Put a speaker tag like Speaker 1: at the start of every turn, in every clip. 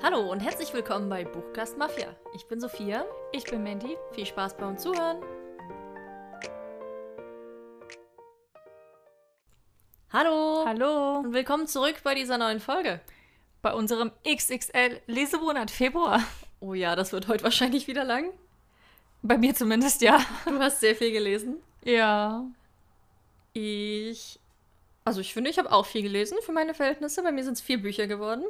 Speaker 1: Hallo und herzlich willkommen bei Buchcast Mafia. Ich bin Sophia.
Speaker 2: Ich bin Mandy.
Speaker 1: Viel Spaß beim Zuhören. Hallo.
Speaker 2: Hallo.
Speaker 1: Und willkommen zurück bei dieser neuen Folge.
Speaker 2: Bei unserem XXL Lesemonat Februar.
Speaker 1: Oh ja, das wird heute wahrscheinlich wieder lang.
Speaker 2: Bei mir zumindest, ja.
Speaker 1: Du hast sehr viel gelesen.
Speaker 2: Ja.
Speaker 1: Ich. Also ich finde, ich habe auch viel gelesen für meine Verhältnisse. Bei mir sind es vier Bücher geworden.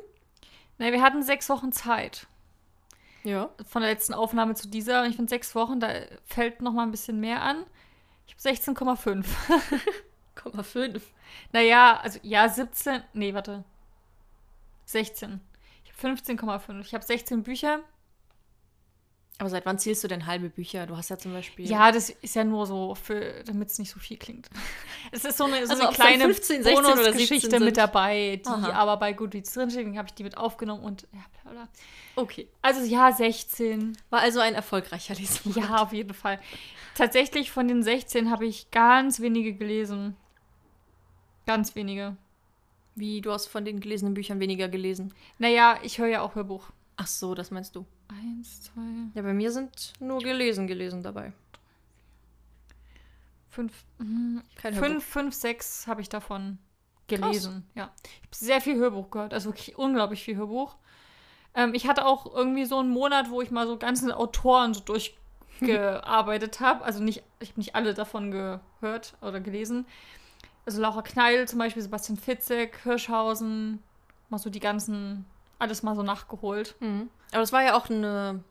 Speaker 2: Ne, wir hatten sechs Wochen Zeit.
Speaker 1: Ja.
Speaker 2: Von der letzten Aufnahme zu dieser. Und ich finde sechs Wochen, da fällt noch mal ein bisschen mehr an. Ich habe 16,5.
Speaker 1: 0,5.
Speaker 2: naja, also ja, 17. Nee, warte. 16. Ich habe 15,5. Ich habe 16 Bücher.
Speaker 1: Aber seit wann zählst du denn halbe Bücher? Du hast ja zum Beispiel.
Speaker 2: Ja, das ist ja nur so, damit es nicht so viel klingt. Es ist so eine, so
Speaker 1: Also
Speaker 2: eine kleine
Speaker 1: 15, 16 oder 17
Speaker 2: Bonusgeschichte mit dabei, die
Speaker 1: Aha.
Speaker 2: aber bei Goodreads drinsteht. Deswegen habe ich die mit aufgenommen und ja, bla bla.
Speaker 1: Okay.
Speaker 2: Also ja, 16.
Speaker 1: War also ein erfolgreicher Lesemonat.
Speaker 2: Ja, auf jeden Fall. Tatsächlich von den 16 habe ich ganz wenige gelesen. Ganz wenige.
Speaker 1: Wie, du hast von den gelesenen Büchern weniger gelesen.
Speaker 2: Naja, ich höre ja auch Hörbuch.
Speaker 1: Ach so, das meinst du.
Speaker 2: Eins, zwei,
Speaker 1: Ja, bei mir sind nur gelesen gelesen dabei.
Speaker 2: fünf.
Speaker 1: Kein
Speaker 2: Fünf, fünf, sechs habe ich davon gelesen. Ja. Ich habe sehr viel Hörbuch gehört, also wirklich unglaublich viel Hörbuch. Ähm, ich hatte auch irgendwie so einen Monat, wo ich mal so ganzen Autoren so durchgearbeitet habe. Also nicht, ich habe nicht alle davon gehört oder gelesen. Also Laura Kneil zum Beispiel, Sebastian Fitzek, Hirschhausen, mal so die ganzen, alles mal so nachgeholt.
Speaker 1: Mhm. Aber das war ja auch eine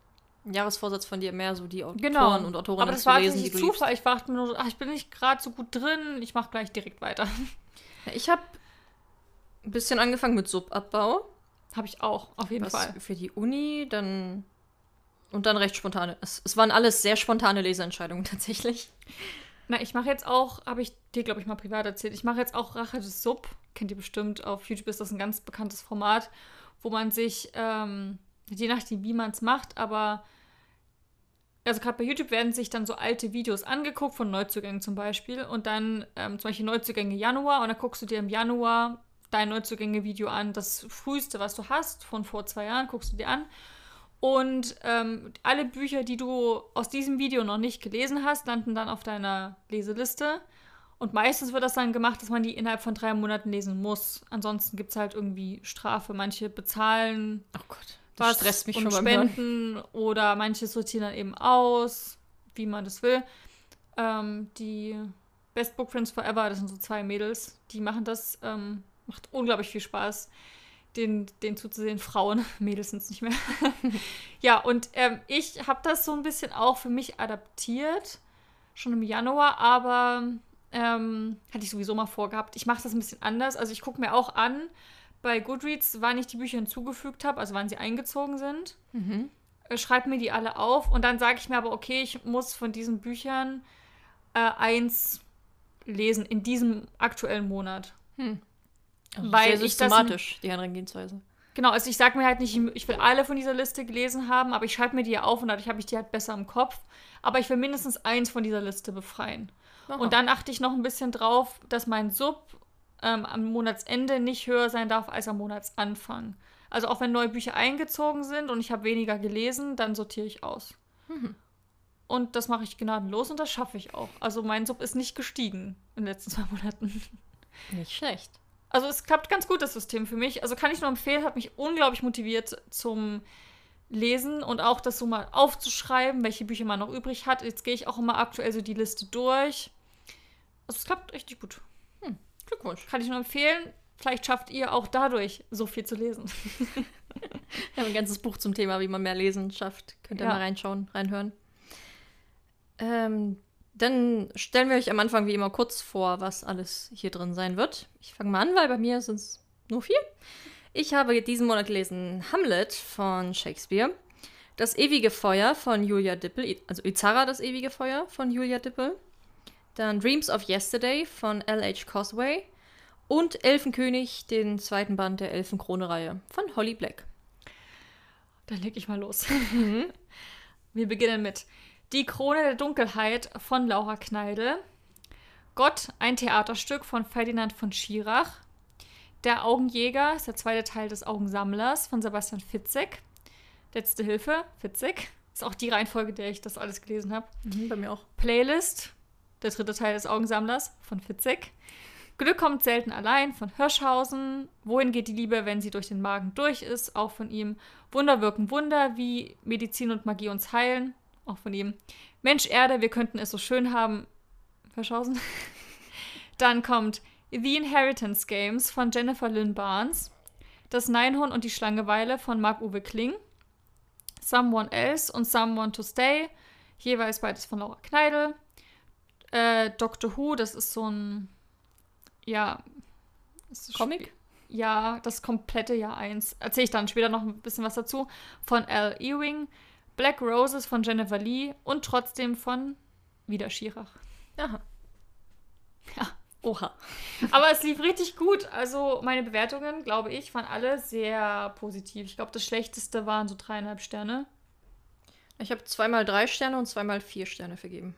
Speaker 1: ein Jahresvorsatz von dir, mehr so die Autoren
Speaker 2: Genau.
Speaker 1: und Autorinnen
Speaker 2: Aber das war
Speaker 1: lesen,
Speaker 2: nicht
Speaker 1: liebst.
Speaker 2: Zufall. Ich dachte mir nur so, ach, ich bin nicht gerade so gut drin, ich mache gleich direkt weiter.
Speaker 1: Ich habe ein bisschen angefangen mit Subabbau.
Speaker 2: habe ich auch, auf jeden
Speaker 1: was
Speaker 2: Fall.
Speaker 1: für die Uni, dann und dann recht spontane. Es, es waren alles sehr spontane Leseentscheidungen tatsächlich.
Speaker 2: Na, ich mache jetzt auch, habe ich dir, glaube ich, mal privat erzählt, ich mache jetzt auch Rache des Sub. Kennt ihr bestimmt. Auf YouTube ist das ein ganz bekanntes Format, wo man sich, ähm, je nachdem, wie man es macht, aber also gerade bei YouTube werden sich dann so alte Videos angeguckt, von Neuzugängen zum Beispiel. Und dann ähm, zum Beispiel Neuzugänge Januar. Und dann guckst du dir im Januar dein Neuzugänge-Video an. Das früheste, was du hast, von vor zwei Jahren, guckst du dir an. Und ähm, alle Bücher, die du aus diesem Video noch nicht gelesen hast, landen dann auf deiner Leseliste. Und meistens wird das dann gemacht, dass man die innerhalb von drei Monaten lesen muss. Ansonsten gibt es halt irgendwie Strafe. Manche bezahlen
Speaker 1: Oh Gott, das
Speaker 2: was
Speaker 1: stresst mich
Speaker 2: und
Speaker 1: schon Hören.
Speaker 2: spenden oder manche sortieren dann eben aus, wie man das will. Ähm, die Best Book Friends Forever, das sind so zwei Mädels, die machen das, ähm, macht unglaublich viel Spaß, den, den zuzusehen. Frauen, Mädels sind es nicht mehr. ja, und ähm, ich habe das so ein bisschen auch für mich adaptiert, schon im Januar, aber ähm, hatte ich sowieso mal vorgehabt. Ich mache das ein bisschen anders. Also ich gucke mir auch an, bei Goodreads, wann ich die Bücher hinzugefügt habe, also wann sie eingezogen sind.
Speaker 1: Mhm.
Speaker 2: Äh, Schreibe mir die alle auf und dann sage ich mir aber, okay, ich muss von diesen Büchern äh, eins lesen in diesem aktuellen Monat.
Speaker 1: Also
Speaker 2: Weil
Speaker 1: sehr
Speaker 2: ich das-
Speaker 1: systematisch, die Herangehensweise.
Speaker 2: Genau, also ich sage mir halt nicht, ich will alle von dieser Liste gelesen haben, aber ich schreibe mir die ja auf und dadurch habe ich die halt besser im Kopf. Aber ich will mindestens eins von dieser Liste befreien.
Speaker 1: Aha.
Speaker 2: Und dann achte ich noch ein bisschen drauf, dass mein Sub ähm, am Monatsende nicht höher sein darf als am Monatsanfang. Also auch wenn neue Bücher eingezogen sind und ich habe weniger gelesen, dann sortiere ich aus.
Speaker 1: Mhm.
Speaker 2: Und das mache ich gnadenlos und das schaffe ich auch. Also mein Sub ist nicht gestiegen in den letzten zwei Monaten.
Speaker 1: Nicht schlecht.
Speaker 2: Also es klappt ganz gut, das System für mich. Also kann ich nur empfehlen, hat mich unglaublich motiviert zum Lesen und auch das so mal aufzuschreiben, welche Bücher man noch übrig hat. Jetzt gehe ich auch immer aktuell so die Liste durch. Also es klappt richtig gut.
Speaker 1: Glückwunsch.
Speaker 2: Kann ich nur empfehlen. Vielleicht schafft ihr auch dadurch so viel zu lesen.
Speaker 1: Wir haben ein ganzes Buch zum Thema, wie man mehr lesen schafft. Könnt ihr
Speaker 2: Ja.
Speaker 1: mal reinschauen, reinhören. Ähm, dann stellen wir euch am Anfang wie immer kurz vor, was alles hier drin sein wird. Ich fange mal an, weil bei mir sind es nur vier. Ich habe diesen Monat gelesen Hamlet von Shakespeare, Das ewige Feuer von Julia Dippel, also Izara, das ewige Feuer von Julia Dippel. Dann Dreams of Yesterday von L.H. Cosway und Elfenkönig, den zweiten Band der Elfenkrone-Reihe von Holly Black.
Speaker 2: Dann leg ich mal los. Wir beginnen mit Die Krone der Dunkelheit von Laura Kneidel. Gott, ein Theaterstück von Ferdinand von Schirach. Der Augenjäger ist der zweite Teil des Augensammlers von Sebastian Fitzek. Letzte Hilfe, Fitzek. Ist auch die Reihenfolge, der ich das alles gelesen habe.
Speaker 1: Mhm, bei mir auch.
Speaker 2: Playlist, der dritte Teil des Augensammlers von Fitzek. Glück kommt selten allein von Hirschhausen. Wohin geht die Liebe, wenn sie durch den Magen durch ist? Auch von ihm. Wunder wirken Wunder, wie Medizin und Magie uns heilen. Auch von ihm. Mensch Erde, wir könnten es so schön haben. Hirschhausen. Dann kommt The Inheritance Games von Jennifer Lynn Barnes. Das Neinhorn und die Schlangeweile von Marc-Uwe Kling. Someone Else und Someone to Stay. Jeweils beides von Laura Kneidel. Äh, Doctor Who, das ist so ein ja.
Speaker 1: Comic?
Speaker 2: Ja, das komplette Jahr 1. Erzähle ich dann später noch ein bisschen was dazu. Von Al Ewing, Black Roses von Jennifer Lee und trotzdem von wieder Schirach.
Speaker 1: Aha.
Speaker 2: Ja.
Speaker 1: Oha.
Speaker 2: Aber es lief richtig gut. Also meine Bewertungen, glaube ich, waren alle sehr positiv. Ich glaube, das Schlechteste waren so dreieinhalb Sterne.
Speaker 1: Ich habe zweimal drei Sterne und zweimal vier Sterne vergeben.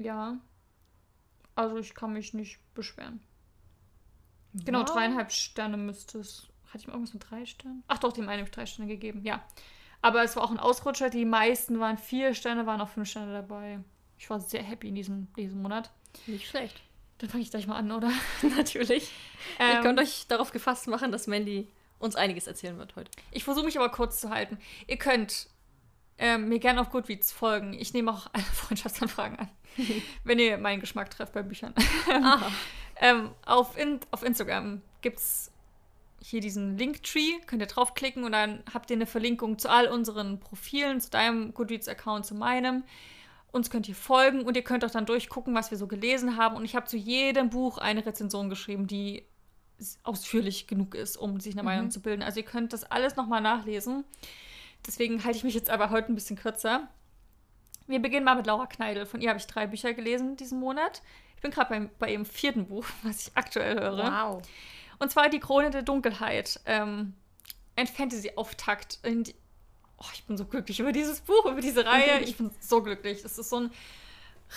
Speaker 2: Ja. Also ich kann mich nicht beschweren. Genau, dreieinhalb Sterne müsste es. Hatte ich mal irgendwas mit drei Sternen? Ach doch, dem einen habe ich drei Sterne gegeben, ja. Aber es war auch ein Ausrutscher. Die meisten waren vier Sterne, waren auch fünf Sterne dabei. Ich war sehr happy in diesem, diesem Monat.
Speaker 1: Nicht schlecht.
Speaker 2: Dann fange ich gleich mal an, oder?
Speaker 1: Natürlich.
Speaker 2: Ähm,
Speaker 1: Ihr könnt euch darauf gefasst machen, dass Mandy uns einiges erzählen wird heute.
Speaker 2: Ich versuche mich aber kurz zu halten. Ihr könnt ähm, mir gerne auf Goodreads folgen. Ich nehme auch alle Freundschaftsanfragen an, wenn ihr meinen Geschmack trefft bei Büchern.
Speaker 1: Aha.
Speaker 2: ähm, auf, in, auf Instagram gibt es hier diesen Linktree, könnt ihr draufklicken und dann habt ihr eine Verlinkung zu all unseren Profilen, zu deinem Goodreads-Account, zu meinem. Uns könnt ihr folgen und ihr könnt auch dann durchgucken, was wir so gelesen haben. Und ich habe zu jedem Buch eine Rezension geschrieben, die ausführlich genug ist, um sich eine Meinung
Speaker 1: Mhm.
Speaker 2: zu bilden. Also ihr könnt das alles nochmal nachlesen. Deswegen halte ich mich jetzt aber heute ein bisschen kürzer. Wir beginnen mal mit Laura Kneidel. Von ihr habe ich drei Bücher gelesen diesen Monat. Ich bin gerade bei, bei ihrem vierten Buch, was ich aktuell höre.
Speaker 1: Wow.
Speaker 2: Und zwar Die Krone der Dunkelheit. Ähm, ein Fantasy-Auftakt. Und oh, ich bin so glücklich über dieses Buch, über diese Reihe. Ich bin so glücklich. Es ist so ein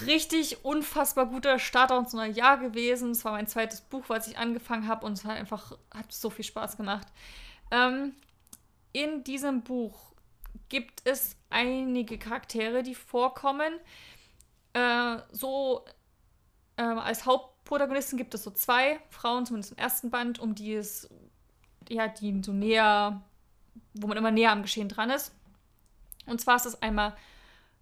Speaker 2: richtig unfassbar guter Starter ins neue Jahr gewesen. Es war mein zweites Buch, was ich angefangen habe und es hat einfach hat so viel Spaß gemacht. Ähm, in diesem Buch gibt es einige Charaktere, die vorkommen. Äh, so ähm, als Hauptprotagonisten gibt es so zwei Frauen, zumindest im ersten Band, um die es, ja, die so näher, wo man immer näher am Geschehen dran ist. Und zwar ist es einmal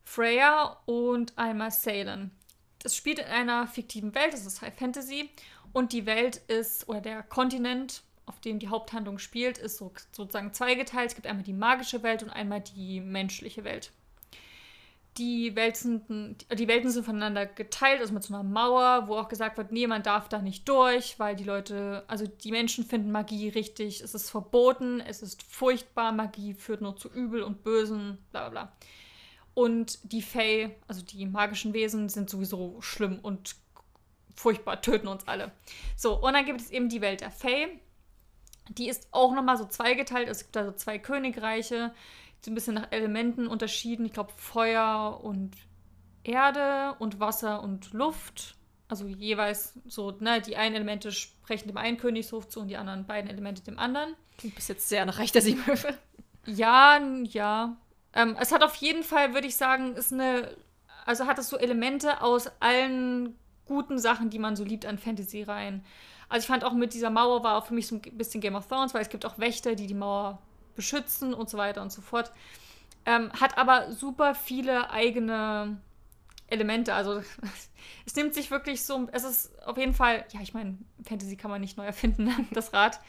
Speaker 2: Freya und einmal Salem. Das spielt in einer fiktiven Welt, das ist High Fantasy. Und die Welt ist, oder der Kontinent, auf dem die Haupthandlung spielt, ist so, sozusagen zweigeteilt. Es gibt einmal die magische Welt und einmal die menschliche Welt. Die, Welt sind, die Welten sind voneinander geteilt, also mit so einer Mauer, wo auch gesagt wird, nee, man darf da nicht durch, weil die Leute, also die Menschen finden Magie richtig, es ist verboten, es ist furchtbar, Magie führt nur zu Übel und Bösen, bla bla bla. Und die Fae, also die magischen Wesen, sind sowieso schlimm und furchtbar, töten uns alle. So, und dann gibt es eben die Welt der Fae. Die ist auch nochmal so zweigeteilt. Es gibt also zwei Königreiche, so ein bisschen nach Elementen unterschieden. Ich glaube, Feuer und Erde und Wasser und Luft. Also jeweils so, ne, die einen Elemente sprechen dem einen Königshof zu und die anderen beiden Elemente dem anderen.
Speaker 1: Klingt bis jetzt sehr nach Reich der Siebenhöfe.
Speaker 2: Ja, ja. Ähm, es hat auf jeden Fall, würde ich sagen, ist eine, also hat es so Elemente aus allen guten Sachen, die man so liebt an Fantasy-Reihen. Also ich fand auch mit dieser Mauer war auch für mich so ein bisschen Game of Thrones, weil es gibt auch Wächter, die die Mauer beschützen und so weiter und so fort. Ähm, hat aber super viele eigene Elemente. Also es nimmt sich wirklich so, es ist auf jeden Fall, ja, ich meine, Fantasy kann man nicht neu erfinden, das Rad.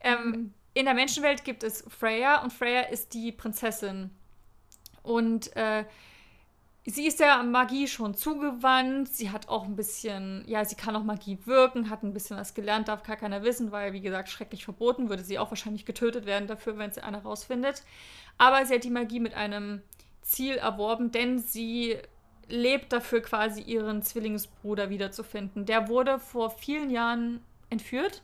Speaker 2: Ähm, in der Menschenwelt gibt es Freya und Freya ist die Prinzessin. Und äh, sie ist der Magie schon zugewandt. Sie hat auch ein bisschen, ja, sie kann auch Magie wirken, hat ein bisschen was gelernt, darf gar keiner wissen, weil, wie gesagt, schrecklich verboten, würde sie auch wahrscheinlich getötet werden dafür, wenn sie einer rausfindet. Aber sie hat die Magie mit einem Ziel erworben, denn sie lebt dafür quasi ihren Zwillingsbruder wiederzufinden. Der wurde vor vielen Jahren entführt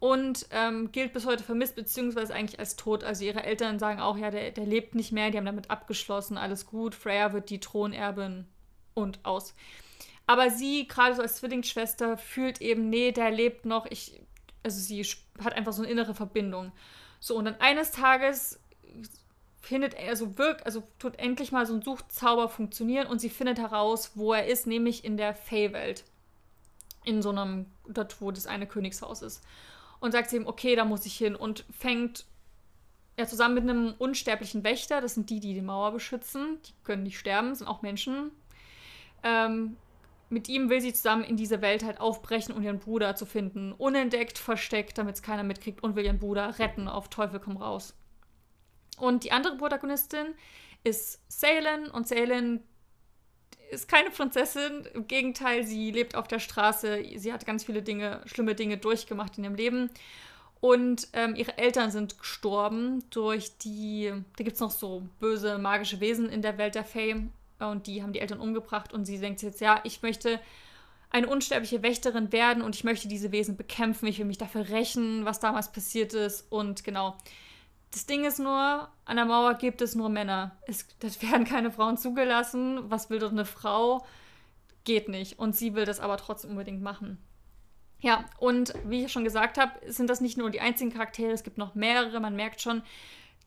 Speaker 2: und ähm, gilt bis heute vermisst, beziehungsweise eigentlich als tot. Also ihre Eltern sagen auch, ja, der, der lebt nicht mehr, die haben damit abgeschlossen, alles gut, Freya wird die Thronerbin und aus. Aber sie, gerade so als Zwillingsschwester, fühlt eben, nee, der lebt noch, ich, also sie hat einfach so eine innere Verbindung. So, und dann eines Tages findet er, also wirkt, also tut endlich mal so ein Suchzauber funktionieren und sie findet heraus, wo er ist, nämlich in der Fey-Welt. In so einem, dort, wo das eine Königshaus ist. Und sagt ihm, okay, da muss ich hin und fängt ja zusammen mit einem unsterblichen Wächter, das sind die, die die Mauer beschützen, die können nicht sterben, sind auch Menschen. Ähm, mit ihm will sie zusammen in diese Welt halt aufbrechen und ihren Bruder zu finden. Unentdeckt, versteckt, damit es keiner mitkriegt und will ihren Bruder retten auf Teufel komm raus. Und die andere Protagonistin ist Salen und Salen ist keine Prinzessin. Im Gegenteil, sie lebt auf der Straße. Sie hat ganz viele Dinge, schlimme Dinge durchgemacht in ihrem Leben. Und ähm, ihre Eltern sind gestorben durch die. Da gibt es noch so böse magische Wesen in der Welt der Fame. Und die haben die Eltern umgebracht. Und sie denkt jetzt, ja, ich möchte eine unsterbliche Wächterin werden und ich möchte diese Wesen bekämpfen. Ich will mich dafür rächen, was damals passiert ist. Und genau. Das Ding ist nur, an der Mauer gibt es nur Männer. Es das werden keine Frauen zugelassen. Was will doch eine Frau? Geht nicht. Und sie will das aber trotzdem unbedingt machen. Ja, und wie ich schon gesagt habe, sind das nicht nur die einzigen Charaktere, es gibt noch mehrere. Man merkt schon,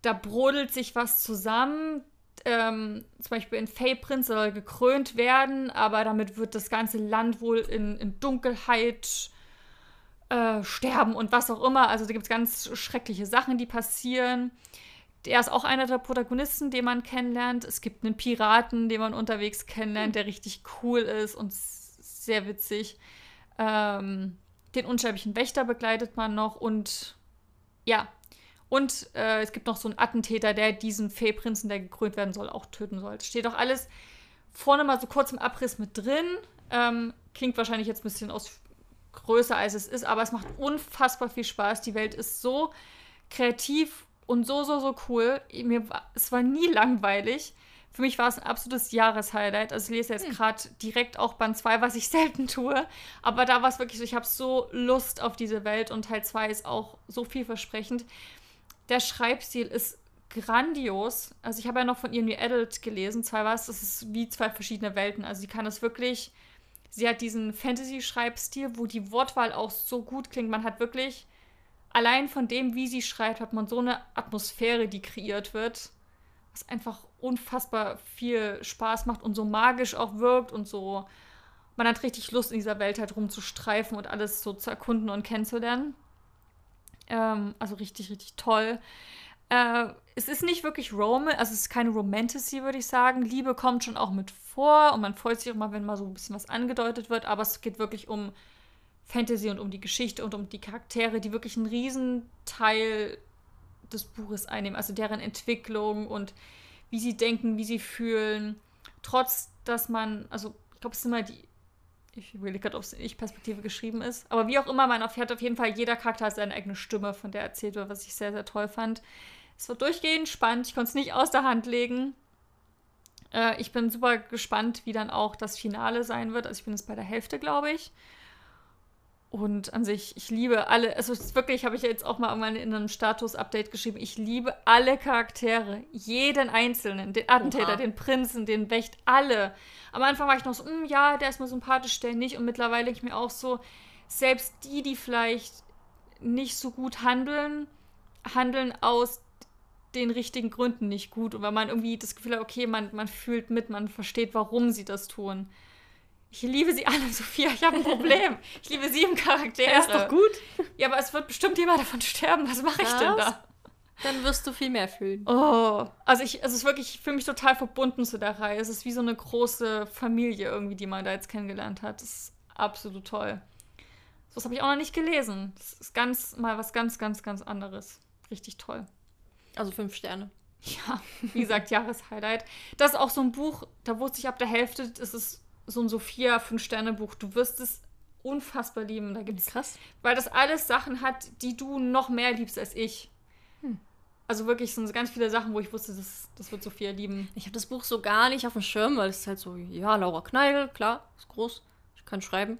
Speaker 2: da brodelt sich was zusammen. Ähm, zum Beispiel in Fey Prince soll gekrönt werden, aber damit wird das ganze Land wohl in, in Dunkelheit äh, sterben und was auch immer. Also da gibt es ganz schreckliche Sachen, die passieren. Er ist auch einer der Protagonisten, den man kennenlernt. Es gibt einen Piraten, den man unterwegs kennenlernt, der richtig cool ist und sehr witzig. Ähm, den unsterblichen Wächter begleitet man noch und ja. Und äh, es gibt noch so einen Attentäter, der diesen Feenprinzen, der gekrönt werden soll, auch töten soll. Es steht auch alles vorne mal so kurz im Abriss mit drin. Ähm, klingt wahrscheinlich jetzt ein bisschen aus größer als es ist, aber es macht unfassbar viel Spaß. Die Welt ist so kreativ und so, so, so cool. Mir war, es war nie langweilig. Für mich war es ein absolutes Jahreshighlight. Also ich lese jetzt hm. gerade direkt auch Band 2, was ich selten tue. Aber da war es wirklich so, ich habe so Lust auf diese Welt und Teil 2 ist auch so vielversprechend. Der Schreibstil ist grandios. Also ich habe ja noch von ihr New Adult gelesen. Zwei war es, das ist wie zwei verschiedene Welten. Also sie kann das wirklich Sie hat diesen Fantasy-Schreibstil, wo die Wortwahl auch so gut klingt. Man hat wirklich, allein von dem, wie sie schreibt, hat man so eine Atmosphäre, die kreiert wird, was einfach unfassbar viel Spaß macht und so magisch auch wirkt und so. Man hat richtig Lust, in dieser Welt halt rumzustreifen und alles so zu erkunden und kennenzulernen. Ähm, also richtig, richtig toll. Äh, es ist nicht wirklich Romance, also es ist keine Romantasy, würde ich sagen. Liebe kommt schon auch mit vor und man freut sich auch mal, wenn mal so ein bisschen was angedeutet wird, aber es geht wirklich um Fantasy und um die Geschichte und um die Charaktere, die wirklich einen riesen Teil des Buches einnehmen, also deren Entwicklung und wie sie denken, wie sie fühlen. Trotz, dass man, also ich glaube, es ist immer die, ich überlege gerade, ob es in Ich-Perspektive geschrieben ist, aber wie auch immer, man erfährt auf jeden Fall, jeder Charakter hat seine eigene Stimme, von der erzählt wird, was ich sehr, sehr toll fand. Es war durchgehend spannend. Ich konnte es nicht aus der Hand legen. Äh, ich bin super gespannt, wie dann auch das Finale sein wird. Also ich bin jetzt bei der Hälfte, glaube ich. Und an sich, ich liebe alle, also wirklich, habe ich jetzt auch mal irgendwann in einem Status-Update geschrieben, ich liebe alle Charaktere, jeden einzelnen, den Attentäter, Oha. den Prinzen, den Wächt, alle. Am Anfang war ich noch so, mm, ja, der ist mir sympathisch, der nicht. Und mittlerweile ich mir auch so, selbst die, die vielleicht nicht so gut handeln, handeln aus den richtigen Gründen nicht gut. Und wenn man irgendwie das Gefühl hat, okay, man, man fühlt mit, man versteht, warum sie das tun. Ich liebe sie alle, Sophia. Ich habe ein Problem. Ich liebe sieben Charaktere.
Speaker 1: Er ist doch gut.
Speaker 2: Ja, aber es wird bestimmt jemand davon sterben. Was mache ich Was? denn da?
Speaker 1: Dann wirst du viel mehr fühlen.
Speaker 2: Oh, also ich, also es ist wirklich, ich fühle mich total verbunden zu der Reihe. Es ist wie so eine große Familie irgendwie, die man da jetzt kennengelernt hat. Das ist absolut toll. Das habe ich auch noch nicht gelesen. Das ist ganz mal was ganz, ganz, ganz anderes. Richtig toll.
Speaker 1: Also fünf Sterne.
Speaker 2: Ja, wie gesagt, Jahreshighlight. Das ist auch so ein Buch, da wusste ich ab der Hälfte, das ist so ein Sophia Fünf-Sterne-Buch. Du wirst es unfassbar lieben. Da gibt's
Speaker 1: krass.
Speaker 2: Weil das alles Sachen hat, die du noch mehr liebst als ich. Hm. Also wirklich sind so ganz viele Sachen, wo ich wusste, das, das wird Sophia lieben.
Speaker 1: Ich habe das Buch so gar nicht auf dem Schirm, weil es ist halt so, ja, Laura Kneigel, klar, ist groß, ich kann schreiben.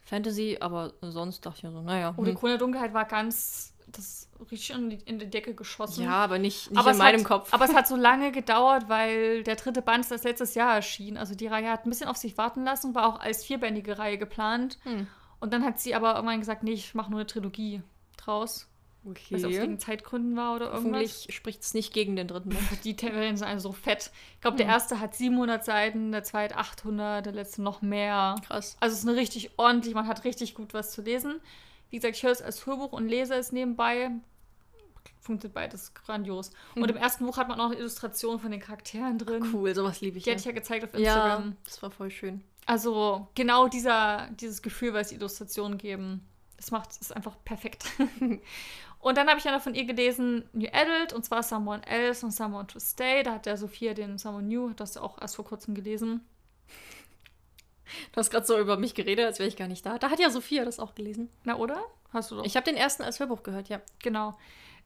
Speaker 1: Fantasy, aber sonst dachte ich mir so, naja.
Speaker 2: Oh, die hm. Krone der Dunkelheit war ganz das richtig in die, in die Decke geschossen.
Speaker 1: Ja, aber nicht, nicht aber in meinem
Speaker 2: hat,
Speaker 1: Kopf.
Speaker 2: Aber es hat so lange gedauert, weil der dritte Band das letztes Jahr erschien. Also die Reihe hat ein bisschen auf sich warten lassen, war auch als vierbändige Reihe geplant. Hm. Und dann hat sie aber irgendwann gesagt, nee, ich mache nur eine Trilogie. draus.
Speaker 1: Okay.
Speaker 2: Ob es wegen Zeitgründen war oder irgendwas.
Speaker 1: Hoffentlich spricht es nicht gegen den dritten. Band.
Speaker 2: Die Serien sind also so fett. Ich glaube, der
Speaker 1: Hm.
Speaker 2: erste hat 700 Seiten, der zweite 800, der letzte noch mehr.
Speaker 1: Krass.
Speaker 2: Also es ist eine richtig ordentlich, man hat richtig gut was zu lesen. Wie gesagt, ich höre es als Hörbuch und lese es nebenbei. Funktioniert beides grandios. Und im ersten Buch hat man auch eine Illustration von den Charakteren drin.
Speaker 1: Cool, sowas liebe ich.
Speaker 2: Die
Speaker 1: Ja.
Speaker 2: hatte ich ja gezeigt auf
Speaker 1: ja,
Speaker 2: Instagram.
Speaker 1: das war voll schön.
Speaker 2: Also genau dieser, dieses Gefühl, was die Illustrationen geben, das macht es einfach perfekt. und dann habe ich ja noch von ihr gelesen, New Adult, und zwar Someone Else und Someone to Stay. Da hat der Sophia den Someone New, hat das auch erst vor kurzem gelesen.
Speaker 1: Du hast gerade so über mich geredet, als wäre ich gar nicht da. Da hat ja Sophia das auch gelesen.
Speaker 2: Na, oder? Hast du doch.
Speaker 1: Ich habe den ersten als Hörbuch gehört, ja.
Speaker 2: genau.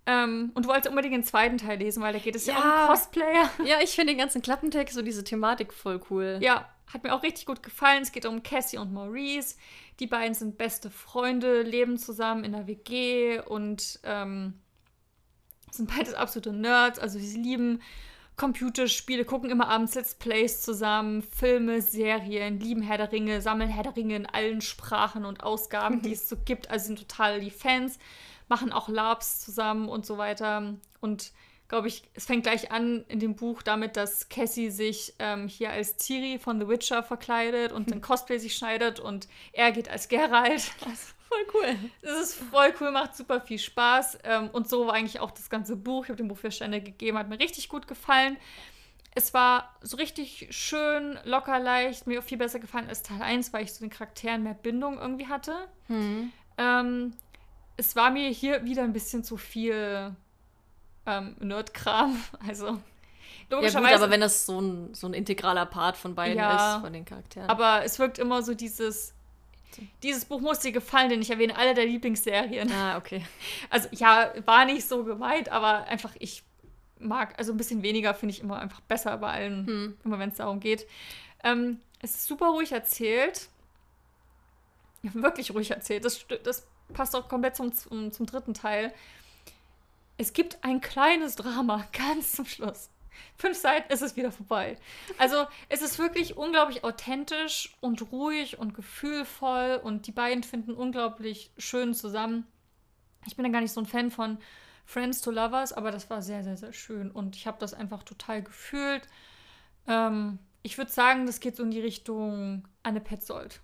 Speaker 2: Ähm, und du wolltest unbedingt den zweiten Teil lesen, weil da geht es ja,
Speaker 1: Ja.
Speaker 2: um Cosplayer.
Speaker 1: Ja, ich finde den ganzen Klappentext, so diese Thematik voll cool.
Speaker 2: Ja, hat mir auch richtig gut gefallen. Es geht um Cassie und Maurice. Die beiden sind beste Freunde, leben zusammen in der WG und ähm, sind beides absolute Nerds. Also sie lieben Computerspiele, gucken immer abends Let's Plays zusammen, Filme, Serien, lieben Herr der Ringe, sammeln Herr der Ringe in allen Sprachen und Ausgaben, die es so gibt. Also sind total die Fans, machen auch Labs zusammen und so weiter. Und glaube ich, es fängt gleich an in dem Buch damit, dass Cassie sich ähm, hier als Ciri von The Witcher verkleidet und ein Cosplay sich schneidet und er geht als Geralt. Also,
Speaker 1: voll cool.
Speaker 2: es ist voll cool, macht super viel Spaß. Ähm, und so war eigentlich auch das ganze Buch. Ich habe dem Buch vier Sterne gegeben, hat mir richtig gut gefallen. Es war so richtig schön, locker, leicht, mir auch viel besser gefallen als Teil 1, weil ich zu den Charakteren mehr Bindung irgendwie hatte.
Speaker 1: Hm.
Speaker 2: Ähm, es war mir hier wieder ein bisschen zu viel ähm, Nerdkram. Also,
Speaker 1: Ja gut,
Speaker 2: logischerweise.
Speaker 1: aber wenn das so ein, so ein integraler Part von beiden
Speaker 2: Ja.
Speaker 1: ist, von den Charakteren.
Speaker 2: aber es wirkt immer so dieses. Dieses Buch muss dir gefallen, denn ich erwähne alle der Lieblingsserien.
Speaker 1: ah, okay.
Speaker 2: Also, ja, war nicht so gemeint, aber einfach, ich mag, also ein bisschen weniger finde ich immer einfach besser bei allen,
Speaker 1: Hm.
Speaker 2: immer wenn es darum geht. Ähm, es ist super ruhig erzählt. Wirklich ruhig erzählt. Das, das passt auch komplett zum, zum, zum dritten Teil. Es gibt ein kleines Drama ganz zum Schluss. Fünf Seiten ist es wieder vorbei. Also es ist wirklich unglaublich authentisch und ruhig und gefühlvoll und die beiden finden unglaublich schön zusammen. Ich bin da gar nicht so ein Fan von Friends to Lovers, aber das war sehr, sehr, sehr schön und ich habe das einfach total gefühlt. Ähm, ich würde sagen, das geht so in die Richtung Anne Petzold.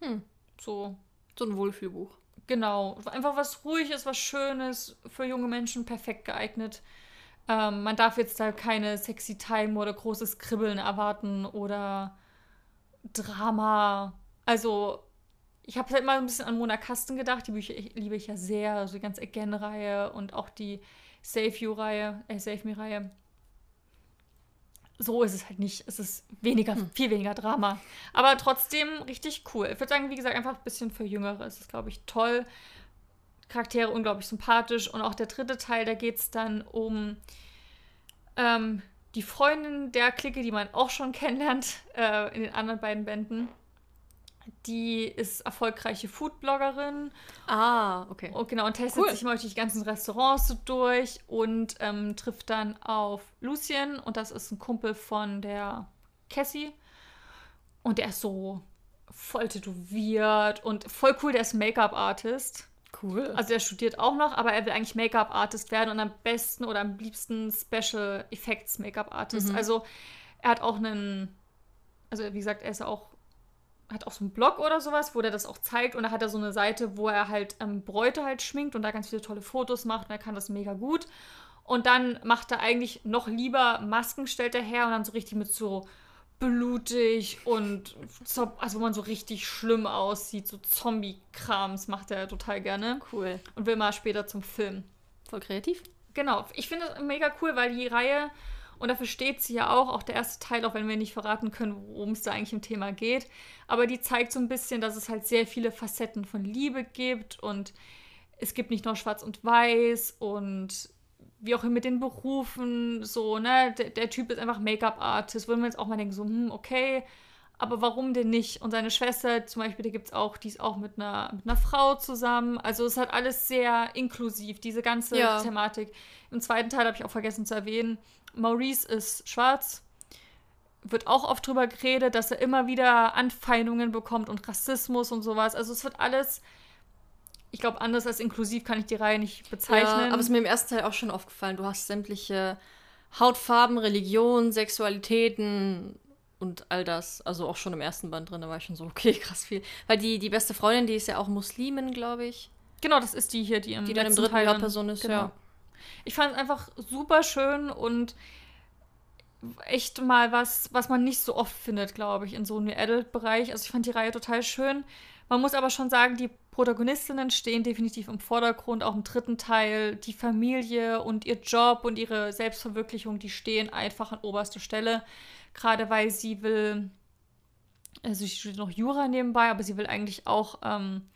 Speaker 1: Hm.
Speaker 2: So,
Speaker 1: So ein Wohlfühlbuch.
Speaker 2: genau. Einfach was Ruhiges, was Schönes, für junge Menschen perfekt geeignet. Ähm, man darf jetzt da keine sexy Time oder großes Kribbeln erwarten oder Drama. Also, ich habe halt immer ein bisschen an Mona Kasten gedacht. Die Bücher ich, liebe ich ja sehr. Also die ganze Again-Reihe und auch die Save You-Reihe, äh, Save Me-Reihe. So ist es halt nicht. Es ist weniger, viel weniger Drama. Aber trotzdem richtig cool. Ich würde sagen, wie gesagt, einfach ein bisschen für Jüngere. Es ist, glaube ich, toll. Charaktere unglaublich sympathisch. Und auch der dritte Teil, da geht es dann um ähm, die Freundin der Clique, die man auch schon kennenlernt äh, in den anderen beiden Bänden. Die ist erfolgreiche Foodbloggerin
Speaker 1: Ah, okay.
Speaker 2: und genau und testet
Speaker 1: Cool.
Speaker 2: sich mal durch die ganzen Restaurants so durch und ähm, trifft dann auf Lucien und das ist ein Kumpel von der Cassie und der ist so voll tätowiert und voll cool, der ist Make-up-Artist.
Speaker 1: Cool.
Speaker 2: Also der studiert auch noch, aber er will eigentlich Make-up-Artist werden und am besten oder am liebsten Special Effects Make-up-Artist.
Speaker 1: Mhm.
Speaker 2: Also er hat auch einen, also wie gesagt, er ist ja auch, hat auch so einen Blog oder sowas, wo der das auch zeigt und da hat er so eine Seite, wo er halt ähm, Bräute halt schminkt und da ganz viele tolle Fotos macht und er kann das mega gut. Und dann macht er eigentlich noch lieber Masken, stellt er her und dann so richtig mit so blutig und also wo man so richtig schlimm aussieht, so Zombie-Krams macht er total gerne
Speaker 1: cool.
Speaker 2: und will mal später zum Film.
Speaker 1: Voll kreativ.
Speaker 2: Genau, ich finde es mega cool, weil die Reihe, und dafür steht sie ja auch, auch der erste Teil, auch wenn wir nicht verraten können, worum es da eigentlich im Thema geht, aber die zeigt so ein bisschen, dass es halt sehr viele Facetten von Liebe gibt und es gibt nicht nur schwarz und weiß und wie auch mit den Berufen, so, ne, der, der Typ ist einfach Make-up-Artist, würden wir jetzt auch mal denken, so, hm, okay, aber warum denn nicht? Und seine Schwester zum Beispiel, da gibt es auch, die ist auch mit einer, mit einer Frau zusammen. Also es hat alles sehr inklusiv, diese ganze
Speaker 1: Ja.
Speaker 2: Thematik. Im zweiten Teil habe ich auch vergessen zu erwähnen, Maurice ist schwarz. Wird auch oft drüber geredet, dass er immer wieder Anfeindungen bekommt und Rassismus und sowas. Also es wird alles ich glaube, anders als inklusiv kann ich die Reihe nicht bezeichnen.
Speaker 1: Ja, aber es ist mir im ersten Teil auch schon aufgefallen. Du hast sämtliche Hautfarben, Religion, Sexualitäten und all das. Also auch schon im ersten Band drin, da war ich schon so, okay, krass viel. Weil die, die beste Freundin, die ist ja auch Muslimin, glaube ich.
Speaker 2: Genau, das ist die hier, die im
Speaker 1: Die dann im dritten
Speaker 2: Teil
Speaker 1: Hauptperson ist,
Speaker 2: genau.
Speaker 1: ja.
Speaker 2: Ich fand es einfach super schön und echt mal was, was man nicht so oft findet, glaube ich, in so einem Adult-Bereich. Also ich fand die Reihe total schön. Man muss aber schon sagen, die Protagonistinnen stehen definitiv im Vordergrund, auch im dritten Teil. Die Familie und ihr Job und ihre Selbstverwirklichung, die stehen einfach an oberster Stelle. Gerade weil sie will, also sie studiert noch Jura nebenbei, aber sie will eigentlich auch ähm,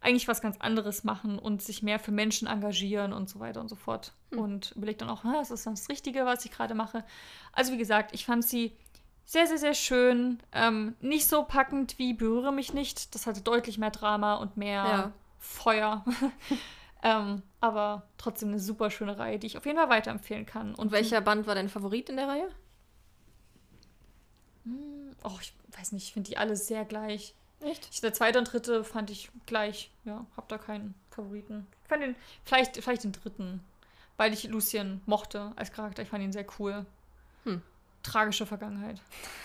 Speaker 2: eigentlich was ganz anderes machen und sich mehr für Menschen engagieren und so weiter und so fort. Und überlegt dann auch, "Ah, ist das dann das Richtige, was ich gerade mache? Also wie gesagt, ich fand sie sehr, sehr, sehr schön. Ähm, nicht so packend wie Berühre mich nicht. Das hatte deutlich mehr Drama und mehr
Speaker 1: Ja.
Speaker 2: Feuer. ähm, aber trotzdem eine super schöne Reihe, die ich auf jeden Fall weiterempfehlen kann.
Speaker 1: Und welcher Band war dein Favorit in der Reihe?
Speaker 2: Oh, ich weiß nicht, ich finde die alle sehr gleich.
Speaker 1: Echt?
Speaker 2: Ich, der zweite und dritte fand ich gleich. Ja, hab da keinen Favoriten. Ich fand den, vielleicht, vielleicht den dritten, weil ich Lucien mochte als Charakter. Ich fand ihn sehr cool.
Speaker 1: Hm.
Speaker 2: Tragische Vergangenheit.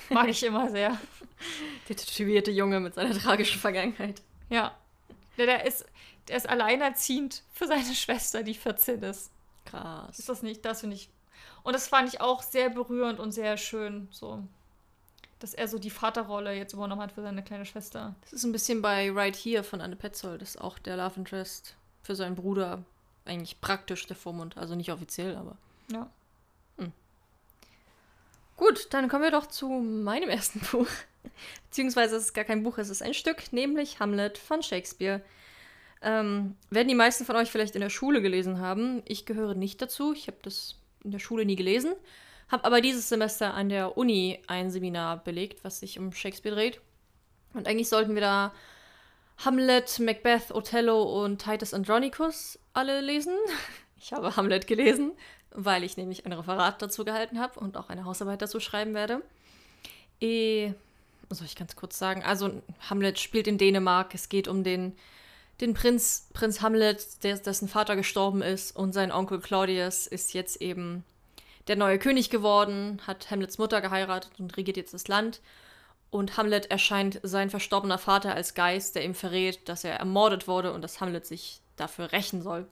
Speaker 2: Mag ich immer sehr.
Speaker 1: Der tätowierte Junge mit seiner tragischen Vergangenheit.
Speaker 2: Ja. Der, der, ist, der ist alleinerziehend für seine Schwester, die 14 ist.
Speaker 1: Krass.
Speaker 2: Ist das nicht? Das finde ich. Und das fand ich auch sehr berührend und sehr schön. So. Dass er so die Vaterrolle jetzt übernommen hat für seine kleine Schwester.
Speaker 1: Das ist ein bisschen bei Right Here von Anne Petzold. Das ist auch der Love Interest für seinen Bruder. Eigentlich praktisch der Vormund. Also nicht offiziell, aber.
Speaker 2: Ja.
Speaker 1: Gut, dann kommen wir doch zu meinem ersten Buch. Beziehungsweise es ist gar kein Buch, es ist ein Stück, nämlich Hamlet von Shakespeare. Ähm, werden die meisten von euch vielleicht in der Schule gelesen haben. Ich gehöre nicht dazu. Ich habe das in der Schule nie gelesen. Habe aber dieses Semester an der Uni ein Seminar belegt, was sich um Shakespeare dreht. Und eigentlich sollten wir da Hamlet, Macbeth, Othello und Titus Andronicus alle lesen. Ich habe Hamlet gelesen, weil ich nämlich ein Referat dazu gehalten habe und auch eine Hausarbeit dazu schreiben werde. Eh, soll ich ganz kurz sagen? Also, Hamlet spielt in Dänemark. Es geht um den, den Prinz, Prinz Hamlet, der, dessen Vater gestorben ist. Und sein Onkel Claudius ist jetzt eben der neue König geworden, hat Hamlets Mutter geheiratet und regiert jetzt das Land. Und Hamlet erscheint sein verstorbener Vater als Geist, der ihm verrät, dass er ermordet wurde und dass Hamlet sich dafür rächen soll.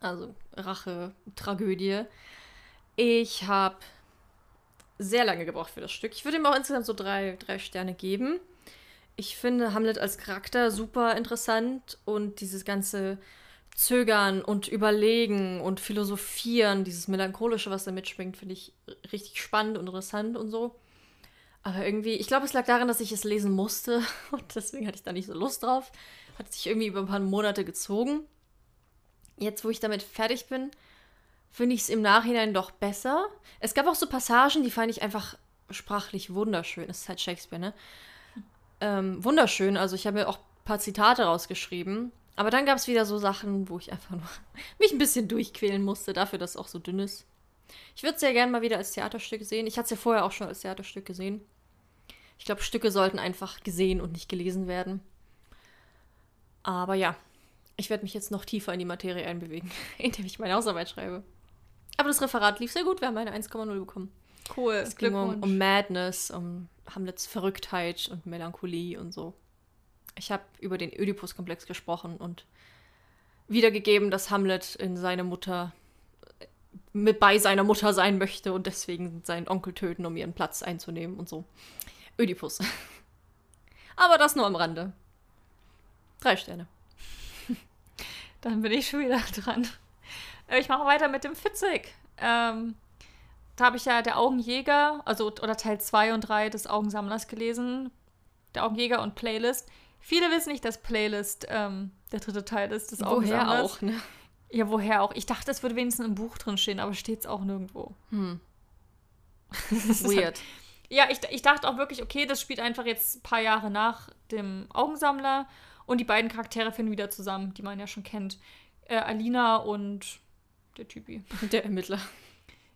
Speaker 1: Also Rache, Tragödie. Ich habe sehr lange gebraucht für das Stück. Ich würde ihm auch insgesamt so drei, drei Sterne geben. Ich finde Hamlet als Charakter super interessant und dieses ganze Zögern und Überlegen und Philosophieren, dieses Melancholische, was da mitschwingt, finde ich richtig spannend und interessant und so. Aber irgendwie, ich glaube, es lag daran, dass ich es lesen musste und deswegen hatte ich da nicht so Lust drauf. Hat sich irgendwie über ein paar Monate gezogen. Jetzt, wo ich damit fertig bin, finde ich es im Nachhinein doch besser. Es gab auch so Passagen, die fand ich einfach sprachlich wunderschön. Es ist halt Shakespeare, ne? Ähm, wunderschön. Also ich habe mir auch ein paar Zitate rausgeschrieben. Aber dann gab es wieder so Sachen, wo ich einfach nur mich ein bisschen durchquälen musste, dafür, dass es auch so dünn ist. Ich würde es sehr gerne mal wieder als Theaterstück sehen. Ich hatte es ja vorher auch schon als Theaterstück gesehen. Ich glaube, Stücke sollten einfach gesehen und nicht gelesen werden. Aber ja, ich werde mich jetzt noch tiefer in die Materie einbewegen, indem ich meine Hausarbeit schreibe. Aber das Referat lief sehr gut. Wir haben eine 1,0 bekommen.
Speaker 2: Cool.
Speaker 1: Es ging um, um Madness, um Hamlets Verrücktheit und Melancholie und so. Ich habe über den Oedipus-Komplex gesprochen und wiedergegeben, dass Hamlet in seine Mutter mit bei seiner Mutter sein möchte und deswegen seinen Onkel töten, um ihren Platz einzunehmen und so. Oedipus. Aber das nur am Rande. Drei Sterne.
Speaker 2: Dann bin ich schon wieder dran. Äh, Ich mache weiter mit dem Fitzig. Ähm, da habe ich ja der Augenjäger, also oder Teil 2 und 3 des Augensammlers gelesen. Der Augenjäger und Playlist. Viele wissen nicht, dass Playlist ähm, der dritte Teil ist des
Speaker 1: Woher
Speaker 2: Augensammlers.
Speaker 1: auch, ne?
Speaker 2: Ja, woher auch? Ich dachte, es würde wenigstens im Buch drin stehen, aber steht es auch nirgendwo.
Speaker 1: Hm.
Speaker 2: Das ist halt-
Speaker 1: Weird.
Speaker 2: Ja, ich, ich dachte auch wirklich, okay, das spielt einfach jetzt ein paar Jahre nach dem Augensammler und die beiden Charaktere finden wieder zusammen, die man ja schon kennt. Äh, Alina und der Typi.
Speaker 1: Der Ermittler.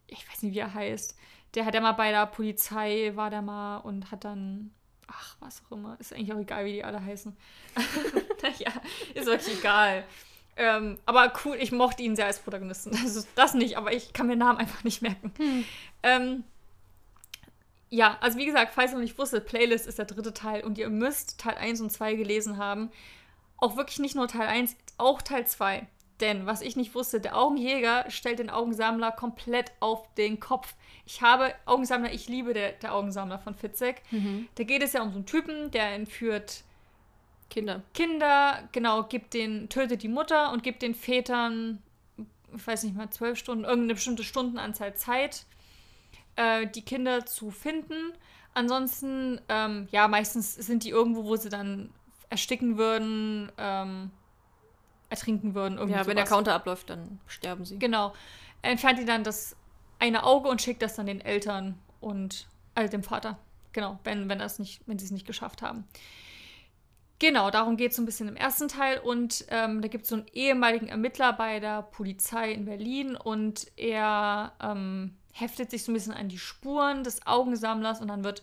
Speaker 2: Ich weiß nicht, wie er heißt. Der hat ja mal bei der Polizei, war der mal und hat dann, ach, was auch immer. Ist eigentlich auch egal, wie die alle heißen. naja, ist wirklich egal. Ähm, aber cool, ich mochte ihn sehr als Protagonisten. Also das nicht, aber ich kann mir Namen einfach nicht merken. Hm. Ähm, ja, also wie gesagt, falls ihr noch nicht wusstet, Playlist ist der dritte Teil und ihr müsst Teil 1 und 2 gelesen haben. Auch wirklich nicht nur Teil 1, auch Teil 2. Denn, was ich nicht wusste, der Augenjäger stellt den Augensammler komplett auf den Kopf. Ich habe Augensammler, ich liebe der, der Augensammler von Fitzek. Mhm. Da geht es ja um so einen Typen, der entführt
Speaker 1: Kinder.
Speaker 2: Kinder, genau, gibt den, tötet die Mutter und gibt den Vätern, ich weiß nicht mal, zwölf Stunden, irgendeine bestimmte Stundenanzahl Zeit, äh, die Kinder zu finden. Ansonsten, ähm, ja, meistens sind die irgendwo, wo sie dann ersticken würden, ähm, ertrinken würden.
Speaker 1: ja, wenn sowas. der Counter abläuft, dann sterben sie.
Speaker 2: Genau. Er entfernt die dann das eine Auge und schickt das dann den Eltern und also dem Vater. Genau, wenn, wenn, das nicht, wenn sie es nicht geschafft haben. Genau, darum geht es so ein bisschen im ersten Teil. Und ähm, da gibt es so einen ehemaligen Ermittler bei der Polizei in Berlin und er ähm, heftet sich so ein bisschen an die Spuren des Augensammlers und dann wird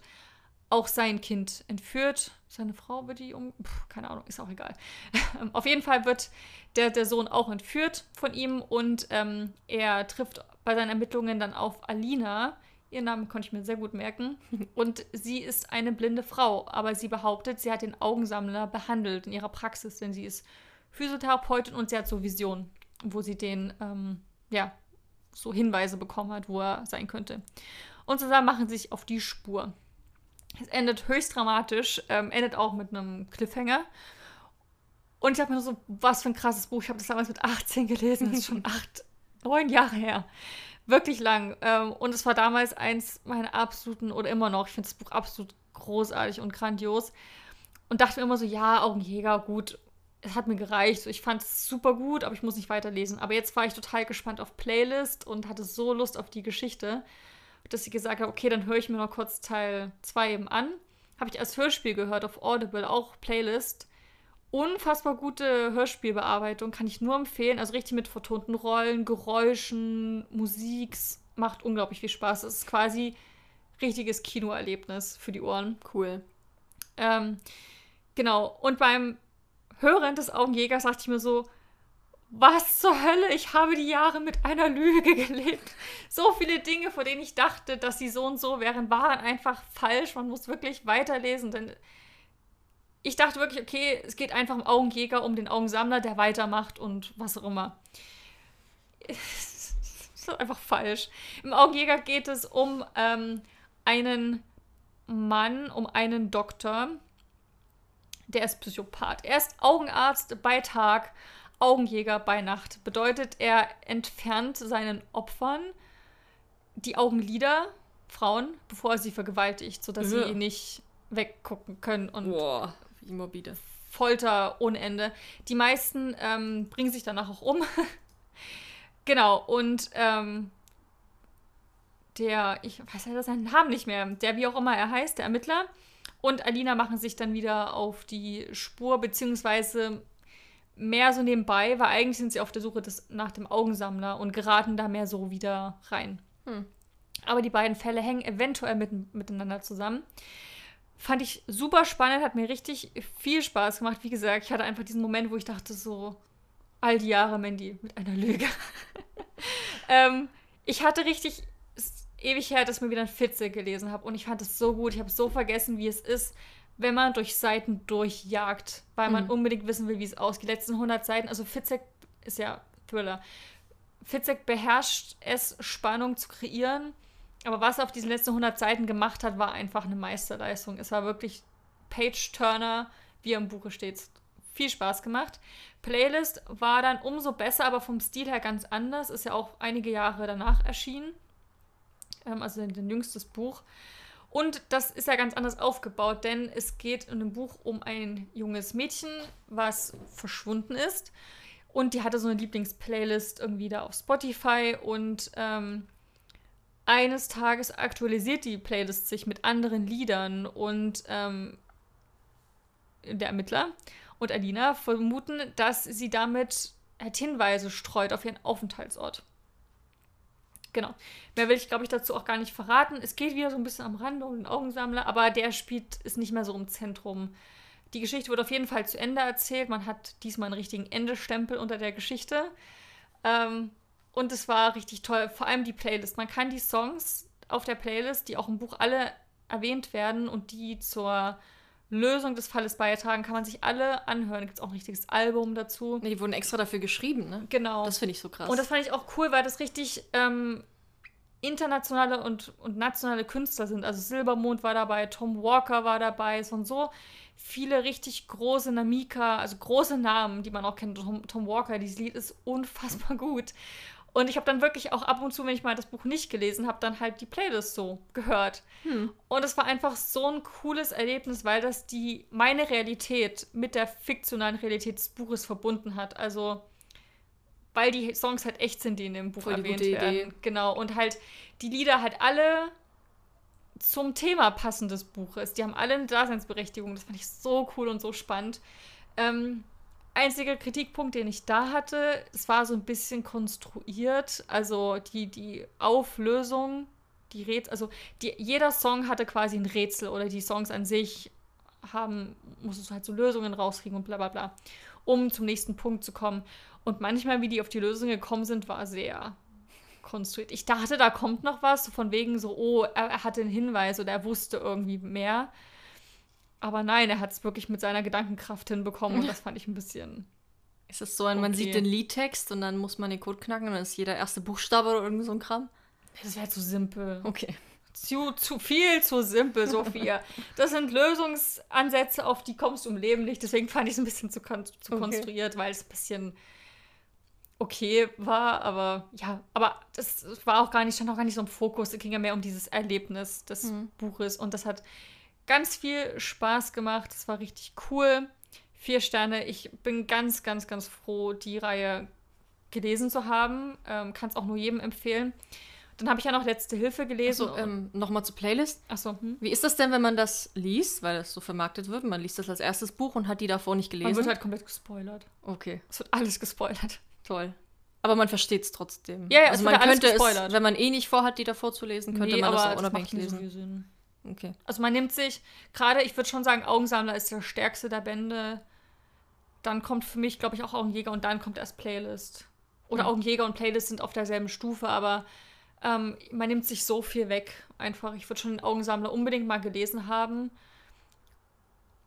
Speaker 2: auch sein Kind entführt. Seine Frau wird die um. Puh, keine Ahnung, ist auch egal. Auf jeden Fall wird der, der Sohn auch entführt von ihm und ähm, er trifft bei seinen Ermittlungen dann auf Alina, Ihren Namen konnte ich mir sehr gut merken. Und sie ist eine blinde Frau, aber sie behauptet, sie hat den Augensammler behandelt in ihrer Praxis, denn sie ist Physiotherapeutin und sie hat so Visionen, wo sie den, ähm, ja, so Hinweise bekommen hat, wo er sein könnte. Und zusammen machen sie sich auf die Spur. Es endet höchst dramatisch, ähm, endet auch mit einem Cliffhanger. Und ich habe mir so, was für ein krasses Buch. Ich habe das damals mit 18 gelesen, das ist schon acht, neun Jahre her wirklich lang. Ähm, und es war damals eins meiner absoluten, oder immer noch, ich finde das Buch absolut großartig und grandios. Und dachte mir immer so, ja, Augenjäger, gut, es hat mir gereicht. ich fand es super gut, aber ich muss nicht weiterlesen. Aber jetzt war ich total gespannt auf Playlist und hatte so Lust auf die Geschichte, dass ich gesagt habe, okay, dann höre ich mir noch kurz Teil 2 eben an. Habe ich als Hörspiel gehört auf Audible, auch Playlist unfassbar gute Hörspielbearbeitung, kann ich nur empfehlen. Also richtig mit vertonten Rollen, Geräuschen, Musik, macht unglaublich viel Spaß. Es ist quasi richtiges Kinoerlebnis für die Ohren.
Speaker 1: Cool.
Speaker 2: Ähm, genau. Und beim Hören des Augenjägers dachte ich mir so, was zur Hölle? Ich habe die Jahre mit einer Lüge gelebt. So viele Dinge, vor denen ich dachte, dass sie so und so wären, waren einfach falsch. Man muss wirklich weiterlesen, denn ich dachte wirklich, okay, es geht einfach um Augenjäger, um den Augensammler, der weitermacht und was auch immer. das ist einfach falsch. Im Augenjäger geht es um ähm, einen Mann, um einen Doktor, der ist Psychopath. Er ist Augenarzt bei Tag, Augenjäger bei Nacht. Bedeutet, er entfernt seinen Opfern die Augenlider, Frauen, bevor er sie vergewaltigt, sodass ja. sie nicht weggucken können und
Speaker 1: Boah wie morbide.
Speaker 2: Folter ohne Ende. Die meisten ähm, bringen sich danach auch um. genau, und ähm, der, ich weiß leider seinen Namen nicht mehr, der wie auch immer er heißt, der Ermittler, und Alina machen sich dann wieder auf die Spur, beziehungsweise mehr so nebenbei, weil eigentlich sind sie auf der Suche des, nach dem Augensammler und geraten da mehr so wieder rein. Hm. Aber die beiden Fälle hängen eventuell mit, miteinander zusammen. Fand ich super spannend, hat mir richtig viel Spaß gemacht. Wie gesagt, ich hatte einfach diesen Moment, wo ich dachte so, all die Jahre, Mandy, mit einer Lüge. ähm, ich hatte richtig ewig her, dass ich mir wieder ein Fitze gelesen habe und ich fand es so gut. Ich habe so vergessen, wie es ist, wenn man durch Seiten durchjagt, weil man mhm. unbedingt wissen will, wie es ausgeht. Die letzten 100 Seiten, also Fitzek ist ja Thriller. Fitzek beherrscht es, Spannung zu kreieren aber was er auf diesen letzten 100 Seiten gemacht hat, war einfach eine Meisterleistung. Es war wirklich Page-Turner, wie er im Buche steht. Viel Spaß gemacht. Playlist war dann umso besser, aber vom Stil her ganz anders. Ist ja auch einige Jahre danach erschienen. Ähm, also ein jüngstes Buch. Und das ist ja ganz anders aufgebaut, denn es geht in dem Buch um ein junges Mädchen, was verschwunden ist. Und die hatte so eine Lieblingsplaylist irgendwie da auf Spotify und ähm, eines Tages aktualisiert die Playlist sich mit anderen Liedern und ähm, der Ermittler und Alina vermuten, dass sie damit halt Hinweise streut auf ihren Aufenthaltsort. Genau. Mehr will ich, glaube ich, dazu auch gar nicht verraten. Es geht wieder so ein bisschen am Rande um den Augensammler, aber der spielt, ist nicht mehr so im Zentrum die Geschichte wird auf jeden Fall zu Ende erzählt. Man hat diesmal einen richtigen Endestempel unter der Geschichte. Ähm, und es war richtig toll. Vor allem die Playlist. Man kann die Songs auf der Playlist, die auch im Buch alle erwähnt werden und die zur Lösung des Falles beitragen, kann man sich alle anhören. Da gibt es auch ein richtiges Album dazu.
Speaker 1: Die wurden extra dafür geschrieben, ne?
Speaker 2: Genau.
Speaker 1: Das finde ich so krass.
Speaker 2: Und das fand ich auch cool, weil das richtig ähm, internationale und, und nationale Künstler sind. Also Silbermond war dabei, Tom Walker war dabei, es waren so viele richtig große Namika, also große Namen, die man auch kennt. Tom, Tom Walker, dieses Lied ist unfassbar gut. Und ich habe dann wirklich auch ab und zu, wenn ich mal das Buch nicht gelesen habe, dann halt die Playlist so gehört.
Speaker 1: Hm.
Speaker 2: Und es war einfach so ein cooles Erlebnis, weil das die meine Realität mit der fiktionalen Realität des Buches verbunden hat. Also weil die Songs halt echt sind, die in dem Buch
Speaker 1: Voll
Speaker 2: erwähnt werden.
Speaker 1: Idee.
Speaker 2: Genau. Und halt die Lieder halt alle zum Thema passen des Buches. Die haben alle eine Daseinsberechtigung. Das fand ich so cool und so spannend. Ähm, einziger Kritikpunkt, den ich da hatte, es war so ein bisschen konstruiert. Also die, die Auflösung, die Rätsel, also die, jeder Song hatte quasi ein Rätsel oder die Songs an sich haben, musstest du halt so Lösungen rauskriegen und bla bla bla, um zum nächsten Punkt zu kommen. Und manchmal, wie die auf die Lösung gekommen sind, war sehr konstruiert. Ich dachte, da kommt noch was, von wegen so, oh, er, er hatte einen Hinweis oder er wusste irgendwie mehr. Aber nein, er hat es wirklich mit seiner Gedankenkraft hinbekommen und das fand ich ein bisschen.
Speaker 1: ist es so ein, man
Speaker 2: Okay.
Speaker 1: sieht den Liedtext und dann muss man den Code knacken und dann ist jeder erste Buchstabe oder irgend so ein Kram?
Speaker 2: Das wäre zu simpel.
Speaker 1: Okay.
Speaker 2: Zu, zu viel, zu simpel, Sophia. Das sind Lösungsansätze, auf die kommst du im Leben nicht. Deswegen fand ich es ein bisschen zu, kon zu
Speaker 1: Okay.
Speaker 2: konstruiert, weil es ein bisschen okay war. Aber ja, aber das war auch gar nicht, stand auch gar nicht so im Fokus. Es ging ja mehr um dieses Erlebnis des
Speaker 1: Mhm.
Speaker 2: Buches. Und das hat ganz viel Spaß gemacht. Es war richtig cool. Vier Sterne. Ich bin ganz, ganz, ganz froh, die Reihe gelesen zu haben. Ähm, Kann es auch nur jedem empfehlen. Dann habe ich ja noch Letzte Hilfe gelesen.
Speaker 1: Also, ähm, nochmal zur Playlist.
Speaker 2: Achso, hm?
Speaker 1: Wie ist das denn, wenn man das liest, weil das so vermarktet wird? Man liest das als erstes Buch und hat die davor nicht
Speaker 2: Man
Speaker 1: gelesen.
Speaker 2: wird halt komplett gespoilert.
Speaker 1: okay,
Speaker 2: Es wird alles gespoilert.
Speaker 1: toll. Aber man versteht es trotzdem.
Speaker 2: Ja, ja,
Speaker 1: also man könnte es, wenn man eh nicht vorhat, die davor zu lesen, könnte man das auch unabhängig
Speaker 2: so
Speaker 1: lesen. Okay.
Speaker 2: Also man nimmt sich, gerade ich würde schon sagen, Augensammler ist der stärkste der Bände. Dann kommt für mich, glaube ich, auch Augenjäger und dann kommt erst Playlist. Oder
Speaker 1: Ja.
Speaker 2: Augenjäger und Playlist sind auf derselben Stufe, aber ähm, man nimmt sich so viel weg. Einfach, ich würde schon den Augensammler unbedingt mal gelesen haben.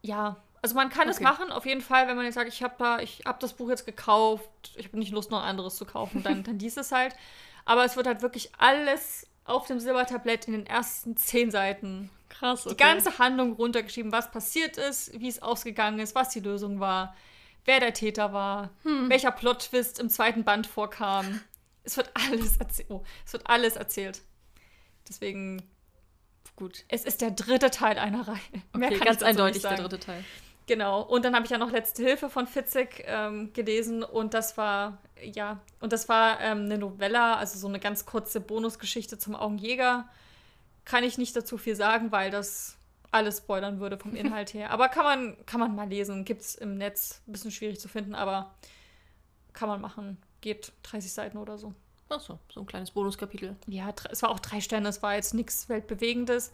Speaker 2: Ja, also man kann es
Speaker 1: Okay.
Speaker 2: machen, auf jeden Fall, wenn man jetzt sagt, ich habe da, ich habe das Buch jetzt gekauft, ich habe nicht Lust, noch ein anderes zu kaufen, dann, dann dies es halt. Aber es wird halt wirklich alles auf dem Silbertablett in den ersten zehn Seiten
Speaker 1: Krass.
Speaker 2: die ganze Handlung runtergeschrieben, was passiert ist, wie es ausgegangen ist, was die Lösung war, wer der Täter war,
Speaker 1: Hm.
Speaker 2: welcher Plot-Twist im zweiten Band vorkam. Es wird alles erzählt. Oh, es wird alles erzählt. Deswegen,
Speaker 1: gut.
Speaker 2: es ist der dritte Teil einer Reihe. Mehr
Speaker 1: Okay,
Speaker 2: kann
Speaker 1: ganz eindeutig der dritte Teil.
Speaker 2: Genau. Und dann habe ich ja noch Letzte Hilfe von Fitzek ähm, gelesen und das war, ja, und das war ähm, eine Novella, also so eine ganz kurze Bonusgeschichte zum Augenjäger. Kann ich nicht dazu viel sagen, weil das alles spoilern würde vom Inhalt her. Aber kann man, kann man mal lesen. Gibt es im Netz. Ein bisschen schwierig zu finden, aber kann man machen. Geht 30 Seiten oder so.
Speaker 1: Achso, so ein kleines Bonuskapitel.
Speaker 2: Ja, es war auch drei Sterne, es war jetzt nichts Weltbewegendes.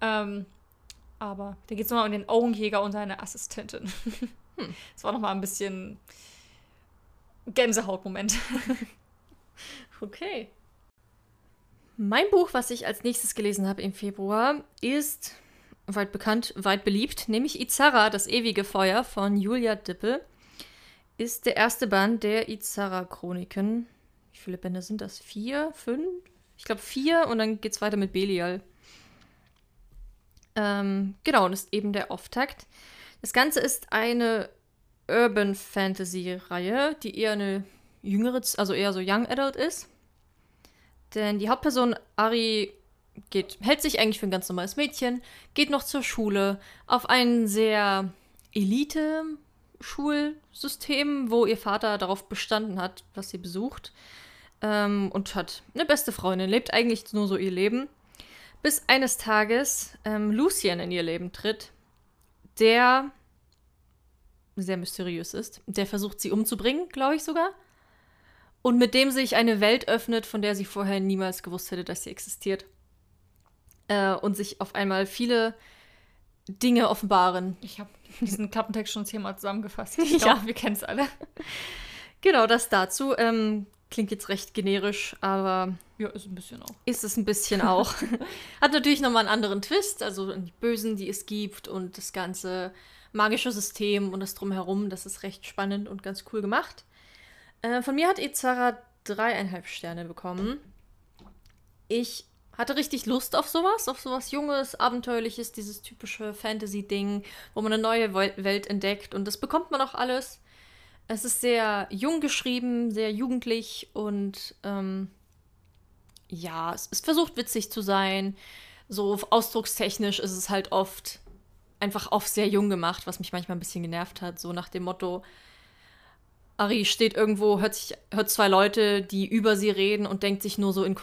Speaker 2: Ähm, aber da geht es nur um den Augenjäger und seine Assistentin.
Speaker 1: Hm.
Speaker 2: Es war noch mal ein bisschen Gänsehautmoment.
Speaker 1: Okay. Mein Buch, was ich als nächstes gelesen habe im Februar, ist weit bekannt, weit beliebt, nämlich Izara, das ewige Feuer von Julia Dippel. Ist der erste Band der Izara-Chroniken. Wie viele Bände sind das? Vier? Fünf? Ich glaube vier und dann geht's weiter mit Belial. Ähm, genau, und ist eben der Auftakt. Das Ganze ist eine Urban Fantasy-Reihe, die eher eine jüngere, also eher so Young Adult ist. Denn die Hauptperson Ari geht, hält sich eigentlich für ein ganz normales Mädchen, geht noch zur Schule, auf ein sehr Elite-Schulsystem, wo ihr Vater darauf bestanden hat, was sie besucht. Ähm, und hat eine beste Freundin, lebt eigentlich nur so ihr Leben. Bis eines Tages ähm, Lucien in ihr Leben tritt, der sehr mysteriös ist. Der versucht, sie umzubringen, glaube ich sogar. Und mit dem sich eine Welt öffnet, von der sie vorher niemals gewusst hätte, dass sie existiert. Äh, und sich auf einmal viele Dinge offenbaren.
Speaker 2: Ich habe diesen Klappentext schon zehnmal zusammengefasst. Ich
Speaker 1: Ja.
Speaker 2: glaube, wir kennen es alle.
Speaker 1: Genau, das dazu. Ähm, klingt jetzt recht generisch, aber
Speaker 2: Ja, ist ein bisschen auch.
Speaker 1: ist es ein bisschen auch. Hat natürlich nochmal einen anderen Twist, also die Bösen, die es gibt und das ganze magische System und das Drumherum, das ist recht spannend und ganz cool gemacht. Äh, von mir hat Izara dreieinhalb Sterne bekommen. Ich hatte richtig Lust auf sowas, auf sowas Junges, Abenteuerliches, dieses typische Fantasy-Ding, wo man eine neue Wel- Welt entdeckt und das bekommt man auch alles. Es ist sehr jung geschrieben, sehr jugendlich und ähm, ja, es, es versucht witzig zu sein. So ausdruckstechnisch ist es halt oft einfach oft sehr jung gemacht, was mich manchmal ein bisschen genervt hat. So nach dem Motto, Ari steht irgendwo, hört, sich, hört zwei Leute, die über sie reden und denkt sich nur so in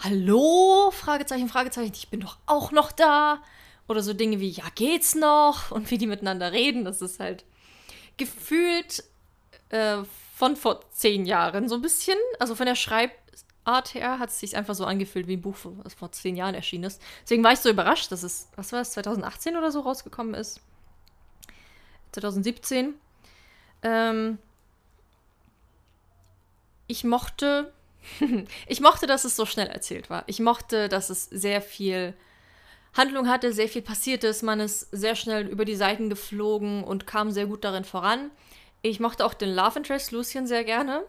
Speaker 1: Hallo? Fragezeichen, Fragezeichen, ich bin doch auch noch da. Oder so Dinge wie, ja, geht's noch? Und wie die miteinander reden. Das ist halt gefühlt äh, von vor zehn Jahren so ein bisschen. Also von der Schreibart her hat es sich einfach so angefühlt wie ein Buch, was vor zehn Jahren erschienen ist. Deswegen war ich so überrascht, dass es, was war es, 2018 oder so rausgekommen ist. 2017. Ähm, ich mochte, ich mochte, dass es so schnell erzählt war. Ich mochte, dass es sehr viel Handlung hatte, sehr viel passiert ist. Man ist sehr schnell über die Seiten geflogen und kam sehr gut darin voran. Ich mochte auch den Love Interest Lucien sehr gerne.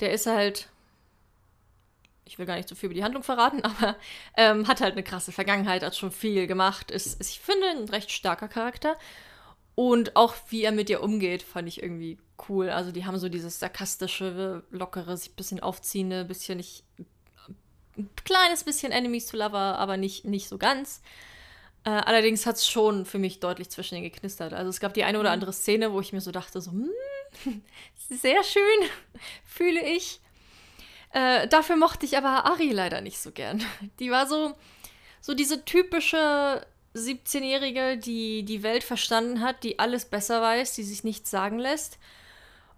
Speaker 1: Der ist halt, ich will gar nicht so viel über die Handlung verraten, aber ähm, hat halt eine krasse Vergangenheit, hat schon viel gemacht. Ist, ist, ich finde, ein recht starker Charakter. Und auch wie er mit ihr umgeht, fand ich irgendwie cool. Also die haben so dieses sarkastische, lockere, sich ein bisschen aufziehende, bisschen nicht ein kleines bisschen Enemies to Lover, aber nicht, nicht so ganz. Äh, allerdings hat es schon für mich deutlich zwischen den geknistert. Also es gab die eine oder andere Szene, wo ich mir so dachte, so, hm, sehr schön, fühle ich. Äh, dafür mochte ich aber Ari leider nicht so gern. Die war so, so diese typische 17-Jährige, die die Welt verstanden hat, die alles besser weiß, die sich nichts sagen lässt.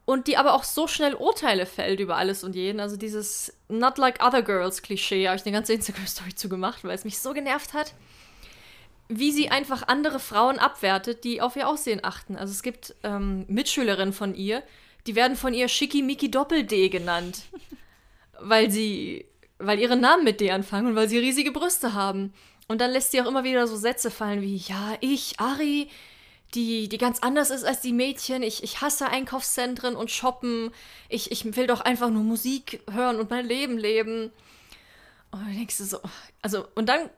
Speaker 1: Und die aber auch so schnell Urteile fällt über alles und jeden. Also dieses Not like other girls Klischee habe ich eine ganze Instagram-Story zugemacht, weil es mich so genervt hat. Wie sie einfach andere Frauen abwertet, die auf ihr Aussehen achten. Also es gibt ähm, Mitschülerinnen von ihr, die werden von ihr Schickimicki Doppel-D genannt. weil sie, weil ihre Namen mit D anfangen und weil sie riesige Brüste haben. Und dann lässt sie auch immer wieder so Sätze fallen wie, ja, ich, Ari, die, die ganz anders ist als die Mädchen. Ich, ich hasse Einkaufszentren und Shoppen. Ich, ich will doch einfach nur Musik hören und mein Leben leben. Und dann denkst du so, also, und dann,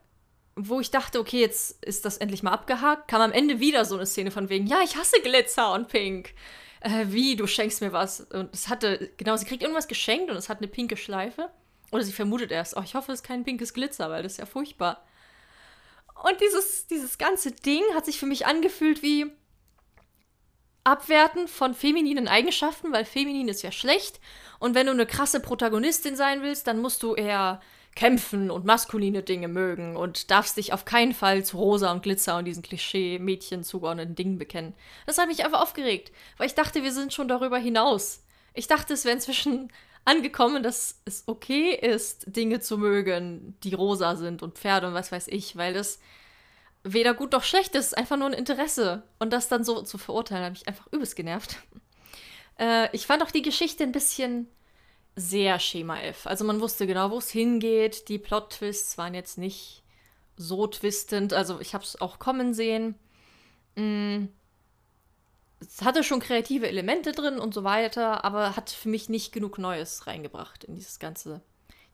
Speaker 1: wo ich dachte, okay, jetzt ist das endlich mal abgehakt, kam am Ende wieder so eine Szene von wegen, ja, ich hasse Glitzer und Pink. Äh, wie, du schenkst mir was. Und es hatte, genau, sie kriegt irgendwas geschenkt und es hat eine pinke Schleife. Oder sie vermutet erst, oh, ich hoffe, es ist kein pinkes Glitzer, weil das ist ja furchtbar. Und dieses, dieses ganze Ding hat sich für mich angefühlt wie Abwerten von femininen Eigenschaften, weil feminin ist ja schlecht. Und wenn du eine krasse Protagonistin sein willst, dann musst du eher kämpfen und maskuline Dinge mögen und darfst dich auf keinen Fall zu Rosa und Glitzer und diesen Klischee-Mädchen zugeordneten Dingen bekennen. Das hat mich einfach aufgeregt, weil ich dachte, wir sind schon darüber hinaus. Ich dachte, es wäre inzwischen angekommen, dass es okay ist, Dinge zu mögen, die rosa sind und Pferde und was weiß ich, weil das weder gut noch schlecht ist, einfach nur ein Interesse. Und das dann so zu verurteilen, hat mich einfach übelst genervt. Äh, ich fand auch die Geschichte ein bisschen sehr Schema F. Also man wusste genau, wo es hingeht. Die Plot-Twists waren jetzt nicht so twistend. Also ich habe es auch kommen sehen. Mm. Es hatte schon kreative Elemente drin und so weiter, aber hat für mich nicht genug Neues reingebracht in dieses ganze,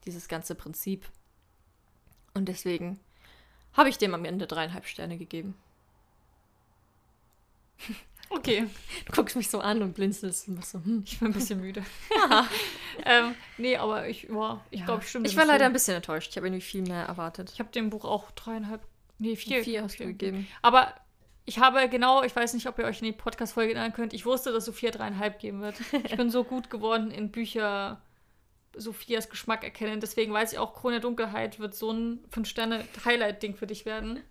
Speaker 1: dieses ganze Prinzip. Und deswegen habe ich dem am Ende dreieinhalb Sterne gegeben.
Speaker 2: Okay,
Speaker 1: Du guckst mich so an und blinzelst und machst so, hm.
Speaker 2: ich bin ein bisschen müde.
Speaker 1: Ja.
Speaker 2: ähm, nee, aber ich, ja, ich glaube, ich stimme
Speaker 1: Ich war leider ein bisschen enttäuscht. Ich habe irgendwie viel mehr erwartet.
Speaker 2: Ich habe dem Buch auch dreieinhalb, nee, vier.
Speaker 1: Vier hast du gegeben.
Speaker 2: Aber ich habe genau, ich weiß nicht, ob ihr euch in die Podcast-Folge erinnern könnt, ich wusste, dass Sophia dreieinhalb geben wird. Ich bin so gut geworden in Bücher Sophias Geschmack erkennen. Deswegen weiß ich auch, Krone der Dunkelheit wird so ein 5-Sterne-Highlight-Ding für dich werden.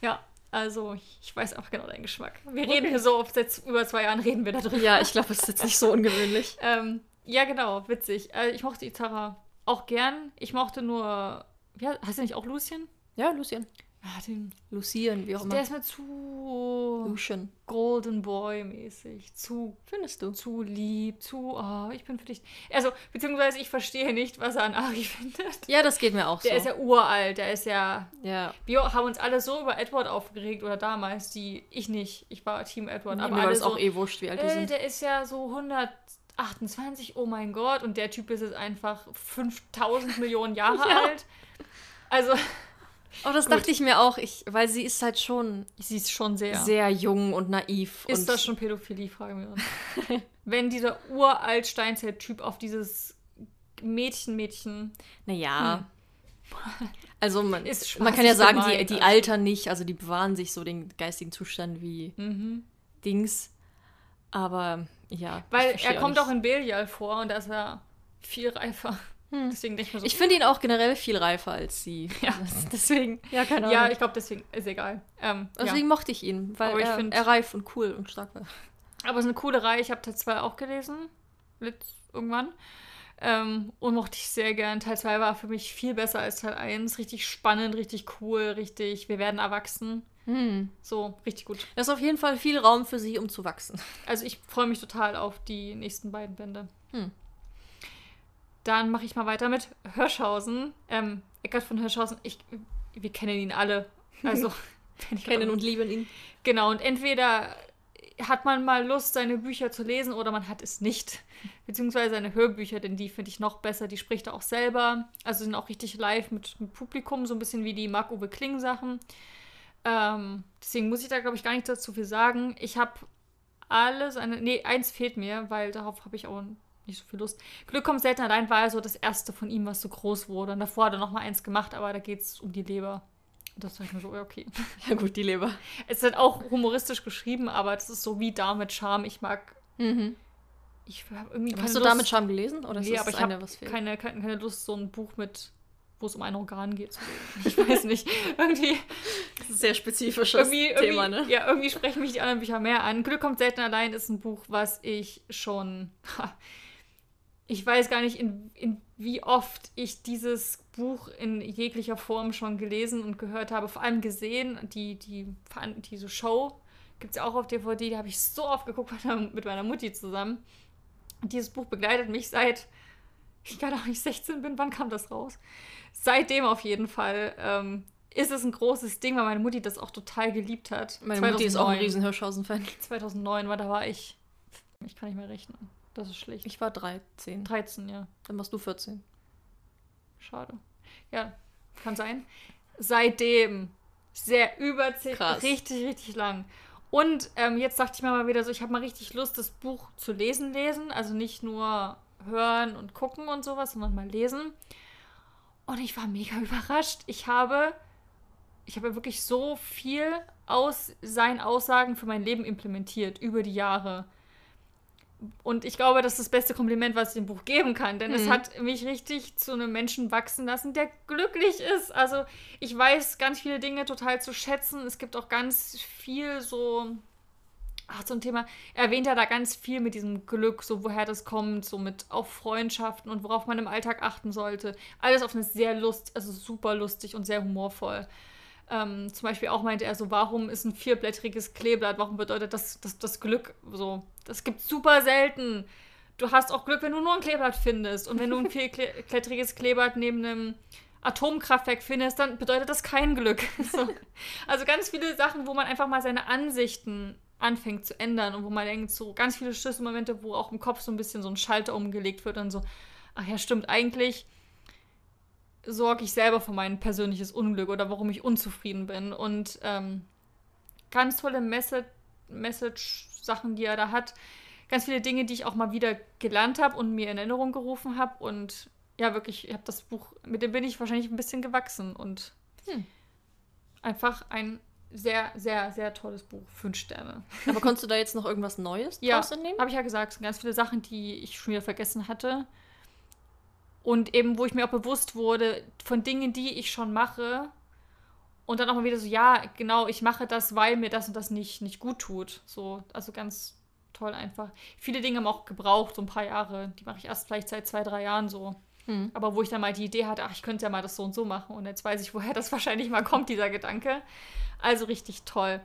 Speaker 2: Ja, also ich weiß auch genau deinen Geschmack. Wir reden hier so, oft seit über zwei Jahren reden wir darüber.
Speaker 1: Ja, ich glaube, es ist jetzt nicht so ungewöhnlich.
Speaker 2: Ähm, ja, genau, witzig. Äh, ich mochte Itara auch gern. Ich mochte nur, ja, heißt er nicht auch Lucien?
Speaker 1: Ja, Lucien.
Speaker 2: Ah, den,
Speaker 1: Lucian, wie auch
Speaker 2: der
Speaker 1: immer.
Speaker 2: ist mir zu
Speaker 1: Lucian.
Speaker 2: Golden Boy mäßig. Zu,
Speaker 1: Findest du?
Speaker 2: zu lieb, zu, oh, ich bin für dich. Also, beziehungsweise ich verstehe nicht, was er an Ari findet.
Speaker 1: Ja, das geht mir auch
Speaker 2: Der
Speaker 1: so.
Speaker 2: ist ja uralt, der ist ja.
Speaker 1: ja.
Speaker 2: Wir haben uns alle so über Edward aufgeregt oder damals, die ich nicht. Ich war Team Edward,
Speaker 1: Nee,
Speaker 2: aber
Speaker 1: mir war das
Speaker 2: so,
Speaker 1: auch eh wurscht, wie alt die
Speaker 2: äh,
Speaker 1: sind.
Speaker 2: der ist ja so 128, oh mein Gott, und der Typ ist jetzt einfach 5000 Millionen Jahre
Speaker 1: Ja.
Speaker 2: alt. Also,
Speaker 1: Oh, das
Speaker 2: Gut.
Speaker 1: dachte ich mir auch, ich, weil sie ist halt schon
Speaker 2: sie ist schon sehr.
Speaker 1: sehr jung und naiv.
Speaker 2: ist
Speaker 1: und
Speaker 2: das schon Pädophilie, fragen wir uns. Wenn dieser uralt Steinzeit-Typ auf dieses Mädchen-Mädchen.
Speaker 1: Naja. Also man,
Speaker 2: Hm.
Speaker 1: Man kann ja sagen, die,
Speaker 2: gemeint,
Speaker 1: die
Speaker 2: also.
Speaker 1: altern nicht, also die bewahren sich so den geistigen Zustand wie
Speaker 2: Mhm.
Speaker 1: Dings. Aber ja.
Speaker 2: Weil er kommt
Speaker 1: nicht.
Speaker 2: auch in Belial vor und da ist er viel reifer.
Speaker 1: Hm.
Speaker 2: Deswegen denke ich mir so.
Speaker 1: Ich finde ihn auch generell viel reifer als sie.
Speaker 2: Ja.
Speaker 1: Deswegen, ja, keine
Speaker 2: ja,
Speaker 1: Ahnung.
Speaker 2: ich glaube, deswegen ist egal. Ähm,
Speaker 1: Deswegen
Speaker 2: ja.
Speaker 1: mochte ich ihn, weil er,
Speaker 2: find-
Speaker 1: er reif und cool und stark war.
Speaker 2: Aber es ist eine coole Reihe. Ich habe Teil 2 auch gelesen. Letzt, irgendwann. Ähm, und mochte ich sehr gern. Teil 2 war für mich viel besser als Teil 1. Richtig spannend, richtig cool, richtig. Wir werden erwachsen.
Speaker 1: Hm.
Speaker 2: So, richtig gut.
Speaker 1: Da ist auf jeden Fall viel Raum für sie, um zu wachsen.
Speaker 2: Also ich freue mich total auf die nächsten beiden Bände.
Speaker 1: Hm.
Speaker 2: Dann mache ich mal weiter mit Hirschhausen. Ähm, Eckart von Hirschhausen, ich, wir kennen ihn alle. Also,
Speaker 1: Kennen und lieben ihn.
Speaker 2: Genau, und entweder hat man mal Lust, seine Bücher zu lesen oder man hat es nicht. Beziehungsweise seine Hörbücher, denn die finde ich noch besser. Die spricht er auch selber. Also sind auch richtig live mit, mit Publikum, so ein bisschen wie die Marc-Uwe Kling-Sachen. Ähm, deswegen muss ich da, glaube ich, gar nicht dazu viel sagen. Ich habe alle seine. Nee, eins fehlt mir, weil darauf habe ich auch nicht so viel Lust. Glück kommt selten allein war ja so das erste von ihm, was so groß wurde. Und davor hat er noch mal eins gemacht, aber da geht es um die Leber. Und das dachte ich mir so, okay.
Speaker 1: Ja gut, die Leber.
Speaker 2: Es ist halt auch humoristisch geschrieben, aber das ist so wie da mit Charme. Ich mag.
Speaker 1: Mhm.
Speaker 2: Ich habe irgendwie
Speaker 1: Hast du
Speaker 2: Lust.
Speaker 1: damit Charme gelesen? Oder
Speaker 2: nee, aber ich habe keine, keine, keine Lust, so ein Buch mit, wo es um ein Organ geht. Ich weiß nicht. irgendwie,
Speaker 1: Das ist ein sehr spezifisches
Speaker 2: irgendwie, irgendwie,
Speaker 1: Thema, ne?
Speaker 2: ja, irgendwie sprechen mich die anderen Bücher mehr an. Glück kommt selten allein ist ein Buch, was ich schon. Ich weiß gar nicht, in, in wie oft ich dieses Buch in jeglicher Form schon gelesen und gehört habe, vor allem gesehen. Die, die, diese Show gibt es ja auch auf DVD, die habe ich so oft geguckt mit meiner Mutti zusammen. Und dieses Buch begleitet mich seit, ich kann auch nicht 16 bin, wann kam das raus? Seitdem auf jeden Fall ähm, ist es ein großes Ding, weil meine Mutti das auch total geliebt hat.
Speaker 1: Meine Mutti ist auch ein
Speaker 2: 2009.
Speaker 1: riesen Hirschhausen-Fan.
Speaker 2: 2009 war, da war ich, ich kann nicht mehr rechnen. Das ist schlecht.
Speaker 1: Ich war 13.
Speaker 2: 13, ja.
Speaker 1: Dann warst du 14.
Speaker 2: Schade. Ja, kann sein. Seitdem sehr über 10,
Speaker 1: Krass.
Speaker 2: richtig, richtig lang. Und ähm, jetzt dachte ich mir mal wieder so, ich habe mal richtig Lust, das Buch zu lesen, lesen. Also nicht nur hören und gucken und sowas, sondern mal lesen. Und ich war mega überrascht. Ich habe, ich habe wirklich so viel aus seinen Aussagen für mein Leben implementiert über die Jahre. Und ich glaube, das ist das beste Kompliment, was ich dem Buch geben kann, denn es
Speaker 1: Mhm.
Speaker 2: hat mich richtig zu einem Menschen wachsen lassen, der glücklich ist. Also ich weiß ganz viele Dinge total zu schätzen. Es gibt auch ganz viel so, ach, zum Thema, er erwähnt ja da ganz viel mit diesem Glück, so woher das kommt, so mit auf Freundschaften und worauf man im Alltag achten sollte. Alles auf eine sehr lust, also super lustig und sehr humorvoll. Ähm, zum Beispiel auch meinte er so, warum ist ein vierblättriges Kleeblatt, warum bedeutet das, das, das Glück so? Das gibt super selten. Du hast auch Glück, wenn du nur ein Kleeblatt findest. Und wenn du ein vierblättriges Kleeblatt neben einem Atomkraftwerk findest, dann bedeutet das kein Glück. So. Also ganz viele Sachen, wo man einfach mal seine Ansichten anfängt zu ändern und wo man denkt, so ganz viele Schlüsselmomente, wo auch im Kopf so ein bisschen so ein Schalter umgelegt wird und so, ach ja, stimmt, eigentlich sorge ich selber für mein persönliches Unglück oder warum ich unzufrieden bin. Und ähm, ganz tolle Message, Message-Sachen, die er da hat. Ganz viele Dinge, die ich auch mal wieder gelernt habe und mir in Erinnerung gerufen habe. Und ja, wirklich, ich habe das Buch, mit dem bin ich wahrscheinlich ein bisschen gewachsen und
Speaker 1: Hm.
Speaker 2: einfach ein sehr, sehr, sehr tolles Buch. Fünf Sterne.
Speaker 1: Aber konntest du da jetzt noch irgendwas Neues
Speaker 2: Ja,
Speaker 1: draus entnehmen?
Speaker 2: Habe ich ja gesagt, es sind ganz viele Sachen, die ich schon wieder vergessen hatte. Und eben, wo ich mir auch bewusst wurde, von Dingen, die ich schon mache. Und dann auch mal wieder so, ja, genau, ich mache das, weil mir das und das nicht, nicht gut tut. So, also ganz toll einfach. Viele Dinge haben auch gebraucht, so ein paar Jahre. Die mache ich erst vielleicht seit zwei, drei Jahren so. Mhm. Aber wo ich dann mal die Idee hatte, ach, ich könnte ja mal das so und so machen. Und jetzt weiß ich, woher das wahrscheinlich mal kommt, dieser Gedanke. Also richtig toll.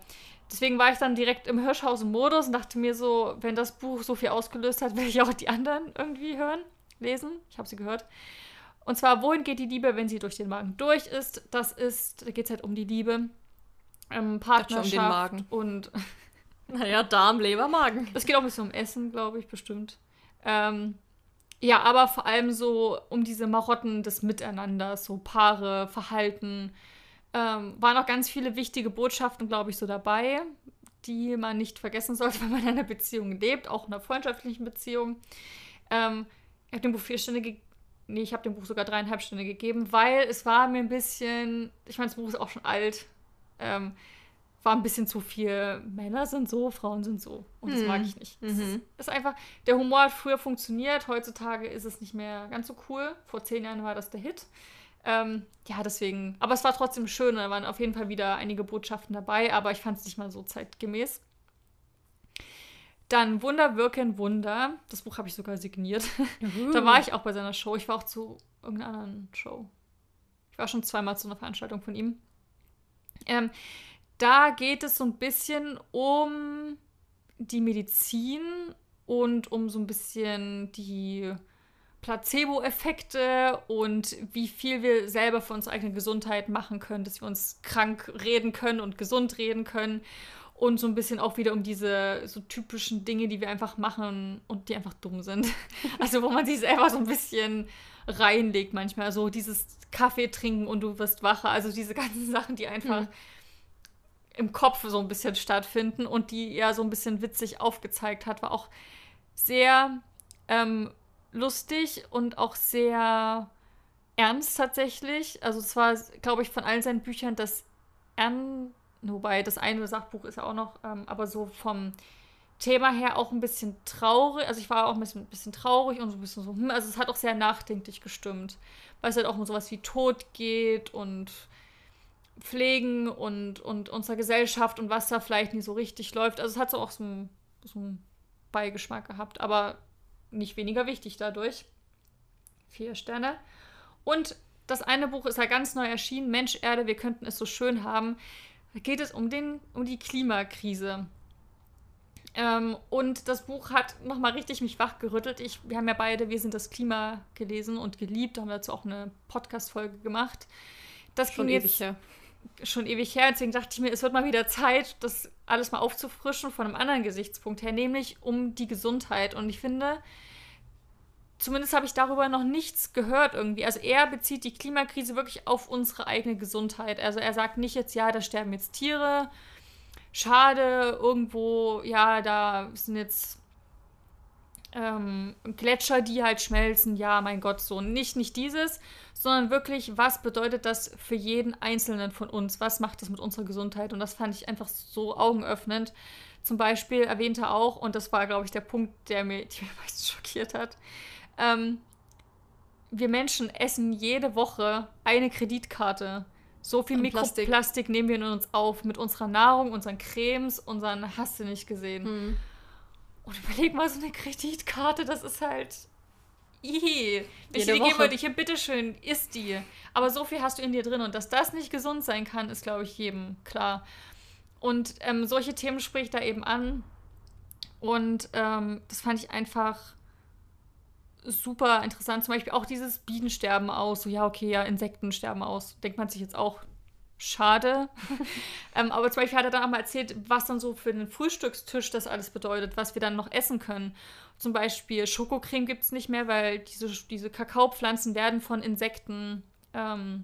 Speaker 2: Deswegen war ich dann direkt im Hirschhausen-Modus und dachte mir so, wenn das Buch so viel ausgelöst hat, will ich auch die anderen irgendwie hören, lesen. Ich habe sie gehört. Und zwar, wohin geht die Liebe, wenn sie durch den Magen durch ist? Das ist, da geht es halt um die Liebe, ähm, Partnerschaft um Magen. und
Speaker 1: naja, Darm, Leber, Magen.
Speaker 2: Es geht auch ein bisschen um Essen, glaube ich, bestimmt. Ähm, ja, aber vor allem so um diese Marotten des Miteinanders, so Paare, Verhalten. Ähm, waren auch ganz viele wichtige Botschaften, glaube ich, so dabei, die man nicht vergessen sollte, wenn man in einer Beziehung lebt, auch in einer freundschaftlichen Beziehung. Ähm, ich habe dem Buch vier Sterne gegeben. Nee, ich habe dem Buch sogar dreieinhalb Sterne gegeben, weil es war mir ein bisschen. Ich meine, das Buch ist auch schon alt. Ähm, war ein bisschen zu viel. Männer sind so, Frauen sind so. Und das mag hm. ich nicht. Mhm. Das ist einfach, der Humor hat früher funktioniert, heutzutage ist es nicht mehr ganz so cool. Vor zehn Jahren war das der Hit. Ähm, ja, deswegen. Aber es war trotzdem schön. Da waren auf jeden Fall wieder einige Botschaften dabei, aber ich fand es nicht mal so zeitgemäß. Dann Wunder wirken Wunder. Das Buch habe ich sogar signiert. da war ich auch bei seiner Show. Ich war auch zu irgendeiner anderen Show. Ich war schon zweimal zu einer Veranstaltung von ihm. Ähm, da geht es so ein bisschen um die Medizin und um so ein bisschen die Placebo-Effekte und wie viel wir selber für unsere eigene Gesundheit machen können, dass wir uns krank reden können und gesund reden können. Und so ein bisschen auch wieder um diese so typischen Dinge, die wir einfach machen und die einfach dumm sind. Also wo man sich selber so ein bisschen reinlegt manchmal. So dieses Kaffee trinken und du wirst wacher. Also diese ganzen Sachen, die einfach mhm im Kopf so ein bisschen stattfinden und die ja so ein bisschen witzig aufgezeigt hat, war auch sehr ähm, lustig und auch sehr ernst tatsächlich. Also es war, glaube ich, von allen seinen Büchern das Ern, wobei das eine Sachbuch ist ja auch noch, ähm, aber so vom Thema her auch ein bisschen traurig. Also ich war auch ein bisschen, ein bisschen traurig und so ein bisschen so, hm, also es hat auch sehr nachdenklich gestimmt, weil es halt auch um sowas wie Tod geht und Pflegen und, und unserer Gesellschaft und was da vielleicht nicht so richtig läuft. Also es hat so auch so einen, so einen Beigeschmack gehabt, aber nicht weniger wichtig dadurch. Vier Sterne. Und das eine Buch ist ja ganz neu erschienen, Mensch, Erde, wir könnten es so schön haben. Da geht es um, den, um die Klimakrise. Ähm, und das Buch hat nochmal richtig mich wachgerüttelt. Ich, wir haben ja beide Wir sind das Klima gelesen und geliebt, haben dazu auch eine Podcast-Folge gemacht. Das Schon ewig jetzt, her schon ewig her. Deswegen dachte ich mir, es wird mal wieder Zeit, das alles mal aufzufrischen von einem anderen Gesichtspunkt her, nämlich um die Gesundheit. Und ich finde, zumindest habe ich darüber noch nichts gehört irgendwie. Also er bezieht die Klimakrise wirklich auf unsere eigene Gesundheit. Also er sagt nicht jetzt, ja, da sterben jetzt Tiere. Schade, irgendwo, ja, da sind jetzt ähm, Gletscher, die halt schmelzen, ja, mein Gott, so. Nicht, nicht dieses, sondern wirklich, was bedeutet das für jeden Einzelnen von uns? Was macht das mit unserer Gesundheit? Und das fand ich einfach so augenöffnend. Zum Beispiel erwähnte er auch, und das war, glaube ich, der Punkt, der mir die meisten schockiert hat, ähm, wir Menschen essen jede Woche eine Kreditkarte. So viel Mikroplastik Plastik nehmen wir in uns auf mit unserer Nahrung, unseren Cremes, unseren Hast du nicht gesehen. Hm. Und überleg mal, so eine Kreditkarte, das ist halt. Ih, wenn ich dir die geben würde, hier, bitteschön, isst die. Aber so viel hast du in dir drin und dass das nicht gesund sein kann, ist, glaube ich, jedem klar. Und ähm, solche Themen spricht da eben an. Und ähm, das fand ich einfach super interessant. Zum Beispiel auch dieses Bienen sterben aus. So, ja, okay, ja, Insekten sterben aus. Denkt man sich jetzt auch, schade. ähm, aber zum Beispiel hat er dann auch mal erzählt, was dann so für den Frühstückstisch das alles bedeutet, was wir dann noch essen können. Zum Beispiel Schokocreme gibt es nicht mehr, weil diese, diese Kakaopflanzen werden von Insekten ähm,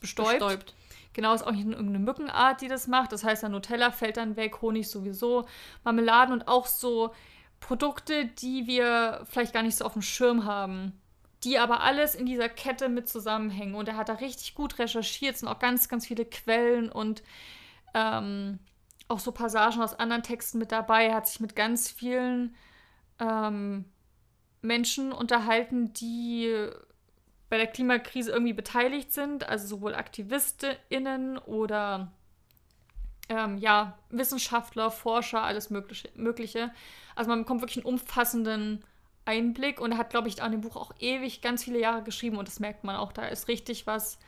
Speaker 2: bestäubt. bestäubt. Genau, ist auch nicht irgendeine Mückenart, die das macht. Das heißt, der Nutella fällt dann weg, Honig sowieso, Marmeladen und auch so Produkte, die wir vielleicht gar nicht so auf dem Schirm haben die aber alles in dieser Kette mit zusammenhängen. Und er hat da richtig gut recherchiert, es sind auch ganz, ganz viele Quellen und ähm, auch so Passagen aus anderen Texten mit dabei. Er hat sich mit ganz vielen ähm, Menschen unterhalten, die bei der Klimakrise irgendwie beteiligt sind, also sowohl AktivistInnen oder ähm, ja, Wissenschaftler, Forscher, alles Mögliche. Also man bekommt wirklich einen umfassenden Einblick und er hat, glaube ich, an dem Buch auch ewig ganz viele Jahre geschrieben und das merkt man auch. Da ist richtig was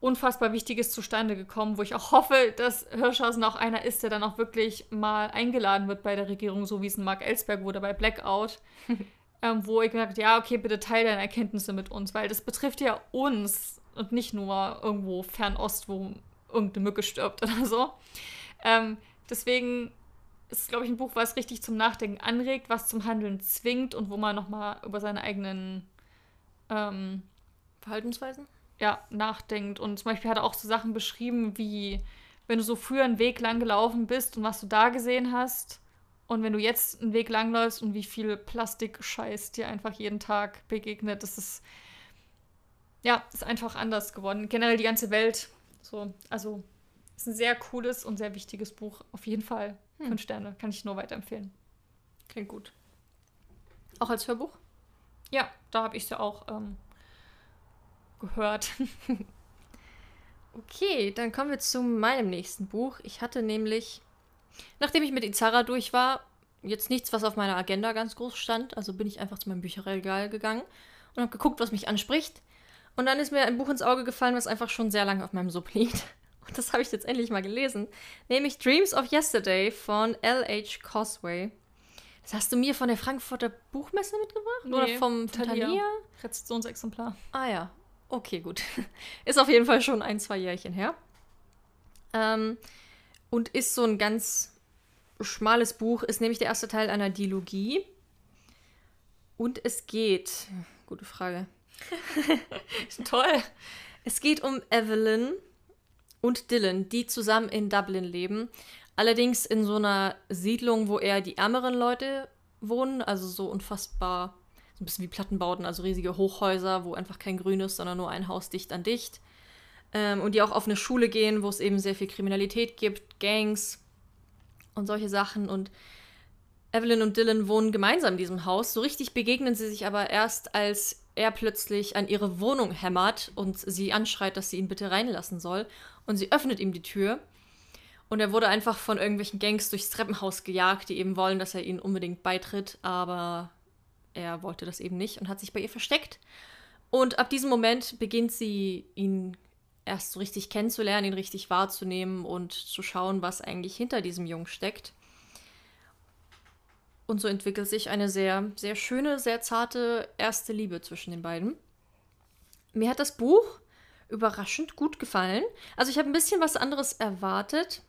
Speaker 2: unfassbar Wichtiges zustande gekommen, wo ich auch hoffe, dass Hirschhausen auch einer ist, der dann auch wirklich mal eingeladen wird bei der Regierung, so wie es ein Mark Ellsberg wurde bei Blackout. ähm, wo ich gesagt habe, ja, okay, bitte teile deine Erkenntnisse mit uns, weil das betrifft ja uns und nicht nur irgendwo Fernost, wo irgendeine Mücke stirbt oder so. Ähm, deswegen ist es, glaube ich, ein Buch, was richtig zum Nachdenken anregt, was zum Handeln zwingt und wo man nochmal über seine eigenen ähm,
Speaker 1: Verhaltensweisen
Speaker 2: ja, nachdenkt. Und zum Beispiel hat er auch so Sachen beschrieben, wie wenn du so früher einen Weg lang gelaufen bist und was du da gesehen hast. Und wenn du jetzt einen Weg lang läufst und wie viel Plastikscheiß dir einfach jeden Tag begegnet, das ist ja, ist einfach anders geworden. Generell die ganze Welt. So, also ist ein sehr cooles und sehr wichtiges Buch. Auf jeden Fall. Hm. Fünf Sterne. Kann ich nur weiterempfehlen.
Speaker 1: Klingt gut. Auch als Hörbuch?
Speaker 2: Ja, da habe ich es ja auch ähm, gehört.
Speaker 1: okay, dann kommen wir zu meinem nächsten Buch. Ich hatte nämlich, nachdem ich mit Izara durch war, jetzt nichts, was auf meiner Agenda ganz groß stand. Also bin ich einfach zu meinem Bücherregal gegangen und habe geguckt, was mich anspricht. Und dann ist mir ein Buch ins Auge gefallen, was einfach schon sehr lange auf meinem Sub liegt. Und das habe ich jetzt endlich mal gelesen. Nämlich Dreams of Yesterday von L.H. Cosway. Das hast du mir von der Frankfurter Buchmesse mitgebracht? Nee, Oder vom
Speaker 2: Thalia? Thalia? Rezessionsexemplar.
Speaker 1: Ah ja, okay, gut. Ist auf jeden Fall schon ein, zwei Jährchen her. Ähm, und ist so ein ganz schmales Buch, ist nämlich der erste Teil einer Dilogie. Und es geht. Gute Frage.
Speaker 2: Toll.
Speaker 1: Es geht um Evelyn und Dylan, die zusammen in Dublin leben. Allerdings in so einer Siedlung, wo eher die ärmeren Leute wohnen, also so unfassbar, so ein bisschen wie Plattenbauten, also riesige Hochhäuser, wo einfach kein Grün ist, sondern nur ein Haus dicht an dicht. Ähm, und die auch auf eine Schule gehen, wo es eben sehr viel Kriminalität gibt, Gangs und solche Sachen. Und Evelyn und Dylan wohnen gemeinsam in diesem Haus. So richtig begegnen sie sich aber erst, als er plötzlich an ihre Wohnung hämmert und sie anschreit, dass sie ihn bitte reinlassen soll. Und sie öffnet ihm die Tür. Und er wurde einfach von irgendwelchen Gangs durchs Treppenhaus gejagt, die eben wollen, dass er ihnen unbedingt beitritt. Aber er wollte das eben nicht und hat sich bei ihr versteckt. Und ab diesem Moment beginnt sie, ihn erst so richtig kennenzulernen, ihn richtig wahrzunehmen und zu schauen, was eigentlich hinter diesem Jungen steckt. Und so entwickelt sich eine sehr, sehr schöne, sehr zarte erste Liebe zwischen den beiden. Mir hat das Buch überraschend gut gefallen. Also ich habe ein bisschen was anderes erwartet,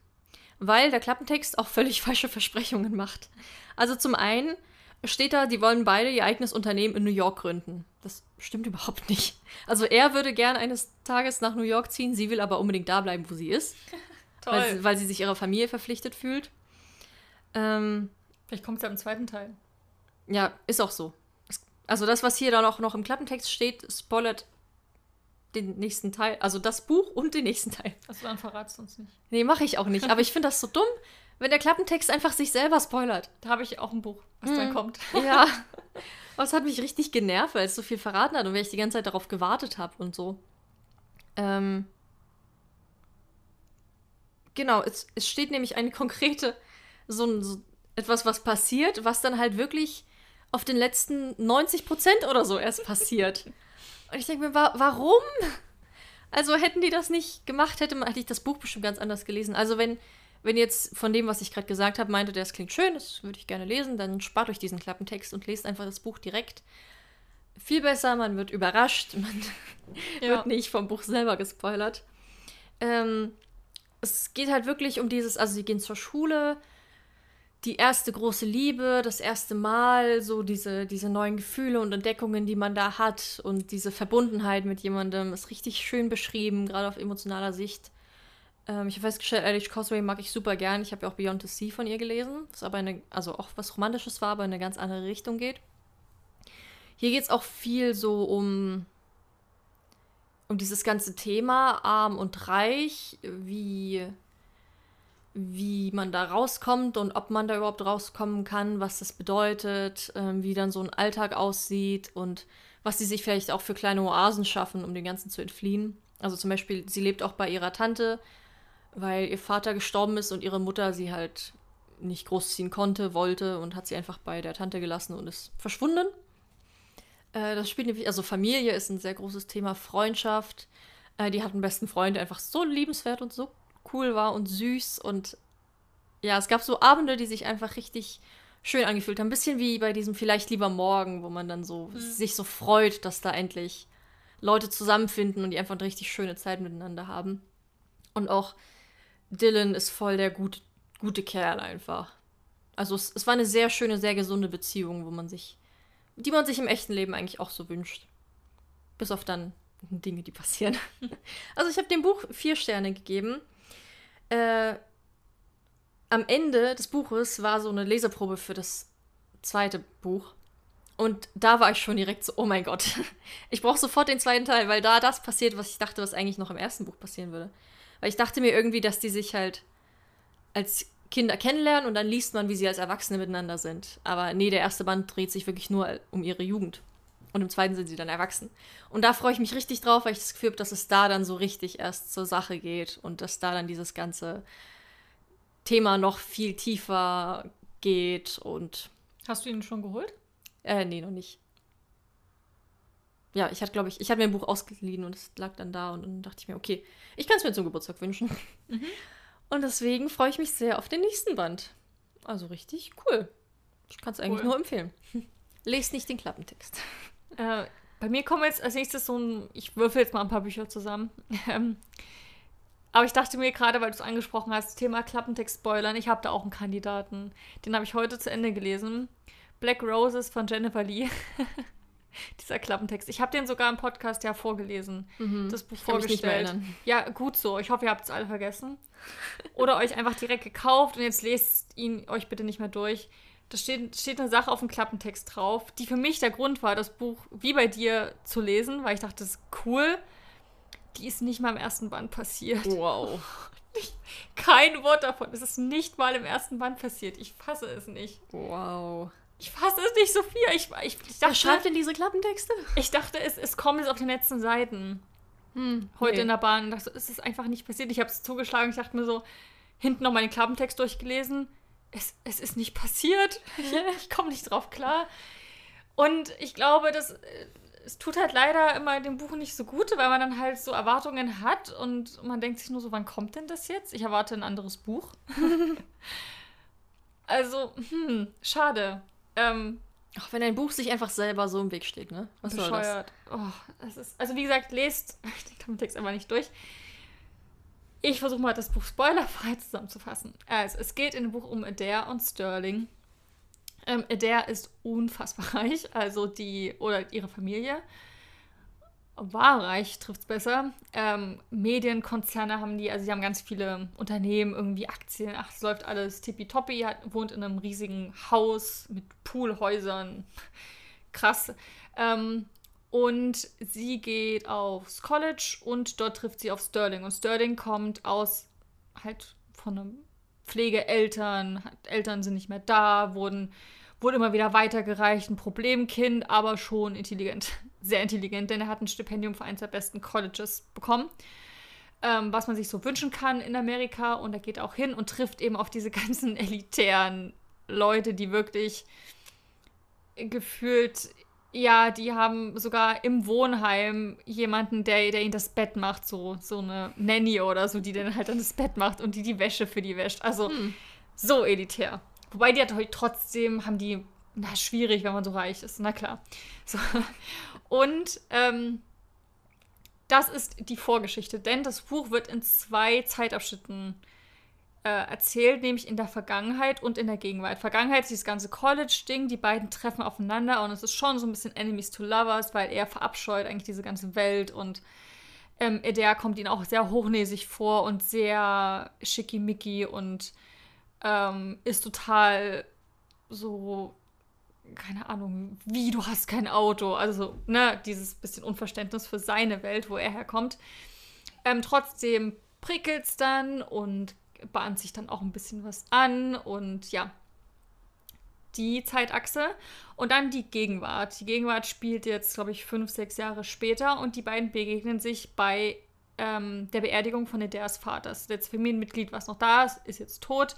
Speaker 1: weil der Klappentext auch völlig falsche Versprechungen macht. Also zum einen steht da, die wollen beide ihr eigenes Unternehmen in New York gründen. Das stimmt überhaupt nicht. Also er würde gern eines Tages nach New York ziehen, sie will aber unbedingt da bleiben, wo sie ist. Toll. Weil, sie, weil sie sich ihrer Familie verpflichtet fühlt. Ähm,
Speaker 2: Vielleicht kommt es ja im zweiten Teil.
Speaker 1: Ja, ist auch so. Also das, was hier dann auch noch im Klappentext steht, spoilert den nächsten Teil. Also das Buch und den nächsten Teil.
Speaker 2: Also dann verratst du uns nicht.
Speaker 1: Nee, mache ich auch nicht. Aber ich finde das so dumm, wenn der Klappentext einfach sich selber spoilert.
Speaker 2: Da habe ich auch ein Buch, was hm. dann kommt.
Speaker 1: Ja. Aber es hat mich richtig genervt, weil es so viel verraten hat und weil ich die ganze Zeit darauf gewartet habe und so. Ähm. Genau, es, es steht nämlich eine konkrete, so, so etwas, was passiert, was dann halt wirklich auf den letzten 90 Prozent oder so erst passiert. Und ich denke mir, wa warum? Also hätten die das nicht gemacht, hätte, hätte ich das Buch bestimmt ganz anders gelesen. Also wenn, wenn jetzt von dem, was ich gerade gesagt habe, meinte, das klingt schön, das würde ich gerne lesen, dann spart euch diesen Klappentext und lest einfach das Buch direkt. Viel besser, man wird überrascht, man ja. wird nicht vom Buch selber gespoilert. Ähm, es geht halt wirklich um dieses, also sie gehen zur Schule, die erste große Liebe, das erste Mal, so diese, diese neuen Gefühle und Entdeckungen, die man da hat und diese Verbundenheit mit jemandem ist richtig schön beschrieben, gerade auf emotionaler Sicht. Ähm, ich habe festgestellt, Alice Cosway mag ich super gern. Ich habe ja auch Beyond the Sea von ihr gelesen, was aber eine, also auch was Romantisches war, aber in eine ganz andere Richtung geht. Hier geht es auch viel so um, um dieses ganze Thema, arm und reich, wie wie man da rauskommt und ob man da überhaupt rauskommen kann, was das bedeutet, ähm, wie dann so ein Alltag aussieht und was sie sich vielleicht auch für kleine Oasen schaffen, um dem Ganzen zu entfliehen. Also zum Beispiel, sie lebt auch bei ihrer Tante, weil ihr Vater gestorben ist und ihre Mutter sie halt nicht großziehen konnte, wollte und hat sie einfach bei der Tante gelassen und ist verschwunden. Äh, das spielt nämlich, also Familie ist ein sehr großes Thema, Freundschaft. Äh, die hat einen besten Freund, einfach so liebenswert und so cool war und süß und ja, es gab so Abende, die sich einfach richtig schön angefühlt haben. Ein bisschen wie bei diesem Vielleicht lieber morgen, wo man dann so mhm. sich so freut, dass da endlich Leute zusammenfinden und die einfach eine richtig schöne Zeit miteinander haben. Und auch Dylan ist voll der gute, gute Kerl einfach. Also es, es war eine sehr schöne, sehr gesunde Beziehung, wo man sich, die man sich im echten Leben eigentlich auch so wünscht. Bis auf dann Dinge, die passieren. also ich habe dem Buch vier Sterne gegeben. Äh, am Ende des Buches war so eine Leseprobe für das zweite Buch. Und da war ich schon direkt so, oh mein Gott, ich brauche sofort den zweiten Teil, weil da das passiert, was ich dachte, was eigentlich noch im ersten Buch passieren würde. Weil ich dachte mir irgendwie, dass die sich halt als Kinder kennenlernen und dann liest man, wie sie als Erwachsene miteinander sind. Aber nee, der erste Band dreht sich wirklich nur um ihre Jugend. Und im zweiten sind sie dann erwachsen. Und da freue ich mich richtig drauf, weil ich das Gefühl habe, dass es da dann so richtig erst zur Sache geht und dass da dann dieses ganze Thema noch viel tiefer geht und.
Speaker 2: Hast du ihn schon geholt?
Speaker 1: Äh, nee, noch nicht. Ja, ich hatte, glaube ich, ich hatte mir ein Buch ausgeliehen und es lag dann da und dann dachte ich mir, okay, ich kann es mir zum Geburtstag wünschen. Mhm. Und deswegen freue ich mich sehr auf den nächsten Band. Also richtig cool. Ich kann es eigentlich cool. nur empfehlen. Lest nicht den Klappentext.
Speaker 2: Äh, bei mir kommen jetzt als nächstes so ein, ich würfel jetzt mal ein paar Bücher zusammen. Ähm, aber ich dachte mir gerade, weil du es angesprochen hast, Thema Klappentext spoilern, ich habe da auch einen Kandidaten. Den habe ich heute zu Ende gelesen. Black Roses von Jennifer Lee. Dieser Klappentext. Ich habe den sogar im Podcast ja vorgelesen. Mhm. Das Buch ich vorgestellt. Ja, gut so. Ich hoffe, ihr habt es alle vergessen. Oder euch einfach direkt gekauft und jetzt lest ihn euch bitte nicht mehr durch. Da steht, steht eine Sache auf dem Klappentext drauf, die für mich der Grund war, das Buch wie bei dir zu lesen, weil ich dachte, das ist cool die ist nicht mal im ersten Band passiert.
Speaker 1: Wow.
Speaker 2: Kein Wort davon. Es ist nicht mal im ersten Band passiert. Ich fasse es nicht.
Speaker 1: Wow.
Speaker 2: Ich fasse es nicht, Sophia. Ich, ich, ich
Speaker 1: dachte, Wer schreibt denn diese Klappentexte?
Speaker 2: Ich dachte, es, es kommt jetzt auf den letzten Seiten. Hm, Heute nee. in der Bahn. Ich dachte, es ist einfach nicht passiert. Ich habe es zugeschlagen. Ich dachte mir so, hinten noch mal den Klappentext durchgelesen. Es, es ist nicht passiert. Ich, ich komme nicht drauf klar. Und ich glaube, dass äh, es tut halt leider immer dem Buch nicht so gut, weil man dann halt so Erwartungen hat und man denkt sich nur so, wann kommt denn das jetzt? Ich erwarte ein anderes Buch. also, hm, schade. Ähm,
Speaker 1: Ach, wenn ein Buch sich einfach selber so im Weg steht, ne?
Speaker 2: Was bescheuert. soll das? Oh, das ist, also wie gesagt, lest den Text einfach nicht durch. Ich versuche mal das Buch spoilerfrei zusammenzufassen. Also, es geht in dem Buch um Adair und Sterling. Ähm, der ist unfassbar reich, also die, oder ihre Familie. War reich, trifft es besser. Ähm, Medienkonzerne haben die, also sie haben ganz viele Unternehmen, irgendwie Aktien, ach, es läuft alles tippitoppi, hat, wohnt in einem riesigen Haus mit Poolhäusern. Krass. Ähm, und sie geht aufs College und dort trifft sie auf Sterling. Und Sterling kommt aus halt von einem Pflegeeltern, Eltern sind nicht mehr da, wurden, wurde immer wieder weitergereicht, ein Problemkind, aber schon intelligent, sehr intelligent, denn er hat ein Stipendium für eines der besten Colleges bekommen, ähm, was man sich so wünschen kann in Amerika. Und er geht auch hin und trifft eben auf diese ganzen elitären Leute, die wirklich gefühlt ja, die haben sogar im Wohnheim jemanden, der, der ihnen das Bett macht, so, so eine Nanny oder so, die dann halt dann das Bett macht und die die Wäsche für die wäscht. Also hm. so elitär. Wobei die halt trotzdem haben die, na, schwierig, wenn man so reich ist, na klar. So. Und ähm, das ist die Vorgeschichte, denn das Buch wird in zwei Zeitabschnitten äh, erzählt, nämlich in der Vergangenheit und in der Gegenwart. Vergangenheit ist dieses ganze College-Ding, die beiden treffen aufeinander und es ist schon so ein bisschen Enemies to Lovers, weil er verabscheut eigentlich diese ganze Welt und ähm, Eder kommt ihnen auch sehr hochnäsig vor und sehr schickimicki und ähm, ist total so, keine Ahnung, wie du hast kein Auto. Also, ne, dieses bisschen Unverständnis für seine Welt, wo er herkommt. Ähm, trotzdem prickelt es dann und bahnt sich dann auch ein bisschen was an und ja, die Zeitachse und dann die Gegenwart. Die Gegenwart spielt jetzt, glaube ich, fünf, sechs Jahre später und die beiden begegnen sich bei ähm, der Beerdigung von Edeas Vaters. Das Familienmitglied, was noch da ist, ist jetzt tot.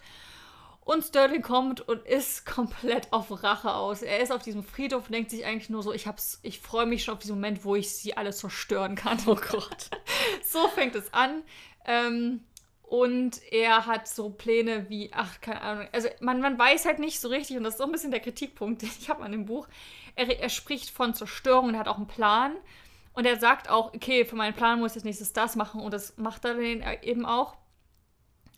Speaker 2: Und Sterling kommt und ist komplett auf Rache aus. Er ist auf diesem Friedhof und denkt sich eigentlich nur so, ich, hab's, ich freue mich schon auf diesen Moment, wo ich sie alle zerstören kann.
Speaker 1: Oh Gott.
Speaker 2: so fängt es an. Ähm, und er hat so Pläne wie, ach, keine Ahnung. Also man, man weiß halt nicht so richtig, und das ist so ein bisschen der Kritikpunkt, den ich habe an dem Buch. Er, er spricht von Zerstörung und hat auch einen Plan. Und er sagt auch, okay, für meinen Plan muss ich als nächstes das machen und das macht er dann eben auch.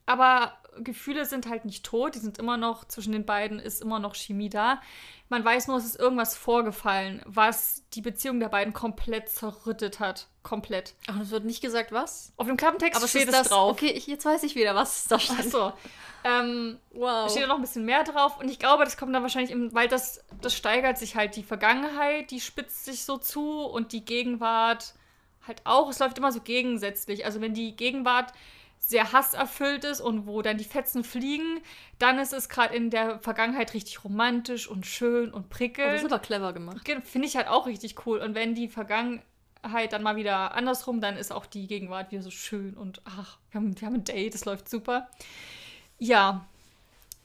Speaker 2: Aber Gefühle sind halt nicht tot, die sind immer noch, zwischen den beiden ist immer noch Chemie da. Man weiß nur, es ist irgendwas vorgefallen, was die Beziehung der beiden komplett zerrüttet hat. Komplett.
Speaker 1: Ach, es wird nicht gesagt, was?
Speaker 2: Auf dem Klappentext
Speaker 1: Aber
Speaker 2: steht es
Speaker 1: das
Speaker 2: drauf.
Speaker 1: Okay, ich, jetzt weiß ich wieder, was da steht.
Speaker 2: Achso. Ähm,
Speaker 1: Wow.
Speaker 2: steht da noch ein bisschen mehr drauf und ich glaube, das kommt dann wahrscheinlich, im, weil das, das steigert sich halt die Vergangenheit, die spitzt sich so zu und die Gegenwart halt auch. Es läuft immer so gegensätzlich. Also wenn die Gegenwart sehr hasserfüllt ist und wo dann die Fetzen fliegen, dann ist es gerade in der Vergangenheit richtig romantisch und schön und
Speaker 1: Oh, das
Speaker 2: prickelnd.
Speaker 1: ist aber clever gemacht.
Speaker 2: Ge- Finde ich halt auch richtig cool. Und wenn die Vergangenheit dann mal wieder andersrum, dann ist auch die Gegenwart wieder so schön und ach, wir haben, wir haben ein Date, das läuft super. Ja.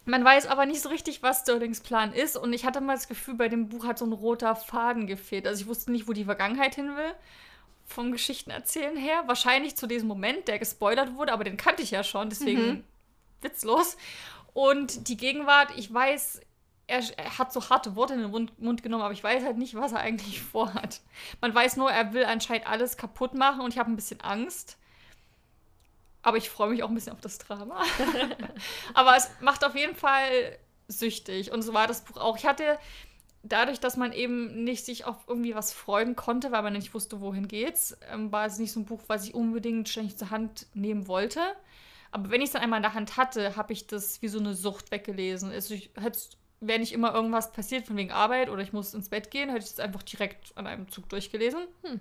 Speaker 2: Man weiß aber nicht so richtig, was Sterlings Plan ist. Und ich hatte mal das Gefühl, bei dem Buch hat so ein roter Faden gefehlt. Also ich wusste nicht, wo die Vergangenheit hin will. Vom Geschichtenerzählen her. Wahrscheinlich zu diesem Moment, der gespoilert wurde, aber den kannte ich ja schon, deswegen
Speaker 1: Mhm.
Speaker 2: witzlos. Und die Gegenwart, ich weiß, er, hat so harte Worte in den Mund, genommen, aber ich weiß halt nicht, was er eigentlich vorhat. Man weiß nur, er will anscheinend alles kaputt machen und ich habe ein bisschen Angst. Aber ich freue mich auch ein bisschen auf das Drama. aber es macht auf jeden Fall süchtig. Und so war das Buch auch. Ich hatte dadurch, dass man eben nicht sich auf irgendwie was freuen konnte, weil man nicht wusste, wohin geht's, ähm, war es nicht so ein Buch, was ich unbedingt ständig zur Hand nehmen wollte. Aber wenn ich es dann einmal in der Hand hatte, habe ich das wie so eine Sucht weggelesen. Also ich hätte wenn nicht immer irgendwas passiert von wegen Arbeit oder ich muss ins Bett gehen, hätte ich es einfach direkt an einem Zug durchgelesen.
Speaker 1: Hm.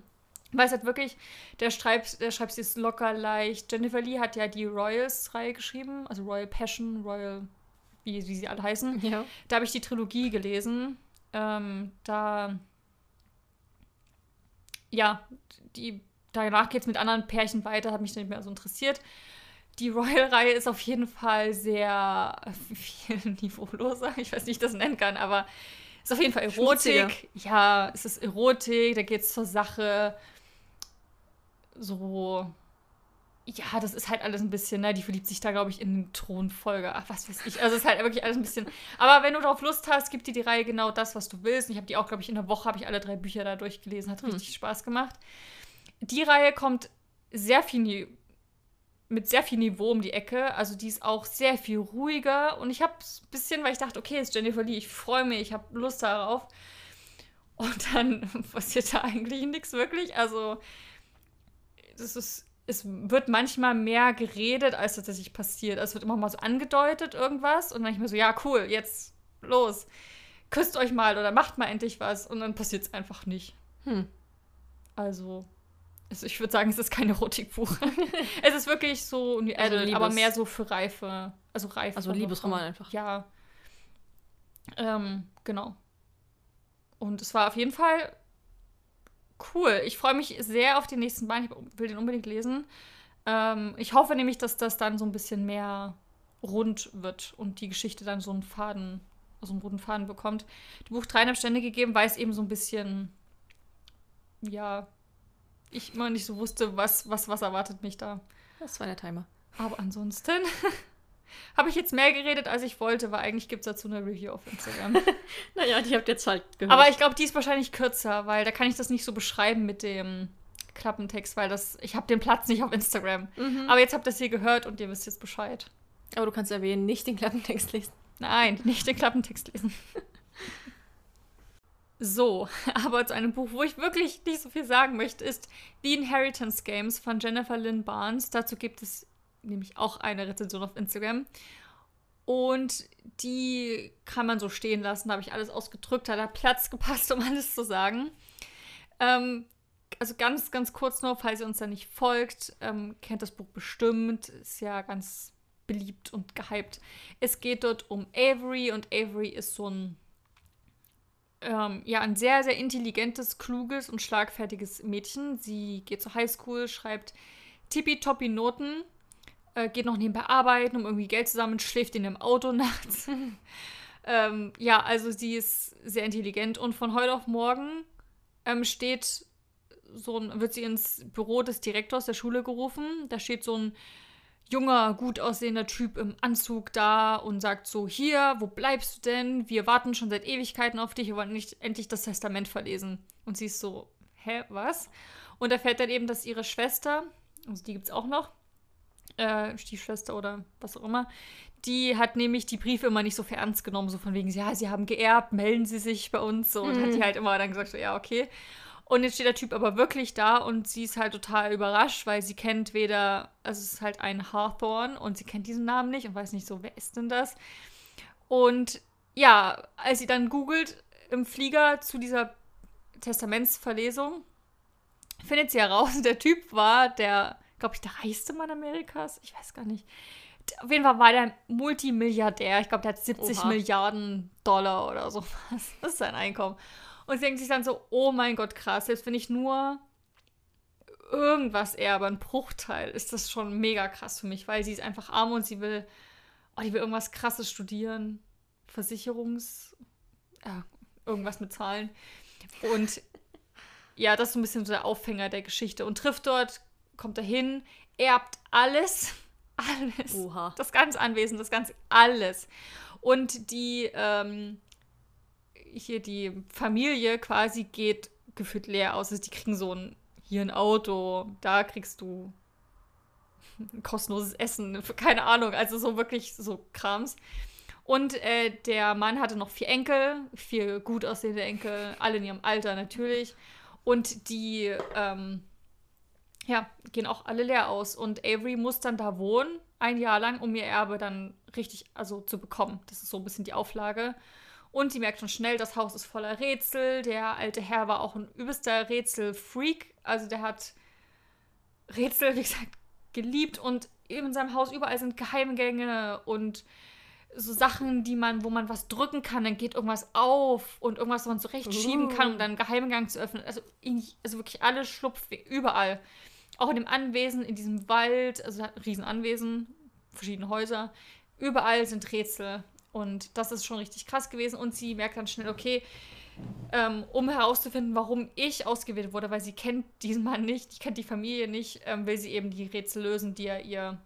Speaker 2: Weil es halt wirklich, der schreibt, der schreibt es locker leicht. Jennifer Lee hat ja die Royals-Reihe geschrieben, also Royal Passion, Royal, wie, wie sie alle heißen.
Speaker 1: Ja.
Speaker 2: Da habe ich die Trilogie gelesen. Ähm, da, ja, die, danach geht es mit anderen Pärchen weiter, hat mich nicht mehr so interessiert. Die Royal-Reihe ist auf jeden Fall sehr viel niveauloser. Ich weiß nicht, wie ich das nennen kann, aber ist auf jeden Fall
Speaker 1: Schmutziger.
Speaker 2: Erotik. Ja, es ist Erotik, da geht es zur Sache. So. Ja, das ist halt alles ein bisschen, ne? Die verliebt sich da, glaube ich, in den Thronfolger. Ach, was weiß ich. Also, es ist halt wirklich alles ein bisschen. Aber wenn du darauf Lust hast, gibt dir die Reihe genau das, was du willst. Und ich habe die auch, glaube ich, in der Woche habe ich alle drei Bücher da durchgelesen. Hat
Speaker 1: Hm.
Speaker 2: richtig Spaß gemacht. Die Reihe kommt sehr viel mit sehr viel Niveau um die Ecke. Also die ist auch sehr viel ruhiger. Und ich habe ein bisschen, weil ich dachte, okay, es ist Jennifer Lee, ich freue mich, ich habe Lust darauf. Und dann passiert da eigentlich nichts wirklich. Also das ist, es wird manchmal mehr geredet, als tatsächlich passiert. Also es wird immer mal so angedeutet, irgendwas. Und mir so, ja, cool, jetzt los. Küsst euch mal oder macht mal endlich was. Und dann passiert es einfach nicht.
Speaker 1: Hm.
Speaker 2: Also, also ich würde sagen, es ist kein Erotikbuch. es ist wirklich so ein
Speaker 1: Also
Speaker 2: Adult, aber mehr so für Reife. Also Reife.
Speaker 1: Also Liebesroman einfach.
Speaker 2: Ja. Ähm, genau. Und es war auf jeden Fall cool. Ich freue mich sehr auf den nächsten Band. Ich will den unbedingt lesen. Ähm, ich hoffe nämlich, dass das dann so ein bisschen mehr rund wird und die Geschichte dann so einen Faden, so einen roten Faden bekommt. Die Buch dreieinhalb Stände gegeben, weil es eben so ein bisschen, ja, ich immer nicht so wusste, was, was, was erwartet mich da.
Speaker 1: Das war der Timer.
Speaker 2: Aber ansonsten habe ich jetzt mehr geredet, als ich wollte, weil eigentlich gibt es dazu eine Review auf Instagram.
Speaker 1: Naja, die habt ihr jetzt halt gehört.
Speaker 2: Aber ich glaube, die ist wahrscheinlich kürzer, weil da kann ich das nicht so beschreiben mit dem Klappentext, weil das, ich habe den Platz nicht auf Instagram.
Speaker 1: Mhm.
Speaker 2: Aber jetzt habt ihr es hier gehört und ihr wisst jetzt Bescheid.
Speaker 1: Aber du kannst erwähnen, nicht den Klappentext lesen.
Speaker 2: Nein, nicht den Klappentext lesen. So, aber zu einem Buch, wo ich wirklich nicht so viel sagen möchte, ist The Inheritance Games von Jennifer Lynn Barnes. Dazu gibt es nämlich auch eine Rezension auf Instagram. Und die kann man so stehen lassen. Da habe ich alles ausgedrückt, da hat Platz gepasst, um alles zu sagen. Ähm, also ganz, ganz kurz nur, falls ihr uns da nicht folgt, ähm, kennt das Buch bestimmt, ist ja ganz beliebt und gehypt. Es geht dort um Avery und Avery ist so ein, ähm, ja, ein sehr, sehr intelligentes, kluges und schlagfertiges Mädchen. Sie geht zur Highschool, schreibt tippitoppi Noten äh, geht noch nebenbei arbeiten, um irgendwie Geld zusammen, schläft in dem Auto nachts. ähm, ja, also sie ist sehr intelligent und von heute auf morgen ähm, steht so ein, wird sie ins Büro des Direktors der Schule gerufen. Da steht so ein junger, gut aussehender Typ im Anzug da und sagt so, hier, wo bleibst du denn? Wir warten schon seit Ewigkeiten auf dich, wir wollen nicht endlich das Testament verlesen. Und sie ist so, hä, was? Und erfährt dann eben, dass ihre Schwester, also die gibt es auch noch, äh, Stiefschwester oder was auch immer, die hat nämlich die Briefe immer nicht so für ernst genommen, so von wegen, ja, sie haben geerbt, melden sie sich bei uns, so, und mhm. hat die halt immer dann gesagt, so, ja, okay. Und jetzt steht der Typ aber wirklich da und sie ist halt total überrascht, weil sie kennt weder, also es ist halt ein Hawthorne und sie kennt diesen Namen nicht und weiß nicht so, wer ist denn das? Und ja, als sie dann googelt im Flieger zu dieser Testamentsverlesung, findet sie heraus, der Typ war der, glaube ich, der reichste Mann Amerikas. Ich weiß gar nicht. Auf jeden Fall war der Multimilliardär. Ich glaube, der hat 70 Oha. Milliarden Dollar oder so. Das ist sein Einkommen. Und sie denkt sich dann so, oh mein Gott, krass, selbst wenn ich nur irgendwas erbe, ein Bruchteil, ist das schon mega krass für mich, weil sie ist einfach arm und sie will, oh, die will irgendwas krasses studieren. Versicherungs, ja, irgendwas mit Zahlen. Und ja, das ist so ein bisschen so der Aufhänger der Geschichte. Und trifft dort, kommt dahin, erbt alles. Alles. Oha. Das ganze Anwesen, das ganze alles. Und die ähm, hier die Familie quasi geht gefühlt leer aus. Also die kriegen so ein, hier ein Auto, da kriegst du ein kostenloses Essen, keine Ahnung, also so wirklich so Krams. Und äh, der Mann hatte noch vier Enkel, vier gut aussehende Enkel, alle in ihrem Alter natürlich. Und die, ähm, ja, gehen auch alle leer aus. Und Avery muss dann da wohnen, ein Jahr lang, um ihr Erbe dann richtig, also zu bekommen. Das ist so ein bisschen die Auflage. Und sie merkt schon schnell, das Haus ist voller Rätsel. Der alte Herr war auch ein übelster Rätselfreak. Also der hat Rätsel, wie gesagt, geliebt. Und in seinem Haus überall sind Geheimgänge und so Sachen, die man, wo man was drücken kann, dann geht irgendwas auf und irgendwas, was man zurechtschieben uh. kann, um dann einen Geheimgang zu öffnen. Also, in, also wirklich alle Schlupfwege, überall. Auch in dem Anwesen, in diesem Wald, also ein Riesenanwesen, verschiedene Häuser. Überall sind Rätsel. Und das ist schon richtig krass gewesen. Und sie merkt dann schnell, okay, ähm, um herauszufinden, warum ich ausgewählt wurde, weil sie kennt diesen Mann nicht, die kennt die Familie nicht, ähm, will sie eben die Rätsel lösen, die er ihr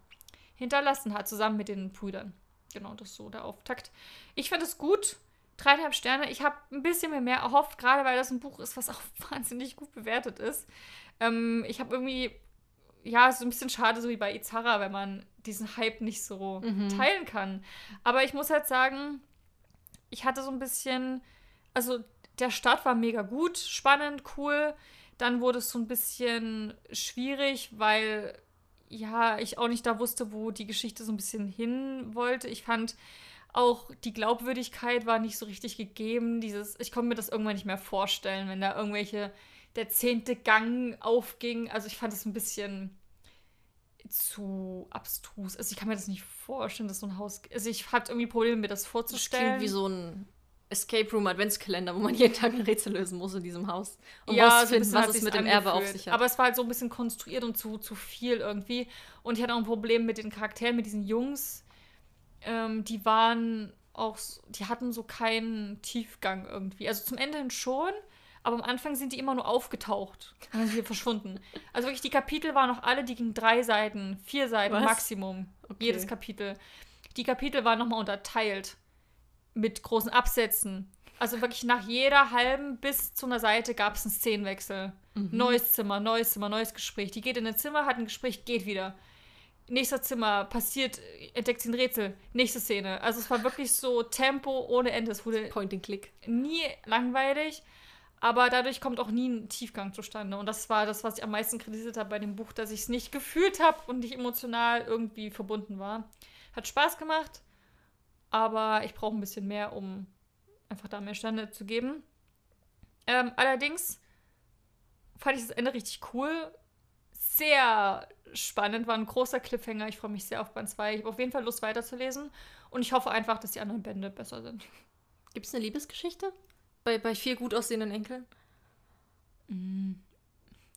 Speaker 2: hinterlassen hat, zusammen mit den Brüdern. Genau, das ist so der Auftakt. Ich fand es gut. Dreieinhalb Sterne. Ich habe ein bisschen mehr, mehr erhofft, gerade weil das ein Buch ist, was auch wahnsinnig gut bewertet ist. Ähm, ich habe irgendwie, ja, es ist ein bisschen schade, so wie bei Izara, wenn man diesen Hype nicht so mhm. teilen kann. Aber ich muss halt sagen, ich hatte so ein bisschen, also der Start war mega gut, spannend, cool. Dann wurde es so ein bisschen schwierig, weil ja, ich auch nicht da wusste, wo die Geschichte so ein bisschen hin wollte. Ich fand auch die Glaubwürdigkeit war nicht so richtig gegeben. Dieses, ich konnte mir das irgendwann nicht mehr vorstellen, wenn da irgendwelche der zehnte Gang aufging. Also ich fand es ein bisschen zu abstrus. Also ich kann mir das nicht vorstellen, dass so ein Haus. Also ich hatte irgendwie Probleme, mir das vorzustellen. Das
Speaker 1: klingt wie so ein Escape Room Adventskalender, wo man jeden Tag ein Rätsel lösen muss in diesem Haus.
Speaker 2: Um ja, so was es mit dem Erbe auf sich hat. Aber es war halt so ein bisschen konstruiert und zu, zu viel irgendwie. Und ich hatte auch ein Problem mit den Charakteren, mit diesen Jungs. Ähm, die waren auch, die hatten so keinen Tiefgang irgendwie. Also zum Ende hin schon, aber am Anfang sind die immer nur aufgetaucht. Dann sind sie verschwunden. Also wirklich, die Kapitel waren noch alle, die gingen drei Seiten, vier Seiten Was? Maximum. Okay. Jedes Kapitel. Die Kapitel waren nochmal unterteilt. Mit großen Absätzen. Also wirklich nach jeder halben bis zu einer Seite gab es einen Szenenwechsel. Mhm. Neues Zimmer, neues Zimmer, neues Gespräch. Die geht in ein Zimmer, hat ein Gespräch, geht wieder. Nächster Zimmer, passiert, entdeckt sie ein Rätsel. Nächste Szene. Also es war wirklich so Tempo ohne Ende. Es wurde
Speaker 1: Point and Click.
Speaker 2: Nie langweilig. Aber dadurch kommt auch nie ein Tiefgang zustande. Und das war das, was ich am meisten kritisiert habe bei dem Buch, dass ich es nicht gefühlt habe und nicht emotional irgendwie verbunden war. Hat Spaß gemacht, aber ich brauche ein bisschen mehr, um einfach da mehr Stände zu geben. Ähm, allerdings fand ich das Ende richtig cool. Sehr spannend, war ein großer Cliffhanger. Ich freue mich sehr auf Band 2. Ich habe auf jeden Fall Lust weiterzulesen. Und ich hoffe einfach, dass die anderen Bände besser sind.
Speaker 1: Gibt es eine Liebesgeschichte? Bei, bei vier gut aussehenden Enkeln?
Speaker 2: Hm,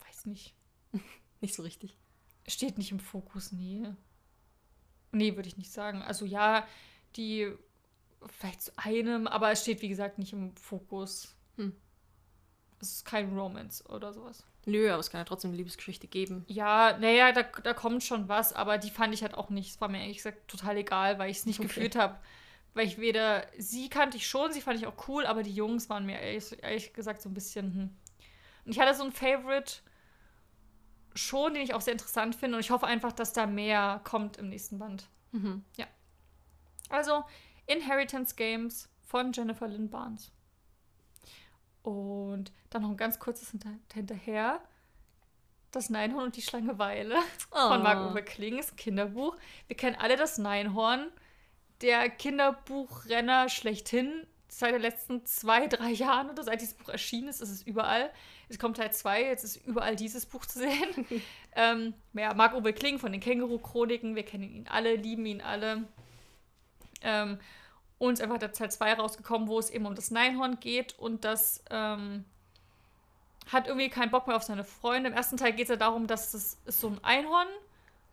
Speaker 2: weiß nicht.
Speaker 1: nicht so richtig.
Speaker 2: Steht nicht im Fokus, nee. Nee, würde ich nicht sagen. Also ja, die vielleicht zu einem, aber es steht, wie gesagt, nicht im Fokus.
Speaker 1: Hm.
Speaker 2: Es ist kein Romance oder sowas.
Speaker 1: Nö, aber es kann ja trotzdem eine Liebesgeschichte geben.
Speaker 2: Ja, naja, da, da kommt schon was, aber die fand ich halt auch nicht. Es war mir ehrlich gesagt total egal, weil ich es nicht
Speaker 1: Okay.
Speaker 2: gefühlt habe. Weil ich weder, sie kannte ich schon, sie fand ich auch cool, aber die Jungs waren mir ehrlich, ehrlich gesagt so ein bisschen, hm. Und ich hatte so ein Favorite schon, den ich auch sehr interessant finde und ich hoffe einfach, dass da mehr kommt im nächsten Band.
Speaker 1: Mhm.
Speaker 2: Also, Inheritance Games von Jennifer Lynn Barnes. Und dann noch ein ganz kurzes hinter hinterher. Das Neinhorn und die Schlangeweile von
Speaker 1: Oh.
Speaker 2: Marc-Uwe Kling ist ein Kinderbuch. Wir kennen alle das Neinhorn. Der Kinderbuchrenner schlechthin. Seit den letzten zwei, drei Jahren oder seit dieses Buch erschienen ist, ist es überall. Es kommt Teil 2, jetzt ist überall dieses Buch zu sehen. ähm, ja, Marc-Uwe Kling von den Känguru-Chroniken. Wir kennen ihn alle, lieben ihn alle. Ähm, und einfach der Teil 2 rausgekommen, wo es eben um das Neinhorn geht und das ähm, hat irgendwie keinen Bock mehr auf seine Freunde. Im ersten Teil geht es ja darum, dass es ist so ein Einhorn,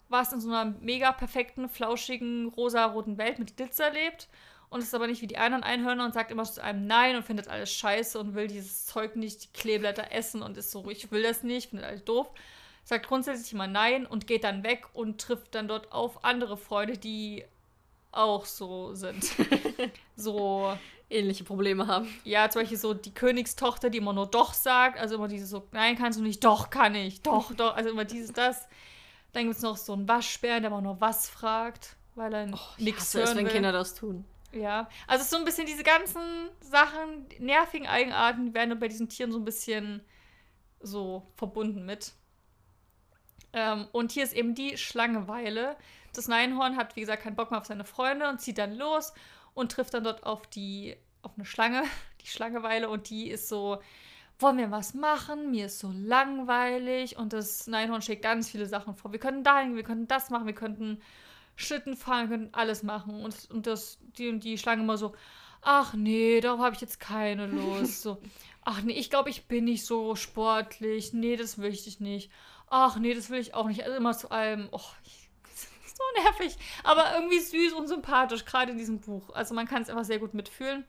Speaker 2: was in so einer mega perfekten, flauschigen, rosa-roten Welt mit Glitzer lebt. Und ist aber nicht wie die anderen Einhörner und sagt immer zu einem Nein und findet alles scheiße und will dieses Zeug nicht, die Kleeblätter essen und ist so, ich will das nicht, findet alles doof. Sagt grundsätzlich immer Nein und geht dann weg und trifft dann dort auf andere Freunde, die auch so sind. so,
Speaker 1: Ähnliche Probleme haben.
Speaker 2: ja, zum Beispiel so die Königstochter, die immer nur doch sagt, also immer dieses so, nein, kannst du nicht, doch, kann ich, doch, doch, also immer dieses, das. Dann gibt es noch so einen Waschbär, der immer nur was fragt, weil er
Speaker 1: Ich
Speaker 2: nichts
Speaker 1: hasse es,
Speaker 2: hören
Speaker 1: wenn
Speaker 2: will.
Speaker 1: Kinder das tun.
Speaker 2: Ja, also so ein bisschen diese ganzen Sachen, nervigen Eigenarten, die werden bei diesen Tieren so ein bisschen so verbunden mit. Ähm, und hier ist eben die Schlangeweile. Das Neinhorn hat, wie gesagt, keinen Bock mehr auf seine Freunde und zieht dann los und trifft dann dort auf die, auf eine Schlange, die Schlangeweile, und die ist so, wollen wir was machen? Mir ist so langweilig. Und das Neinhorn schlägt ganz viele Sachen vor. Wir können dahin, wir könnten das machen, wir könnten Schlitten fahren, wir könnten alles machen. Und, und das, die, und die Schlange immer so, ach nee, darauf habe ich jetzt keine Lust. So, ach nee, ich glaube, ich bin nicht so sportlich. Nee, das will ich nicht. Ach nee, das will ich auch nicht. Also immer zu allem, oh, ich, so nervig. Aber irgendwie süß und sympathisch, gerade in diesem Buch. Also man kann es einfach sehr gut mitfühlen.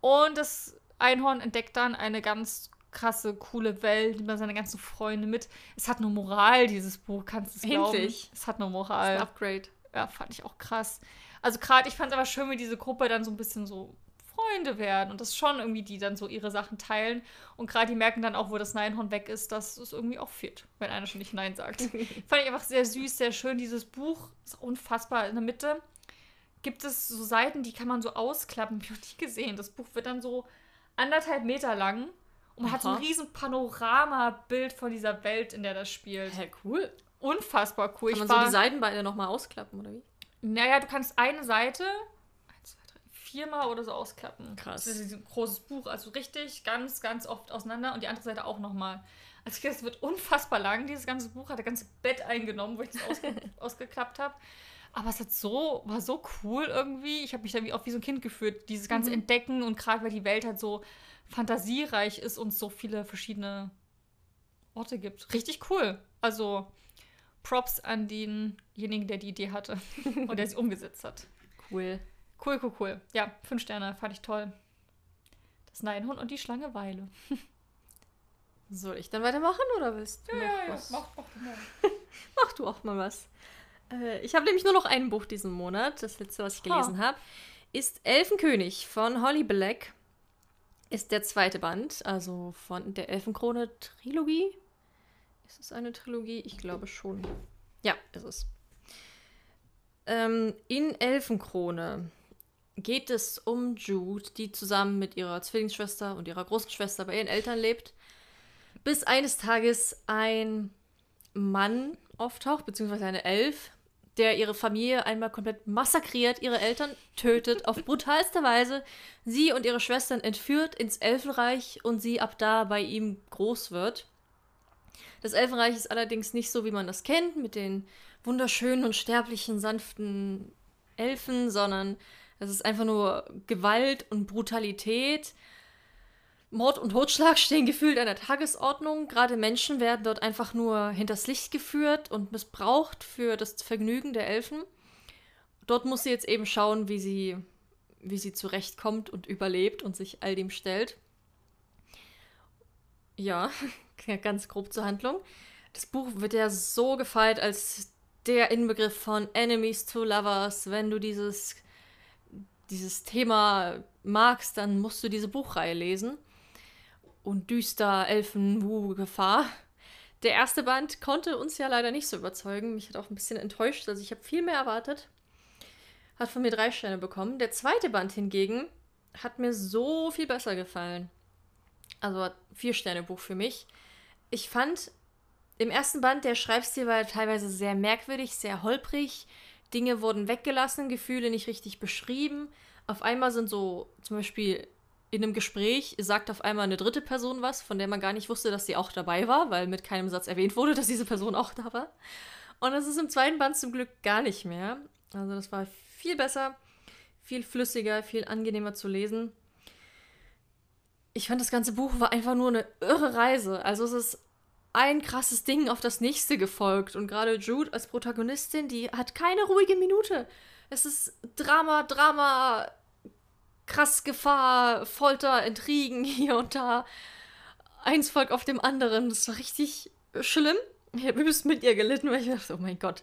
Speaker 2: Und das Einhorn entdeckt dann eine ganz krasse, coole Welt, nimmt dann seine ganzen Freunde mit. Es hat eine Moral, dieses Buch, kannst du es glauben?
Speaker 1: Endlich.
Speaker 2: Es hat
Speaker 1: Das
Speaker 2: Moral
Speaker 1: ist ein Upgrade.
Speaker 2: ja, fand ich auch krass. Also gerade, ich fand es aber schön, wie diese Gruppe dann so ein bisschen so Freunde werden und das schon irgendwie, die dann so ihre Sachen teilen. Und gerade die merken dann auch, wo das Neinhorn weg ist, dass es irgendwie auch fehlt, wenn einer schon nicht Nein sagt. fand ich einfach sehr süß, sehr schön. Dieses Buch ist unfassbar. In der Mitte gibt es so Seiten, die kann man so ausklappen. Hab ich nie gesehen. Das Buch wird dann so anderthalb Meter lang und man hat so ein
Speaker 1: Aha.
Speaker 2: riesen Panoramabild von dieser Welt, in der das spielt.
Speaker 1: Hä, cool.
Speaker 2: Unfassbar cool.
Speaker 1: Kann man
Speaker 2: ich
Speaker 1: so
Speaker 2: war,
Speaker 1: die Seitenbeine nochmal ausklappen, oder wie?
Speaker 2: naja, du kannst eine Seite eins, zwei, drei, viermal oder so ausklappen.
Speaker 1: Krass.
Speaker 2: Das ist ein großes Buch, also richtig ganz, ganz oft auseinander und die andere Seite auch nochmal. Also das wird unfassbar lang, dieses ganze Buch hat das ganze Bett eingenommen, wo ich das ausge ausgeklappt habe. Aber es hat so, war so cool irgendwie. Ich habe mich da wie, auch wie so ein Kind gefühlt, dieses ganze
Speaker 1: Mhm.
Speaker 2: Entdecken und gerade weil die Welt halt so fantasiereich ist und so viele verschiedene Orte gibt. Richtig cool. Also Props an denjenigen, der die Idee hatte und der sie umgesetzt hat.
Speaker 1: Cool.
Speaker 2: Cool, cool, cool. Ja, fünf Sterne, fand ich toll. Das Neinhorn und die Schlangeweile.
Speaker 1: Soll ich dann weitermachen oder willst du noch was?
Speaker 2: mach, mach du mal.
Speaker 1: Mach du auch mal was. Äh, ich habe nämlich nur noch ein Buch diesen Monat. Das letzte, was ich gelesen habe, ist Elfenkönig von Holly Black. Ist der zweite Band, also von der Elfenkrone-Trilogie. Ist es eine Trilogie? Ich glaube schon. Ja, ist es. Ähm, in Elfenkrone geht es um Jude, die zusammen mit ihrer Zwillingsschwester und ihrer großen Schwester bei ihren Eltern lebt, bis eines Tages ein Mann auftaucht, beziehungsweise eine Elf, der ihre Familie einmal komplett massakriert, ihre Eltern tötet, auf brutalste Weise, sie und ihre Schwestern entführt ins Elfenreich und sie ab da bei ihm groß wird. Das Elfenreich ist allerdings nicht so, wie man das kennt, mit den wunderschönen und sterblichen, sanften Elfen, sondern es ist einfach nur Gewalt und Brutalität. Mord und Totschlag stehen gefühlt an der Tagesordnung. Gerade Menschen werden dort einfach nur hinters Licht geführt und missbraucht für das Vergnügen der Elfen. dort muss sie jetzt eben schauen, wie sie, wie sie zurechtkommt und überlebt und sich all dem stellt. Ja, ganz grob zur Handlung. Das Buch wird ja so gefeiert als der Inbegriff von Enemies to Lovers. Wenn du dieses, dieses Thema magst, dann musst du diese Buchreihe lesen. Und düster, Elfen, Wu, Gefahr. Der erste Band konnte uns ja leider nicht so überzeugen. Mich hat auch ein bisschen enttäuscht. Also ich habe viel mehr erwartet. Hat von mir drei Sterne bekommen. Der zweite Band hingegen hat mir so viel besser gefallen. Also vier Sterne Buch für mich. Ich fand im ersten Band der Schreibstil war teilweise sehr merkwürdig, sehr holprig. Dinge wurden weggelassen, Gefühle nicht richtig beschrieben. Auf einmal sind so, zum Beispiel in einem Gespräch sagt auf einmal eine dritte Person was, von der man gar nicht wusste, dass sie auch dabei war, weil mit keinem Satz erwähnt wurde, dass diese Person auch da war. Und das ist im zweiten Band zum Glück gar nicht mehr. Also das war viel besser, viel flüssiger, viel angenehmer zu lesen. Ich fand das ganze Buch war einfach nur eine irre Reise. Also es ist ein krasses Ding auf das nächste gefolgt. Und gerade Jude als Protagonistin, die hat keine ruhige Minute. Es ist Drama, Drama, krass Gefahr, Folter, Intrigen hier und da. Eins folgt auf dem anderen. Das war richtig schlimm. Ich habe übelst mit ihr gelitten, weil ich dachte, oh mein Gott,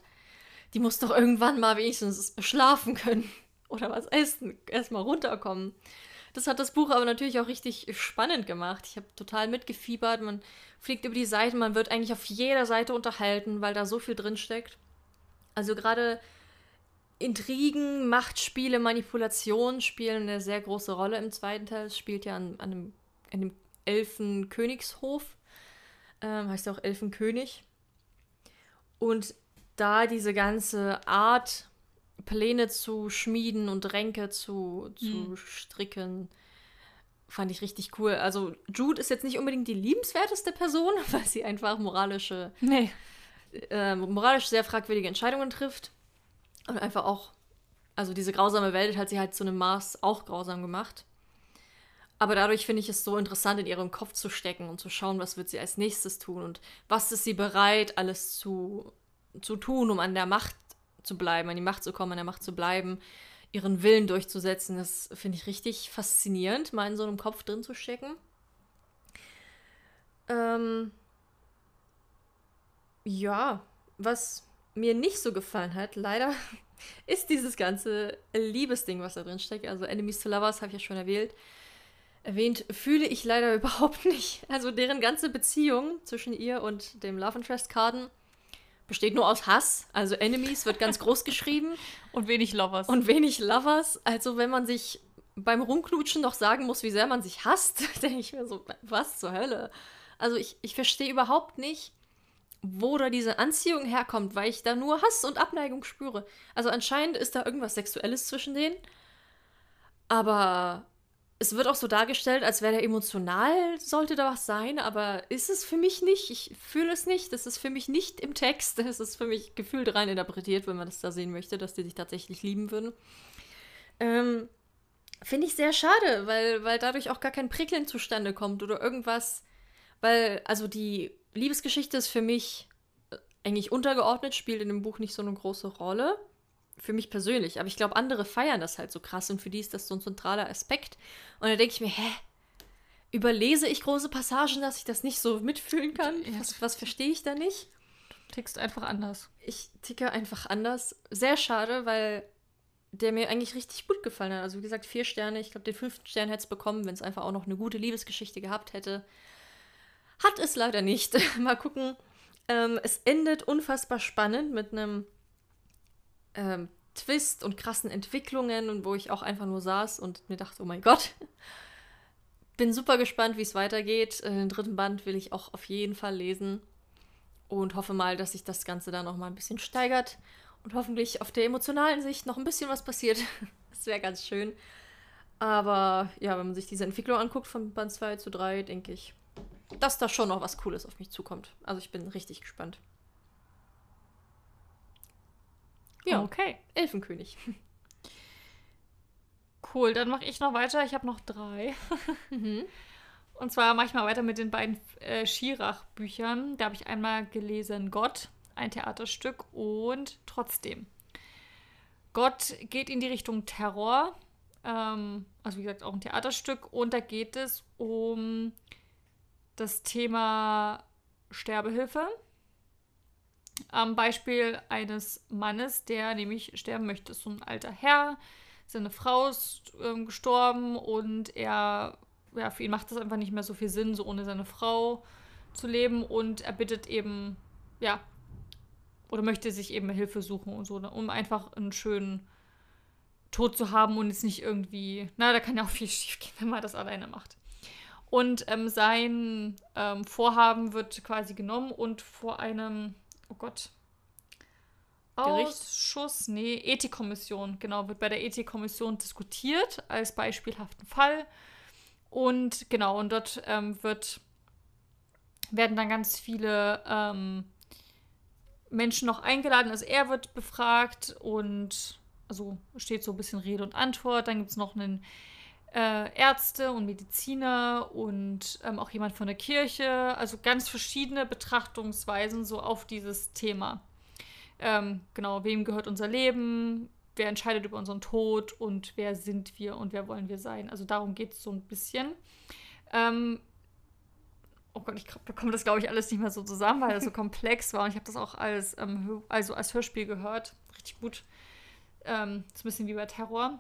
Speaker 1: die muss doch irgendwann mal wenigstens schlafen können. Oder was essen, erstmal runterkommen. Das hat das Buch aber natürlich auch richtig spannend gemacht. Ich habe total mitgefiebert. Man fliegt über die Seiten, man wird eigentlich auf jeder Seite unterhalten, weil da so viel drin steckt. Also gerade Intrigen, Machtspiele, Manipulation spielen eine sehr große Rolle im zweiten Teil. Es spielt ja an, an einem, an einem Elfenkönigshof. Ähm, heißt ja auch Elfenkönig. Und da diese ganze Art Pläne zu schmieden und Ränke zu, zu mhm. stricken. Fand ich richtig cool. Also, Jude ist jetzt nicht unbedingt die liebenswerteste Person, weil sie einfach moralische, nee. äh, moralisch sehr fragwürdige Entscheidungen trifft. Und einfach auch, also diese grausame Welt hat sie halt zu einem Maß auch grausam gemacht. Aber dadurch finde ich es so interessant, in ihrem Kopf zu stecken und zu schauen, was wird sie als nächstes tun und was ist sie bereit, alles zu, zu tun, um an der Macht zu bleiben, an die Macht zu kommen, an der Macht zu bleiben, ihren Willen durchzusetzen. Das finde ich richtig faszinierend, mal in so einem Kopf drin zu stecken. Ähm, ja, was mir nicht so gefallen hat, leider, ist dieses ganze Liebesding, was da drin steckt. Also Enemies to Lovers habe ich ja schon erwähnt. Erwähnt, fühle ich leider überhaupt nicht. Also deren ganze Beziehung zwischen ihr und dem Love Interest Karten besteht nur aus Hass. Also Enemies wird ganz groß geschrieben.
Speaker 2: Und wenig Lovers.
Speaker 1: Und wenig Lovers. Also wenn man sich beim Rumknutschen noch sagen muss, wie sehr man sich hasst, denke ich mir so, was zur Hölle? Also ich, ich verstehe überhaupt nicht, wo da diese Anziehung herkommt, weil ich da nur Hass und Abneigung spüre. Also anscheinend ist da irgendwas Sexuelles zwischen denen. Aber es wird auch so dargestellt, als wäre der emotional, sollte da was sein, aber ist es für mich nicht. Ich fühle es nicht. Das ist für mich nicht im Text. Das ist für mich gefühlt rein interpretiert, wenn man das da sehen möchte, dass die sich tatsächlich lieben würden. Ähm, Finde ich sehr schade, weil, weil dadurch auch gar kein Prickeln zustande kommt oder irgendwas. Weil, also die Liebesgeschichte ist für mich äh, eigentlich untergeordnet, spielt in dem Buch nicht so eine große Rolle für mich persönlich. Aber ich glaube, andere feiern das halt so krass und für die ist das so ein zentraler Aspekt. Und da denke ich mir, hä? Überlese ich große Passagen, dass ich das nicht so mitfühlen kann? Was, was verstehe ich da nicht?
Speaker 2: Du tickst einfach anders.
Speaker 1: Ich ticke einfach anders. Sehr schade, weil der mir eigentlich richtig gut gefallen hat. Also wie gesagt, vier Sterne. Ich glaube, den fünften Stern hätte es bekommen, wenn es einfach auch noch eine gute Liebesgeschichte gehabt hätte. Hat es leider nicht. Mal gucken. Ähm, es endet unfassbar spannend mit einem ähm, Twist und krassen Entwicklungen wo ich auch einfach nur saß und mir dachte, oh mein Gott. Bin super gespannt, wie es weitergeht. Äh, den dritten Band will ich auch auf jeden Fall lesen und hoffe mal, dass sich das Ganze da noch mal ein bisschen steigert und hoffentlich auf der emotionalen Sicht noch ein bisschen was passiert. das wäre ganz schön. Aber ja, wenn man sich diese Entwicklung anguckt von Band 2 zu 3, denke ich, dass da schon noch was Cooles auf mich zukommt. Also ich bin richtig gespannt. Ja, okay. Elfenkönig.
Speaker 2: Cool, dann mache ich noch weiter. Ich habe noch drei. mhm. Und zwar mache ich mal weiter mit den beiden äh, Schirach-Büchern. Da habe ich einmal gelesen Gott, ein Theaterstück und trotzdem. Gott geht in die Richtung Terror. Ähm, also wie gesagt, auch ein Theaterstück. Und da geht es um das Thema Sterbehilfe. Am Beispiel eines Mannes, der nämlich sterben möchte. ist so ein alter Herr. Seine Frau ist ähm, gestorben und er, ja, für ihn macht das einfach nicht mehr so viel Sinn, so ohne seine Frau zu leben. Und er bittet eben, ja, oder möchte sich eben Hilfe suchen und so, ne, um einfach einen schönen Tod zu haben und jetzt nicht irgendwie, na, da kann ja auch viel schief gehen, wenn man das alleine macht. Und ähm, sein ähm, Vorhaben wird quasi genommen und vor einem, oh Gott, Ausschuss, nee, Ethikkommission, genau, wird bei der Ethikkommission diskutiert als beispielhaften Fall. Und genau, und dort ähm, wird, werden dann ganz viele ähm, Menschen noch eingeladen. Also er wird befragt und also steht so ein bisschen Rede und Antwort. Dann gibt es noch einen äh, Ärzte und Mediziner und ähm, auch jemand von der Kirche. Also ganz verschiedene Betrachtungsweisen so auf dieses Thema. Ähm, genau, wem gehört unser Leben? Wer entscheidet über unseren Tod und wer sind wir und wer wollen wir sein? Also darum geht es so ein bisschen. Ähm, oh Gott, ich bekomme das, glaube ich, alles nicht mehr so zusammen, weil das so komplex war. Und ich habe das auch als, ähm, also als Hörspiel gehört. Richtig gut. Ähm, ist ein bisschen wie bei Terror.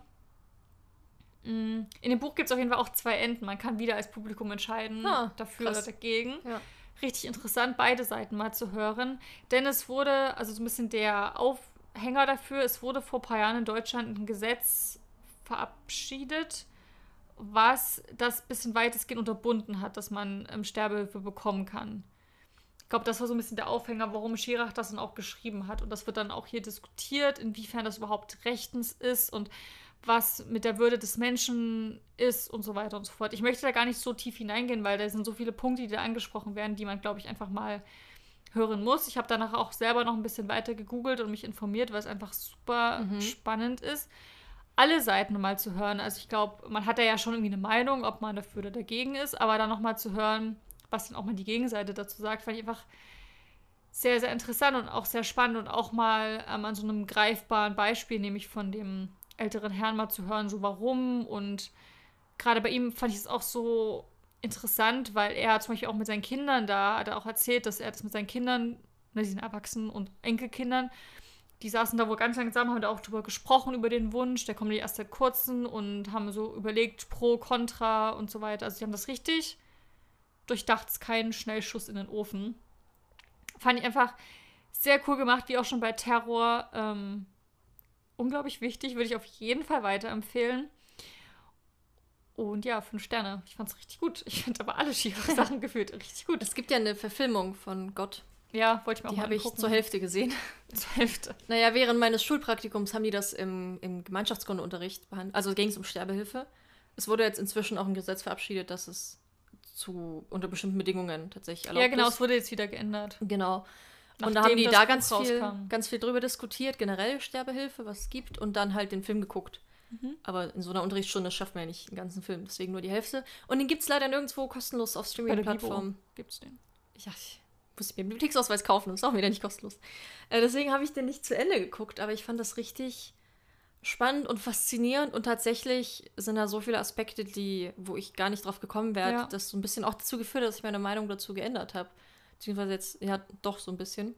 Speaker 2: Mm, in dem Buch gibt es auf jeden Fall auch zwei Enden. Man kann wieder als Publikum entscheiden, ah, dafür krass. oder dagegen. Ja. Richtig interessant, beide Seiten mal zu hören. Denn es wurde, also so ein bisschen der Aufhänger dafür, es wurde vor ein paar Jahren in Deutschland ein Gesetz verabschiedet, was das ein bisschen weitestgehend unterbunden hat, dass man ähm, Sterbehilfe bekommen kann. Ich glaube, das war so ein bisschen der Aufhänger, warum Schirach das dann auch geschrieben hat. Und das wird dann auch hier diskutiert, inwiefern das überhaupt rechtens ist und was mit der Würde des Menschen ist und so weiter und so fort. Ich möchte da gar nicht so tief hineingehen, weil da sind so viele Punkte, die da angesprochen werden, die man, glaube ich, einfach mal hören muss. Ich habe danach auch selber noch ein bisschen weiter gegoogelt und mich informiert, weil es einfach super mhm. spannend ist alle Seiten mal zu hören. Also ich glaube, man hat ja schon irgendwie eine Meinung, ob man dafür oder dagegen ist, aber dann nochmal zu hören, was dann auch mal die Gegenseite dazu sagt, fand ich einfach sehr, sehr interessant und auch sehr spannend und auch mal ähm, an so einem greifbaren Beispiel, nämlich von dem älteren Herrn mal zu hören, so warum und gerade bei ihm fand ich es auch so interessant, weil er zum Beispiel auch mit seinen Kindern da, hat er auch erzählt, dass er das mit seinen Kindern, ne, sie sind erwachsen und Enkelkindern, die saßen da wohl ganz langsam, haben da auch drüber gesprochen, über den Wunsch. Der kommt erst seit kurzem und haben so überlegt, pro, contra und so weiter. Also, die haben das richtig durchdacht, es kein Schnellschuss in den Ofen. Fand ich einfach sehr cool gemacht, wie auch schon bei Terror. Ähm, unglaublich wichtig, würde ich auf jeden Fall weiterempfehlen. Und ja, fünf Sterne. Ich fand es richtig gut. Ich finde aber alle Shira-Sachen gefühlt richtig gut.
Speaker 1: Es gibt ja eine Verfilmung von Gott
Speaker 2: ja, wollte ich
Speaker 1: mir auch Die habe ich zur Hälfte gesehen.
Speaker 2: zur Hälfte.
Speaker 1: Naja, während meines Schulpraktikums haben die das im, im Gemeinschaftskundeunterricht behandelt. Also ging es um Sterbehilfe. Es wurde jetzt inzwischen auch ein Gesetz verabschiedet, dass es zu unter bestimmten Bedingungen tatsächlich
Speaker 2: erlaubt ist. Ja, genau, ist. es wurde jetzt wieder geändert.
Speaker 1: Genau. Und da haben die da ganz viel, ganz viel drüber diskutiert, generell Sterbehilfe, was es gibt, und dann halt den Film geguckt. Mhm. Aber in so einer Unterrichtsstunde schafft man ja nicht den ganzen Film, deswegen nur die Hälfte. Und den gibt es leider nirgendwo kostenlos auf Streaming-Plattformen.
Speaker 2: Gibt es den?
Speaker 1: Ja, ich muss ich mir einen Bibliotheksausweis kaufen, das ist auch wieder nicht kostenlos. Äh, deswegen habe ich den nicht zu Ende geguckt, aber ich fand das richtig spannend und faszinierend und tatsächlich sind da so viele Aspekte, die, wo ich gar nicht drauf gekommen wäre, ja. das so ein bisschen auch dazu geführt, dass ich meine Meinung dazu geändert habe. Beziehungsweise jetzt, ja, doch so ein bisschen.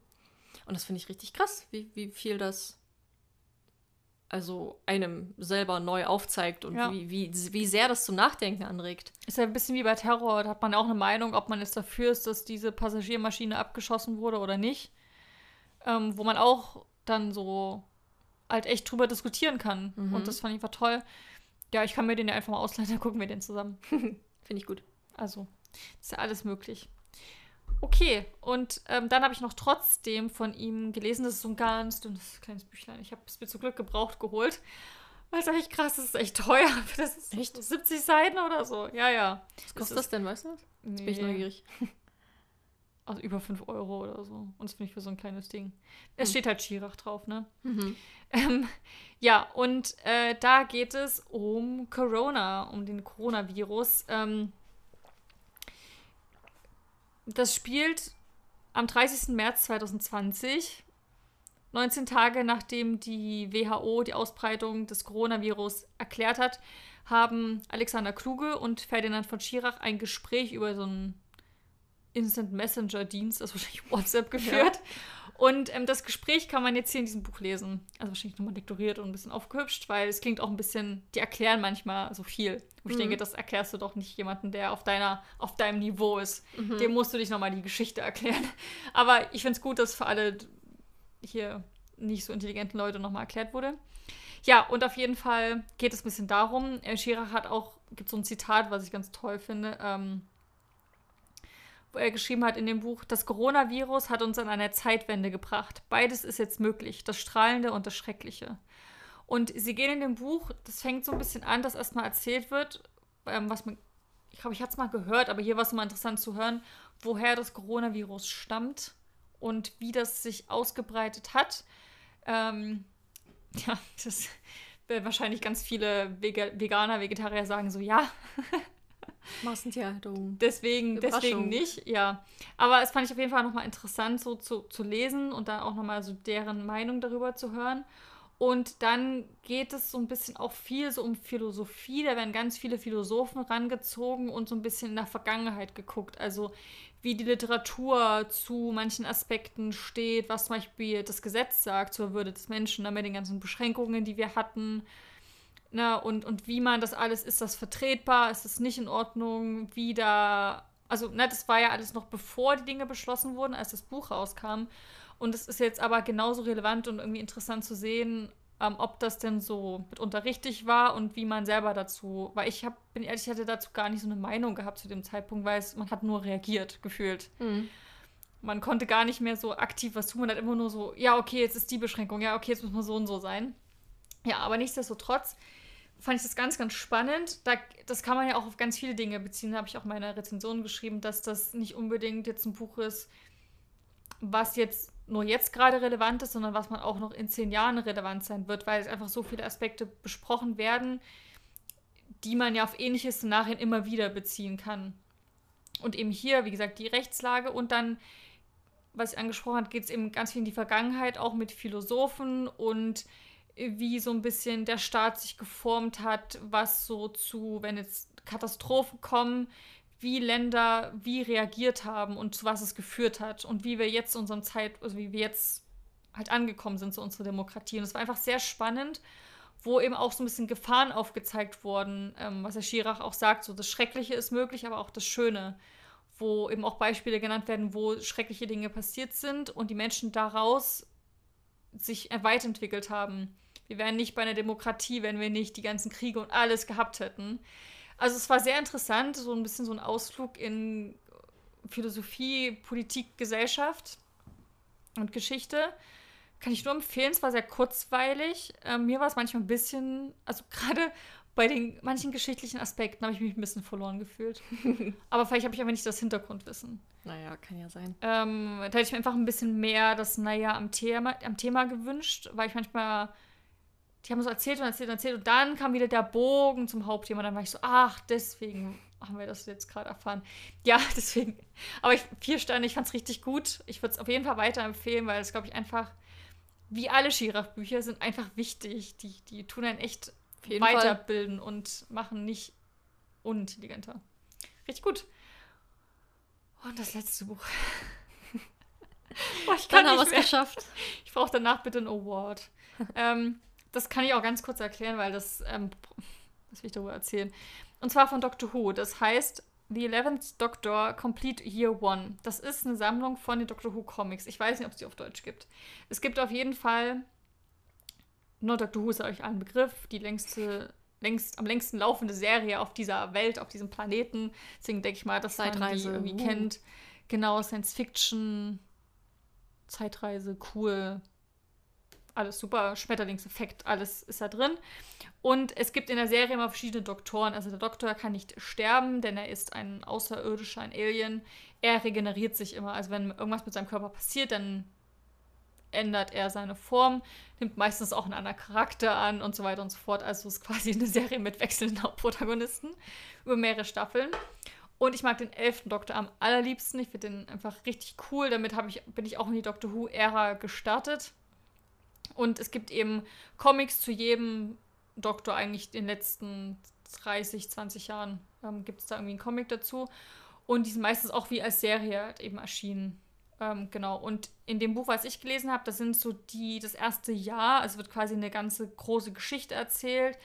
Speaker 1: Und das finde ich richtig krass, wie, wie viel das also einem selber neu aufzeigt und ja. wie, wie, wie sehr das zum Nachdenken anregt.
Speaker 2: Ist ja ein bisschen wie bei Terror, da hat man auch eine Meinung, ob man jetzt dafür ist, dass diese Passagiermaschine abgeschossen wurde oder nicht. Ähm, wo man auch dann so halt echt drüber diskutieren kann. Mhm. Und das fand ich einfach toll. Ja, ich kann mir den ja einfach mal ausleihen, dann gucken wir den zusammen.
Speaker 1: Finde ich gut.
Speaker 2: Also, ist ja alles möglich. Okay, und ähm, dann habe ich noch trotzdem von ihm gelesen, das ist so ein ganz dünnes kleines Büchlein. Ich habe es mir zum Glück gebraucht geholt. Weil es echt krass, das ist echt teuer. Das ist echt? 70 Seiten oder so. Ja, ja.
Speaker 1: Was kostet das, das denn, weißt du?
Speaker 2: Jetzt nee. bin ich neugierig. Also über 5 Euro oder so. Und das finde ich für so ein kleines Ding. Es hm. steht halt Schirach drauf, ne? Mhm. Ähm, ja, und äh, da geht es um Corona, um den Coronavirus. Ähm, das spielt am 30. März 2020 19 Tage nachdem die WHO die Ausbreitung des Coronavirus erklärt hat, haben Alexander Kluge und Ferdinand von Schirach ein Gespräch über so einen Instant Messenger Dienst, also wahrscheinlich WhatsApp, geführt. Ja. Und ähm, das Gespräch kann man jetzt hier in diesem Buch lesen. Also wahrscheinlich nochmal lektoriert und ein bisschen aufgehübscht, weil es klingt auch ein bisschen, die erklären manchmal so viel. Wo ich mhm. denke, das erklärst du doch nicht jemanden, der auf deiner, auf deinem Niveau ist. Mhm. Dem musst du dich nochmal die Geschichte erklären. Aber ich finde es gut, dass für alle hier nicht so intelligenten Leute nochmal erklärt wurde. Ja, und auf jeden Fall geht es ein bisschen darum. Äh, Schirach hat auch, gibt so ein Zitat, was ich ganz toll finde, ähm, er geschrieben hat in dem Buch, das Coronavirus hat uns an eine Zeitwende gebracht. Beides ist jetzt möglich, das Strahlende und das Schreckliche. Und sie gehen in dem Buch, das fängt so ein bisschen an, dass erstmal erzählt wird, ähm, was man, ich glaube, ich hatte es mal gehört, aber hier war es mal interessant zu hören, woher das Coronavirus stammt und wie das sich ausgebreitet hat. Ähm, ja, das werden wahrscheinlich ganz viele Vega Veganer, Vegetarier sagen so, ja.
Speaker 1: Massentierhaltung.
Speaker 2: Deswegen, deswegen nicht, ja. Aber es fand ich auf jeden Fall nochmal interessant, so zu, zu lesen und dann auch nochmal so deren Meinung darüber zu hören. Und dann geht es so ein bisschen auch viel so um Philosophie. Da werden ganz viele Philosophen rangezogen und so ein bisschen in der Vergangenheit geguckt. Also wie die Literatur zu manchen Aspekten steht, was zum Beispiel das Gesetz sagt zur Würde des Menschen, mit den ganzen Beschränkungen, die wir hatten. Ne, und, und wie man das alles, ist das vertretbar, ist das nicht in Ordnung, wie da, also ne, das war ja alles noch bevor die Dinge beschlossen wurden, als das Buch rauskam. Und es ist jetzt aber genauso relevant und irgendwie interessant zu sehen, ähm, ob das denn so mitunter richtig war und wie man selber dazu, weil ich hab, bin ehrlich, ich hatte dazu gar nicht so eine Meinung gehabt zu dem Zeitpunkt, weil es, man hat nur reagiert, gefühlt. Mhm. Man konnte gar nicht mehr so aktiv was tun, man hat immer nur so, ja, okay, jetzt ist die Beschränkung, ja, okay, jetzt muss man so und so sein. Ja, aber nichtsdestotrotz fand ich das ganz, ganz spannend. Da, das kann man ja auch auf ganz viele Dinge beziehen. Da habe ich auch meine Rezension geschrieben, dass das nicht unbedingt jetzt ein Buch ist, was jetzt nur jetzt gerade relevant ist, sondern was man auch noch in zehn Jahren relevant sein wird, weil es einfach so viele Aspekte besprochen werden, die man ja auf ähnliche Szenarien immer wieder beziehen kann. Und eben hier, wie gesagt, die Rechtslage und dann, was ich angesprochen habe, geht es eben ganz viel in die Vergangenheit, auch mit Philosophen und wie so ein bisschen der Staat sich geformt hat, was so zu, wenn jetzt Katastrophen kommen, wie Länder wie reagiert haben und zu was es geführt hat und wie wir jetzt unseren Zeit, also wie wir jetzt halt angekommen sind zu unserer Demokratie. Und es war einfach sehr spannend, wo eben auch so ein bisschen Gefahren aufgezeigt wurden, ähm, was Herr Schirach auch sagt, so das Schreckliche ist möglich, aber auch das Schöne, wo eben auch Beispiele genannt werden, wo schreckliche Dinge passiert sind und die Menschen daraus sich weiterentwickelt haben. Wir wären nicht bei einer Demokratie, wenn wir nicht die ganzen Kriege und alles gehabt hätten. Also es war sehr interessant, so ein bisschen so ein Ausflug in Philosophie, Politik, Gesellschaft und Geschichte. Kann ich nur empfehlen, es war sehr kurzweilig. Ähm, mir war es manchmal ein bisschen, also gerade bei den manchen geschichtlichen Aspekten habe ich mich ein bisschen verloren gefühlt. Aber vielleicht habe ich einfach nicht das Hintergrundwissen.
Speaker 1: Naja, kann ja sein.
Speaker 2: Ähm, da hätte ich mir einfach ein bisschen mehr das Naja am Thema, am Thema gewünscht, weil ich manchmal die haben so erzählt und erzählt und erzählt und dann kam wieder der Bogen zum Hauptthema. Dann war ich so, ach, deswegen haben wir das jetzt gerade erfahren. Ja, deswegen. Aber ich, vier Sterne, ich fand es richtig gut. Ich würde es auf jeden Fall weiterempfehlen, weil es, glaube ich, einfach, wie alle Schirach-Bücher, sind einfach wichtig. Die, die tun einen echt weiterbilden Fall. und machen nicht unintelligenter. Richtig gut. Und das letzte Buch.
Speaker 1: oh, ich kann Dann haben wir es geschafft.
Speaker 2: Ich brauche danach bitte einen Award. ähm, das kann ich auch ganz kurz erklären, weil das, ähm, das will ich darüber erzählen. Und zwar von Doctor Who. Das heißt The Eleventh Doctor Complete Year One. Das ist eine Sammlung von den Doctor Who Comics. Ich weiß nicht, ob es die auf Deutsch gibt. Es gibt auf jeden Fall, nur Doctor Who ist euch ein Begriff, die längste, längst, am längsten laufende Serie auf dieser Welt, auf diesem Planeten. Deswegen denke ich mal, dass man die irgendwie uh. kennt. Genau, Science Fiction, Zeitreise, cool, alles super, Schmetterlingseffekt, alles ist da drin. Und es gibt in der Serie immer verschiedene Doktoren. Also der Doktor kann nicht sterben, denn er ist ein Außerirdischer, ein Alien. Er regeneriert sich immer. Also wenn irgendwas mit seinem Körper passiert, dann ändert er seine Form, nimmt meistens auch einen anderen Charakter an und so weiter und so fort. Also es ist quasi eine Serie mit wechselnden Hauptprotagonisten über mehrere Staffeln. Und ich mag den elften Doktor am allerliebsten. Ich finde den einfach richtig cool. Damit ich, bin ich auch in die Doctor Who-Ära gestartet Und es gibt eben Comics zu jedem Doktor eigentlich in den letzten 30, 20 Jahren. Ähm, gibt es da irgendwie einen Comic dazu. Und die sind meistens auch wie als Serie halt eben erschienen. Ähm, genau. Und in dem Buch, was ich gelesen habe, das sind so die, das erste Jahr, also wird quasi eine ganze große Geschichte erzählt,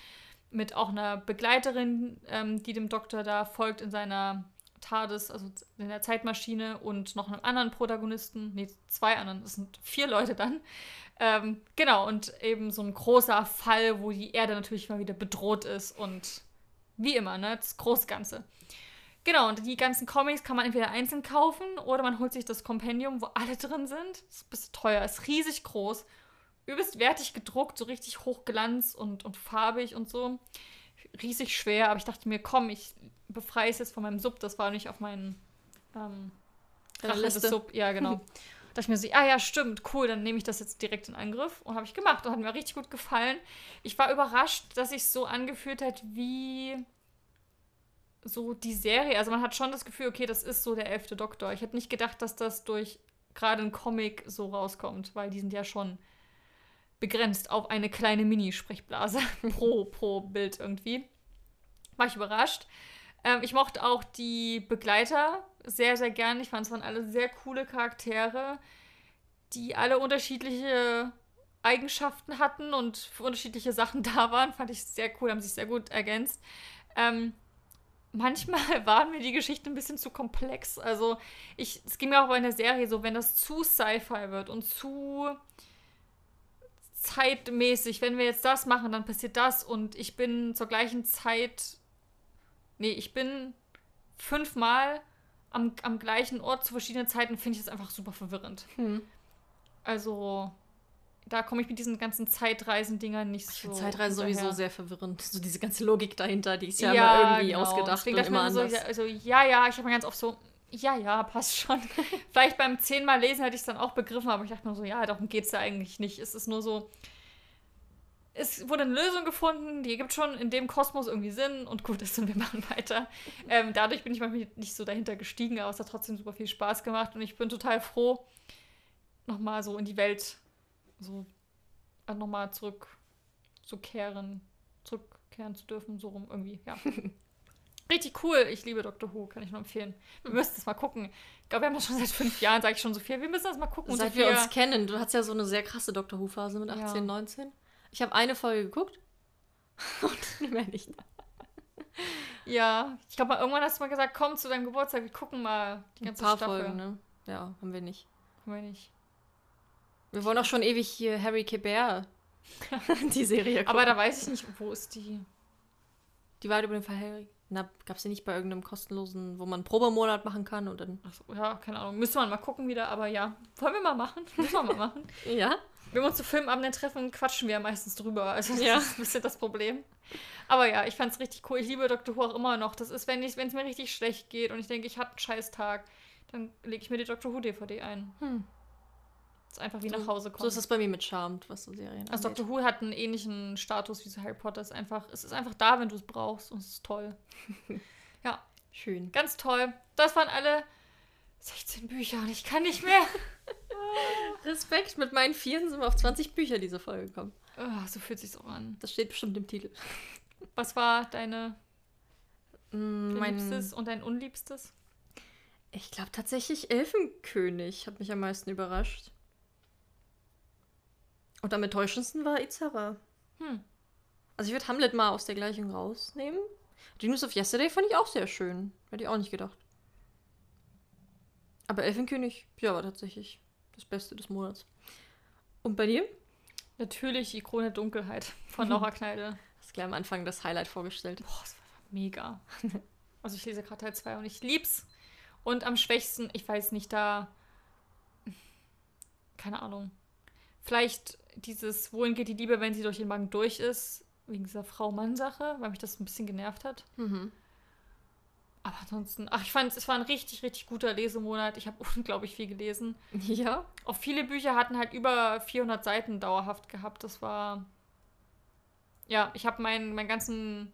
Speaker 2: mit auch einer Begleiterin, ähm, die dem Doktor da folgt in seiner TARDIS, also in der Zeitmaschine und noch einem anderen Protagonisten, nee, zwei anderen, das sind vier Leute dann. Ähm, genau, und eben so ein großer Fall, wo die Erde natürlich mal wieder bedroht ist und wie immer, ne, das große Ganze. Genau, und die ganzen Comics kann man entweder einzeln kaufen oder man holt sich das Kompendium, wo alle drin sind. Das ist ein bisschen teuer, ist riesig groß, übelst wertig gedruckt, so richtig hochglanz und, und farbig und so. Riesig schwer, aber ich dachte mir, komm, ich befreie es jetzt von meinem Sub. Das war nicht auf meinen ähm, Sub. Ja, genau. dachte ich mir so, ah ja, stimmt, cool, dann nehme ich das jetzt direkt in Angriff. Und habe ich gemacht und hat mir richtig gut gefallen. Ich war überrascht, dass sich so angefühlt hat wie so die Serie. Also man hat schon das Gefühl, okay, das ist so der elfte Doktor. Ich hätte nicht gedacht, dass das durch gerade ein Comic so rauskommt, weil die sind ja schon begrenzt auf eine kleine Mini-Sprechblase pro, pro Bild irgendwie. War ich überrascht. Ähm, ich mochte auch die Begleiter sehr, sehr gern. Ich fand es waren alle sehr coole Charaktere, die alle unterschiedliche Eigenschaften hatten und für unterschiedliche Sachen da waren. Fand ich sehr cool, haben sich sehr gut ergänzt. Ähm, manchmal waren mir die Geschichten ein bisschen zu komplex. Also, ich, es ging mir auch bei der Serie so, wenn das zu Sci-Fi wird und zu zeitmäßig, wenn wir jetzt das machen, dann passiert das und ich bin zur gleichen Zeit. Nee, ich bin fünfmal am, am gleichen Ort zu verschiedenen Zeiten, finde ich das einfach super verwirrend. Hm. Also, da komme ich mit diesen ganzen Zeitreisen-Dingern nicht
Speaker 1: ich so. Zeitreisen sowieso sehr verwirrend. So diese ganze Logik dahinter, die ist ja, ja immer irgendwie genau. ausgedacht Deswegen und immer anders.
Speaker 2: So, also, ja, ja, ich habe mir ganz oft so, ja, ja, passt schon. Vielleicht beim zehnmal lesen hätte ich es dann auch begriffen, aber ich dachte mir so, ja, darum geht es ja eigentlich nicht. Es ist nur so, es wurde eine Lösung gefunden, die ergibt schon in dem Kosmos irgendwie Sinn und gut ist und wir machen weiter. Ähm, dadurch bin ich manchmal nicht so dahinter gestiegen, aber es hat trotzdem super viel Spaß gemacht und ich bin total froh, nochmal so in die Welt so äh, nochmal zurückzukehren, zurückkehren zu dürfen, so rum irgendwie, ja. Richtig cool. Ich liebe Dr. Who, kann ich nur empfehlen. Wir müssen das mal gucken. Ich glaube, wir haben das schon seit fünf Jahren, sage ich schon so viel. Wir müssen das mal gucken.
Speaker 1: Seit wir uns kennen. Du hast ja so eine sehr krasse Dr. Who-Phase mit 18, ja. 19. Ich habe eine Folge geguckt und mehr nicht.
Speaker 2: Ja, ich glaube, irgendwann hast du mal gesagt, komm zu deinem Geburtstag, wir gucken mal
Speaker 1: die ganze Ein paar Staffel. Folgen, ne? Ja, haben wir nicht.
Speaker 2: Haben wir nicht.
Speaker 1: Wir wollen auch schon ewig hier Harry Quebert die Serie
Speaker 2: gucken. Aber da weiß ich nicht, wo ist die?
Speaker 1: Die war über den Fall Harry. Na, gab es die nicht bei irgendeinem kostenlosen, wo man einen Probemonat machen kann und dann.
Speaker 2: Achso, ja, keine Ahnung. Müssen wir mal gucken wieder, aber ja. Wollen wir mal machen? Müssen wir mal machen.
Speaker 1: ja.
Speaker 2: Wenn wir uns zu Filmabenden treffen, quatschen wir ja meistens drüber. Also das ja. ist ein bisschen das Problem. Aber ja, ich fand es richtig cool. Ich liebe Dr. Who auch immer noch. Das ist, wenn es mir richtig schlecht geht und ich denke, ich hatte einen scheiß Tag, dann lege ich mir die Dr. Who DVD ein. Hm. Das ist einfach wie so, nach Hause kommen.
Speaker 1: So ist es bei mir mit Charmed, was so Serien
Speaker 2: Also angeht. Dr. Who hat einen ähnlichen Status wie so Harry Potter. Es ist einfach, es ist einfach da, wenn du es brauchst und es ist toll. ja.
Speaker 1: Schön.
Speaker 2: Ganz toll. Das waren alle 16 Bücher und ich kann nicht mehr.
Speaker 1: Respekt, mit meinen Vieren sind wir auf 20 Bücher diese Folge gekommen.
Speaker 2: Oh, so fühlt sich auch an.
Speaker 1: Das steht bestimmt im Titel.
Speaker 2: Was war deine mm, mein Liebstes und dein Unliebstes?
Speaker 1: Ich glaube tatsächlich Elfenkönig hat mich am meisten überrascht. Und am enttäuschendsten war Izara. Hm. Also ich würde Hamlet mal aus der Gleichung rausnehmen. Die News of Yesterday fand ich auch sehr schön. Hätte ich auch nicht gedacht. Aber Elfenkönig, ja, war tatsächlich das Beste des Monats. Und bei dir?
Speaker 2: Natürlich die Krone Dunkelheit von Laura Kneide.
Speaker 1: Hast gleich am Anfang das Highlight vorgestellt.
Speaker 2: Boah, das war mega. also ich lese gerade Teil 2 und ich lieb's. Und am schwächsten, ich weiß nicht, da. Keine Ahnung. Vielleicht dieses, wohin geht die Liebe, wenn sie durch den Magen durch ist, wegen dieser Frau-Mann-Sache, weil mich das ein bisschen genervt hat. Mhm. Aber ansonsten, ach, ich fand, es war ein richtig, richtig guter Lesemonat. Ich habe unglaublich viel gelesen.
Speaker 1: Ja.
Speaker 2: Auch viele Bücher hatten halt über 400 Seiten dauerhaft gehabt. Das war. Ja, ich habe meinen, meinen ganzen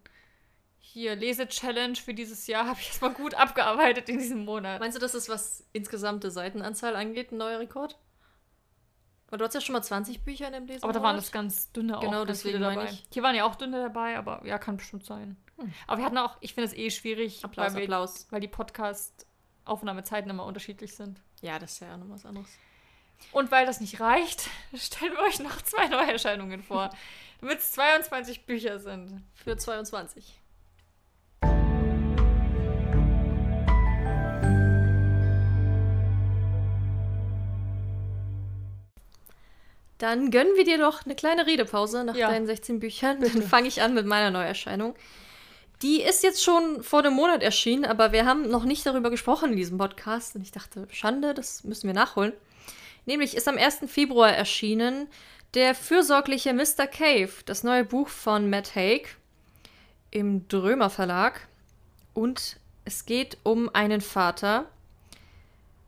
Speaker 2: hier Lese-Challenge für dieses Jahr habe ich erstmal gut abgearbeitet in diesem Monat.
Speaker 1: Meinst du, das ist, was insgesamte Seitenanzahl angeht, ein neuer Rekord? Weil du hast ja schon mal 20 Bücher in dem Lesen.
Speaker 2: Aber da waren das ganz dünne auch.
Speaker 1: Genau, deswegen
Speaker 2: dabei.
Speaker 1: ich.
Speaker 2: Hier waren ja auch dünne dabei, aber ja, kann bestimmt sein.
Speaker 1: Hm.
Speaker 2: Aber wir hatten auch, ich finde es eh schwierig,
Speaker 1: Applaus,
Speaker 2: weil, wir,
Speaker 1: Applaus.
Speaker 2: weil die Podcast-Aufnahmezeiten immer unterschiedlich sind.
Speaker 1: Ja, das ist ja auch noch was anderes.
Speaker 2: Und weil das nicht reicht, stellen wir euch noch zwei Neuerscheinungen vor, damit es 22 Bücher sind.
Speaker 1: Für 22. Dann gönnen wir dir doch eine kleine Redepause nach
Speaker 2: Ja.
Speaker 1: deinen 16 Büchern. Dann fange ich an mit meiner Neuerscheinung. Die ist jetzt schon vor einem Monat erschienen, aber wir haben noch nicht darüber gesprochen in diesem Podcast. Und ich dachte, Schande, das müssen wir nachholen. Nämlich ist am 1. Februar erschienen Der fürsorgliche Mr. Cave, das neue Buch von Matt Haig im Drömer Verlag. Und es geht um einen Vater,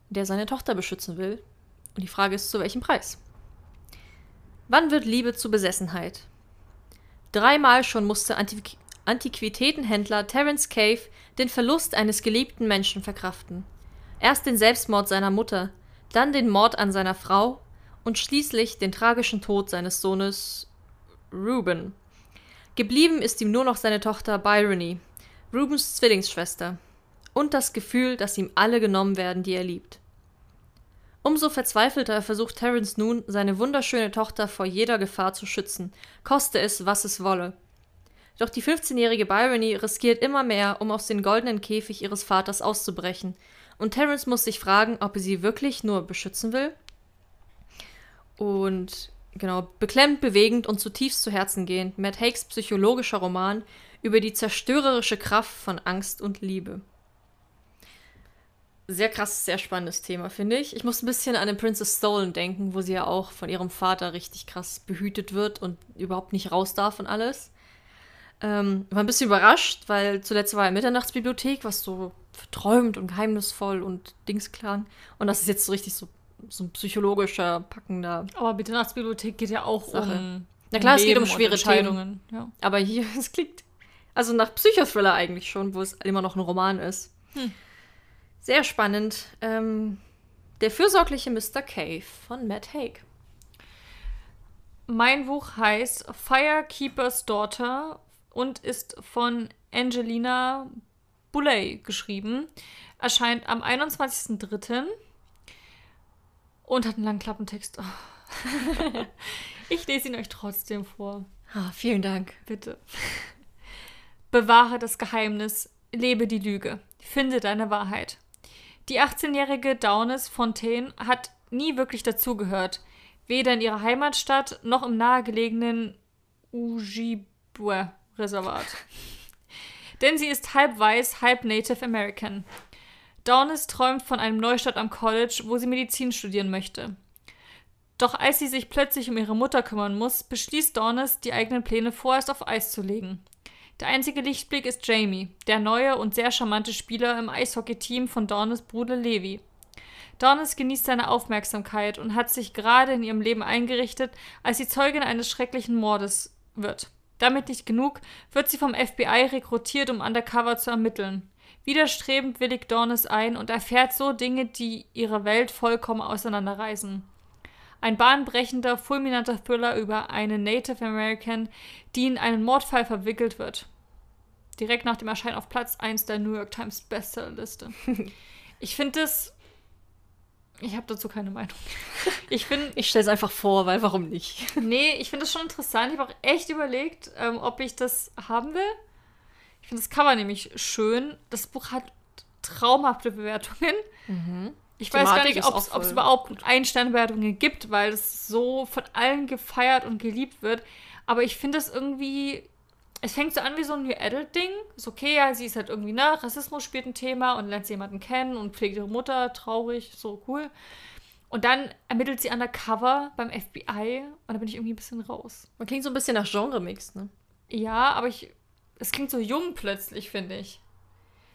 Speaker 1: der seine Tochter beschützen will. Und die Frage ist, zu welchem Preis? Wann wird Liebe zu Besessenheit? Dreimal schon musste Antiqu Antiquitätenhändler Terence Cave den Verlust eines geliebten Menschen verkraften. Erst den Selbstmord seiner Mutter, dann den Mord an seiner Frau und schließlich den tragischen Tod seines Sohnes Reuben. Geblieben ist ihm nur noch seine Tochter Byrony, Rubens Zwillingsschwester, und das Gefühl, dass ihm alle genommen werden, die er liebt. Umso verzweifelter versucht Terence nun, seine wunderschöne Tochter vor jeder Gefahr zu schützen, koste es, was es wolle. Doch die 15-jährige Byrony riskiert immer mehr, um aus dem goldenen Käfig ihres Vaters auszubrechen, und Terence muss sich fragen, ob er sie wirklich nur beschützen will. Und genau, beklemmt, bewegend und zutiefst zu Herzen gehend, Matt Hakes psychologischer Roman über die zerstörerische Kraft von Angst und Liebe. Sehr krass, sehr spannendes Thema, finde ich. Ich muss ein bisschen an den Princess Stolen denken, wo sie ja auch von ihrem Vater richtig krass behütet wird und überhaupt nicht raus darf und alles. Ähm, war ein bisschen überrascht, weil zuletzt war er in Mitternachtsbibliothek, was so verträumt und geheimnisvoll und Dings klang. Und das ist jetzt so richtig so, so ein psychologischer, packender.
Speaker 2: Aber Mitternachtsbibliothek geht ja auch
Speaker 1: Sache.
Speaker 2: um.
Speaker 1: Na klar, es geht um schwere
Speaker 2: Entscheidungen. Ja.
Speaker 1: Aber hier, es klingt. Also nach Psychothriller eigentlich schon, wo es immer noch ein Roman ist.
Speaker 2: Hm.
Speaker 1: Sehr spannend. Ähm, der fürsorgliche Mr. Cave von Matt Haig.
Speaker 2: Mein Buch heißt Firekeeper's Daughter und ist von Angelina Boulay geschrieben. Erscheint am 21.03. und hat einen langen Klappentext. ich lese ihn euch trotzdem vor.
Speaker 1: Ah, vielen Dank.
Speaker 2: Bitte. Bewahre das Geheimnis, lebe die Lüge, finde deine Wahrheit. Die 18-jährige Downes Fontaine hat nie wirklich dazugehört, weder in ihrer Heimatstadt noch im nahegelegenen Ojibwe-Reservat. Denn sie ist halb weiß, halb Native American. Downes träumt von einem Neustart am College, wo sie Medizin studieren möchte. Doch als sie sich plötzlich um ihre Mutter kümmern muss, beschließt Dawnes, die eigenen Pläne vorerst auf Eis zu legen. Der einzige Lichtblick ist Jamie, der neue und sehr charmante Spieler im Eishockey-Team von Dawnes Bruder Levi. Dawnes genießt seine Aufmerksamkeit und hat sich gerade in ihrem Leben eingerichtet, als sie Zeugin eines schrecklichen Mordes wird. Damit nicht genug, wird sie vom FBI rekrutiert, um undercover zu ermitteln. Widerstrebend willigt Dawnes ein und erfährt so Dinge, die ihre Welt vollkommen auseinanderreißen. Ein bahnbrechender, fulminanter Thriller über eine Native American, die in einen Mordfall verwickelt wird. Direkt nach dem Erscheinen auf Platz 1 der New York Times Bestsellerliste. ich finde das. Ich habe dazu keine Meinung. Ich.
Speaker 1: Ich stelle es einfach vor, weil warum nicht?
Speaker 2: Nee, ich finde das schon interessant. Ich habe auch echt überlegt, ähm, ob ich das haben will. Ich finde das Cover nämlich schön. Das Buch hat traumhafte Bewertungen. Ich weiß gar
Speaker 1: Thematik
Speaker 2: nicht, ob es überhaupt Ein-Sterne-Bewertungen gibt, weil es so von allen gefeiert und geliebt wird. Aber ich finde es irgendwie. Es fängt so an wie so ein New Adult-Ding. Ist okay, ja, sie ist halt irgendwie, ne, Rassismus spielt ein Thema und lernt sie jemanden kennen und pflegt ihre Mutter, traurig, so cool. Und dann ermittelt sie undercover beim FBI und da bin ich irgendwie ein bisschen raus.
Speaker 1: Man klingt so ein bisschen nach Genre-Mix, ne?
Speaker 2: Ja, aber ich. Es klingt so jung plötzlich, finde ich.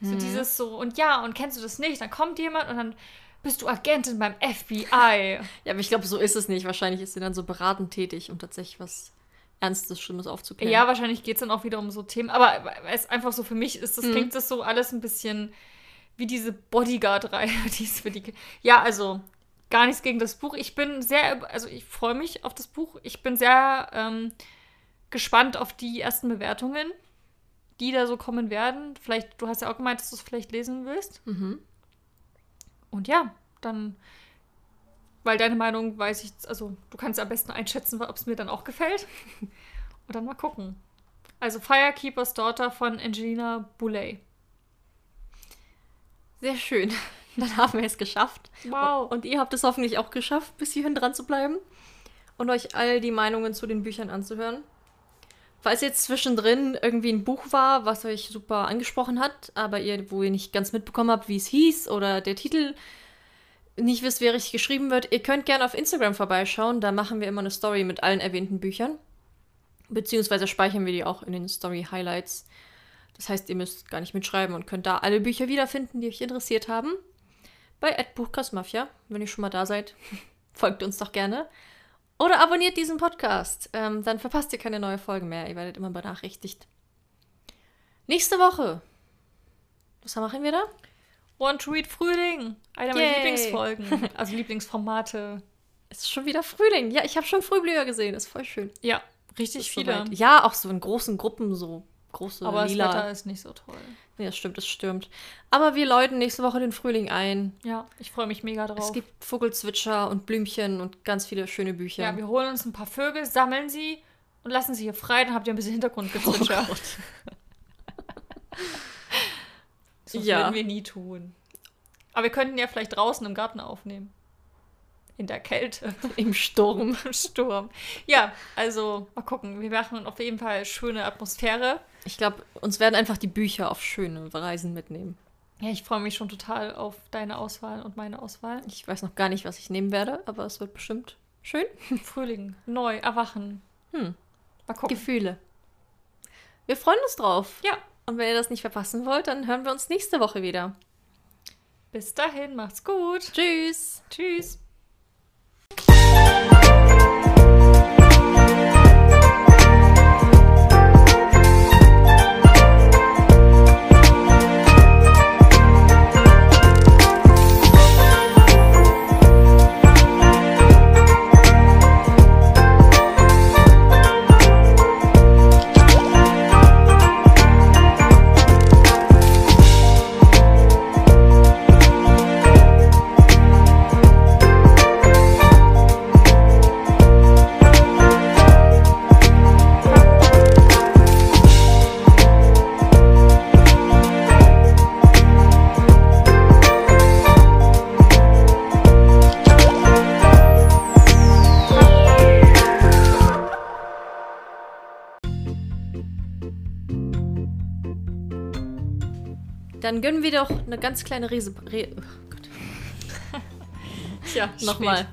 Speaker 2: So dieses so, und ja, und kennst du das nicht? Dann kommt jemand und dann bist du Agentin beim FBI.
Speaker 1: Ja, aber ich glaube, so ist es nicht. Wahrscheinlich ist sie dann so beratend tätig, um tatsächlich was Ernstes, Schlimmes aufzuklären.
Speaker 2: Ja, wahrscheinlich geht es dann auch wieder um so Themen. Aber es einfach so für mich ist, das
Speaker 1: Mhm.
Speaker 2: klingt das so alles ein bisschen wie diese Bodyguard-Reihe. die ist für die. Ja, also gar nichts gegen das Buch. Ich bin sehr, also ich freue mich auf das Buch. Ich bin sehr ähm, gespannt auf die ersten Bewertungen, die da so kommen werden. Vielleicht, du hast ja auch gemeint, dass du es vielleicht lesen willst.
Speaker 1: Mhm.
Speaker 2: Und ja, dann, weil deine Meinung weiß ich, also du kannst am besten einschätzen, ob es mir dann auch gefällt. Und dann mal gucken. Also Firekeeper's Daughter von Angelina Boulay.
Speaker 1: Sehr schön. Dann haben wir es geschafft.
Speaker 2: Wow.
Speaker 1: Und ihr habt es hoffentlich auch geschafft, bis hierhin dran zu bleiben und euch all die Meinungen zu den Büchern anzuhören. Falls jetzt zwischendrin irgendwie ein Buch war, was euch super angesprochen hat, aber ihr, wo ihr nicht ganz mitbekommen habt, wie es hieß oder der Titel nicht wisst, wie richtig geschrieben wird, ihr könnt gerne auf Instagram vorbeischauen. Da machen wir immer eine Story mit allen erwähnten Büchern. Beziehungsweise speichern wir die auch in den Story Highlights. Das heißt, ihr müsst gar nicht mitschreiben und könnt da alle Bücher wiederfinden, die euch interessiert haben. Bei Buchkast Mafia, wenn ihr schon mal da seid, folgt uns doch gerne. Oder abonniert diesen Podcast. Ähm, dann verpasst ihr keine neue Folge mehr. Ihr werdet immer benachrichtigt. Nächste Woche. Was machen wir da?
Speaker 2: One to Read Frühling. Einer meiner. Lieblingsfolgen. Also Lieblingsformate.
Speaker 1: Es ist schon wieder Frühling. Ja, ich habe schon Frühblüher gesehen. Ist voll schön.
Speaker 2: Ja, richtig viele.
Speaker 1: soweit. Ja, auch so in großen Gruppen, so große
Speaker 2: Aber
Speaker 1: lila.
Speaker 2: das Wetter ist nicht so toll.
Speaker 1: Ja, stimmt, es stürmt. Aber wir läuten nächste Woche den Frühling ein.
Speaker 2: Ja, ich freue mich mega drauf.
Speaker 1: Es gibt Vogelzwitscher und Blümchen und ganz viele schöne Bücher.
Speaker 2: ja, wir holen uns ein paar Vögel, sammeln sie und lassen sie hier frei. Dann habt ihr ein bisschen Hintergrundgezwitscher.
Speaker 1: Oh
Speaker 2: das
Speaker 1: Ja.
Speaker 2: würden wir nie tun. Aber wir könnten ja vielleicht draußen im Garten aufnehmen. In der Kälte.
Speaker 1: Im Sturm.
Speaker 2: Im Sturm. Ja, also mal gucken. Wir machen auf jeden Fall schöne Atmosphäre.
Speaker 1: Ich glaube, uns werden einfach die Bücher auf schöne Reisen mitnehmen.
Speaker 2: Ja, ich freue mich schon total auf deine Auswahl und meine Auswahl.
Speaker 1: Ich weiß noch gar nicht, was ich nehmen werde, aber es wird bestimmt schön.
Speaker 2: Frühling, neu, erwachen.
Speaker 1: Hm.
Speaker 2: Mal gucken.
Speaker 1: Gefühle. Wir freuen uns drauf.
Speaker 2: Ja,
Speaker 1: Und wenn ihr das nicht verpassen wollt, dann hören wir uns nächste Woche wieder.
Speaker 2: bis dahin, macht's gut.
Speaker 1: Tschüss.
Speaker 2: Tschüss.
Speaker 1: Dann gönnen wir doch eine ganz kleine Riese. Re oh Gott.
Speaker 2: Tja,
Speaker 1: Nochmal.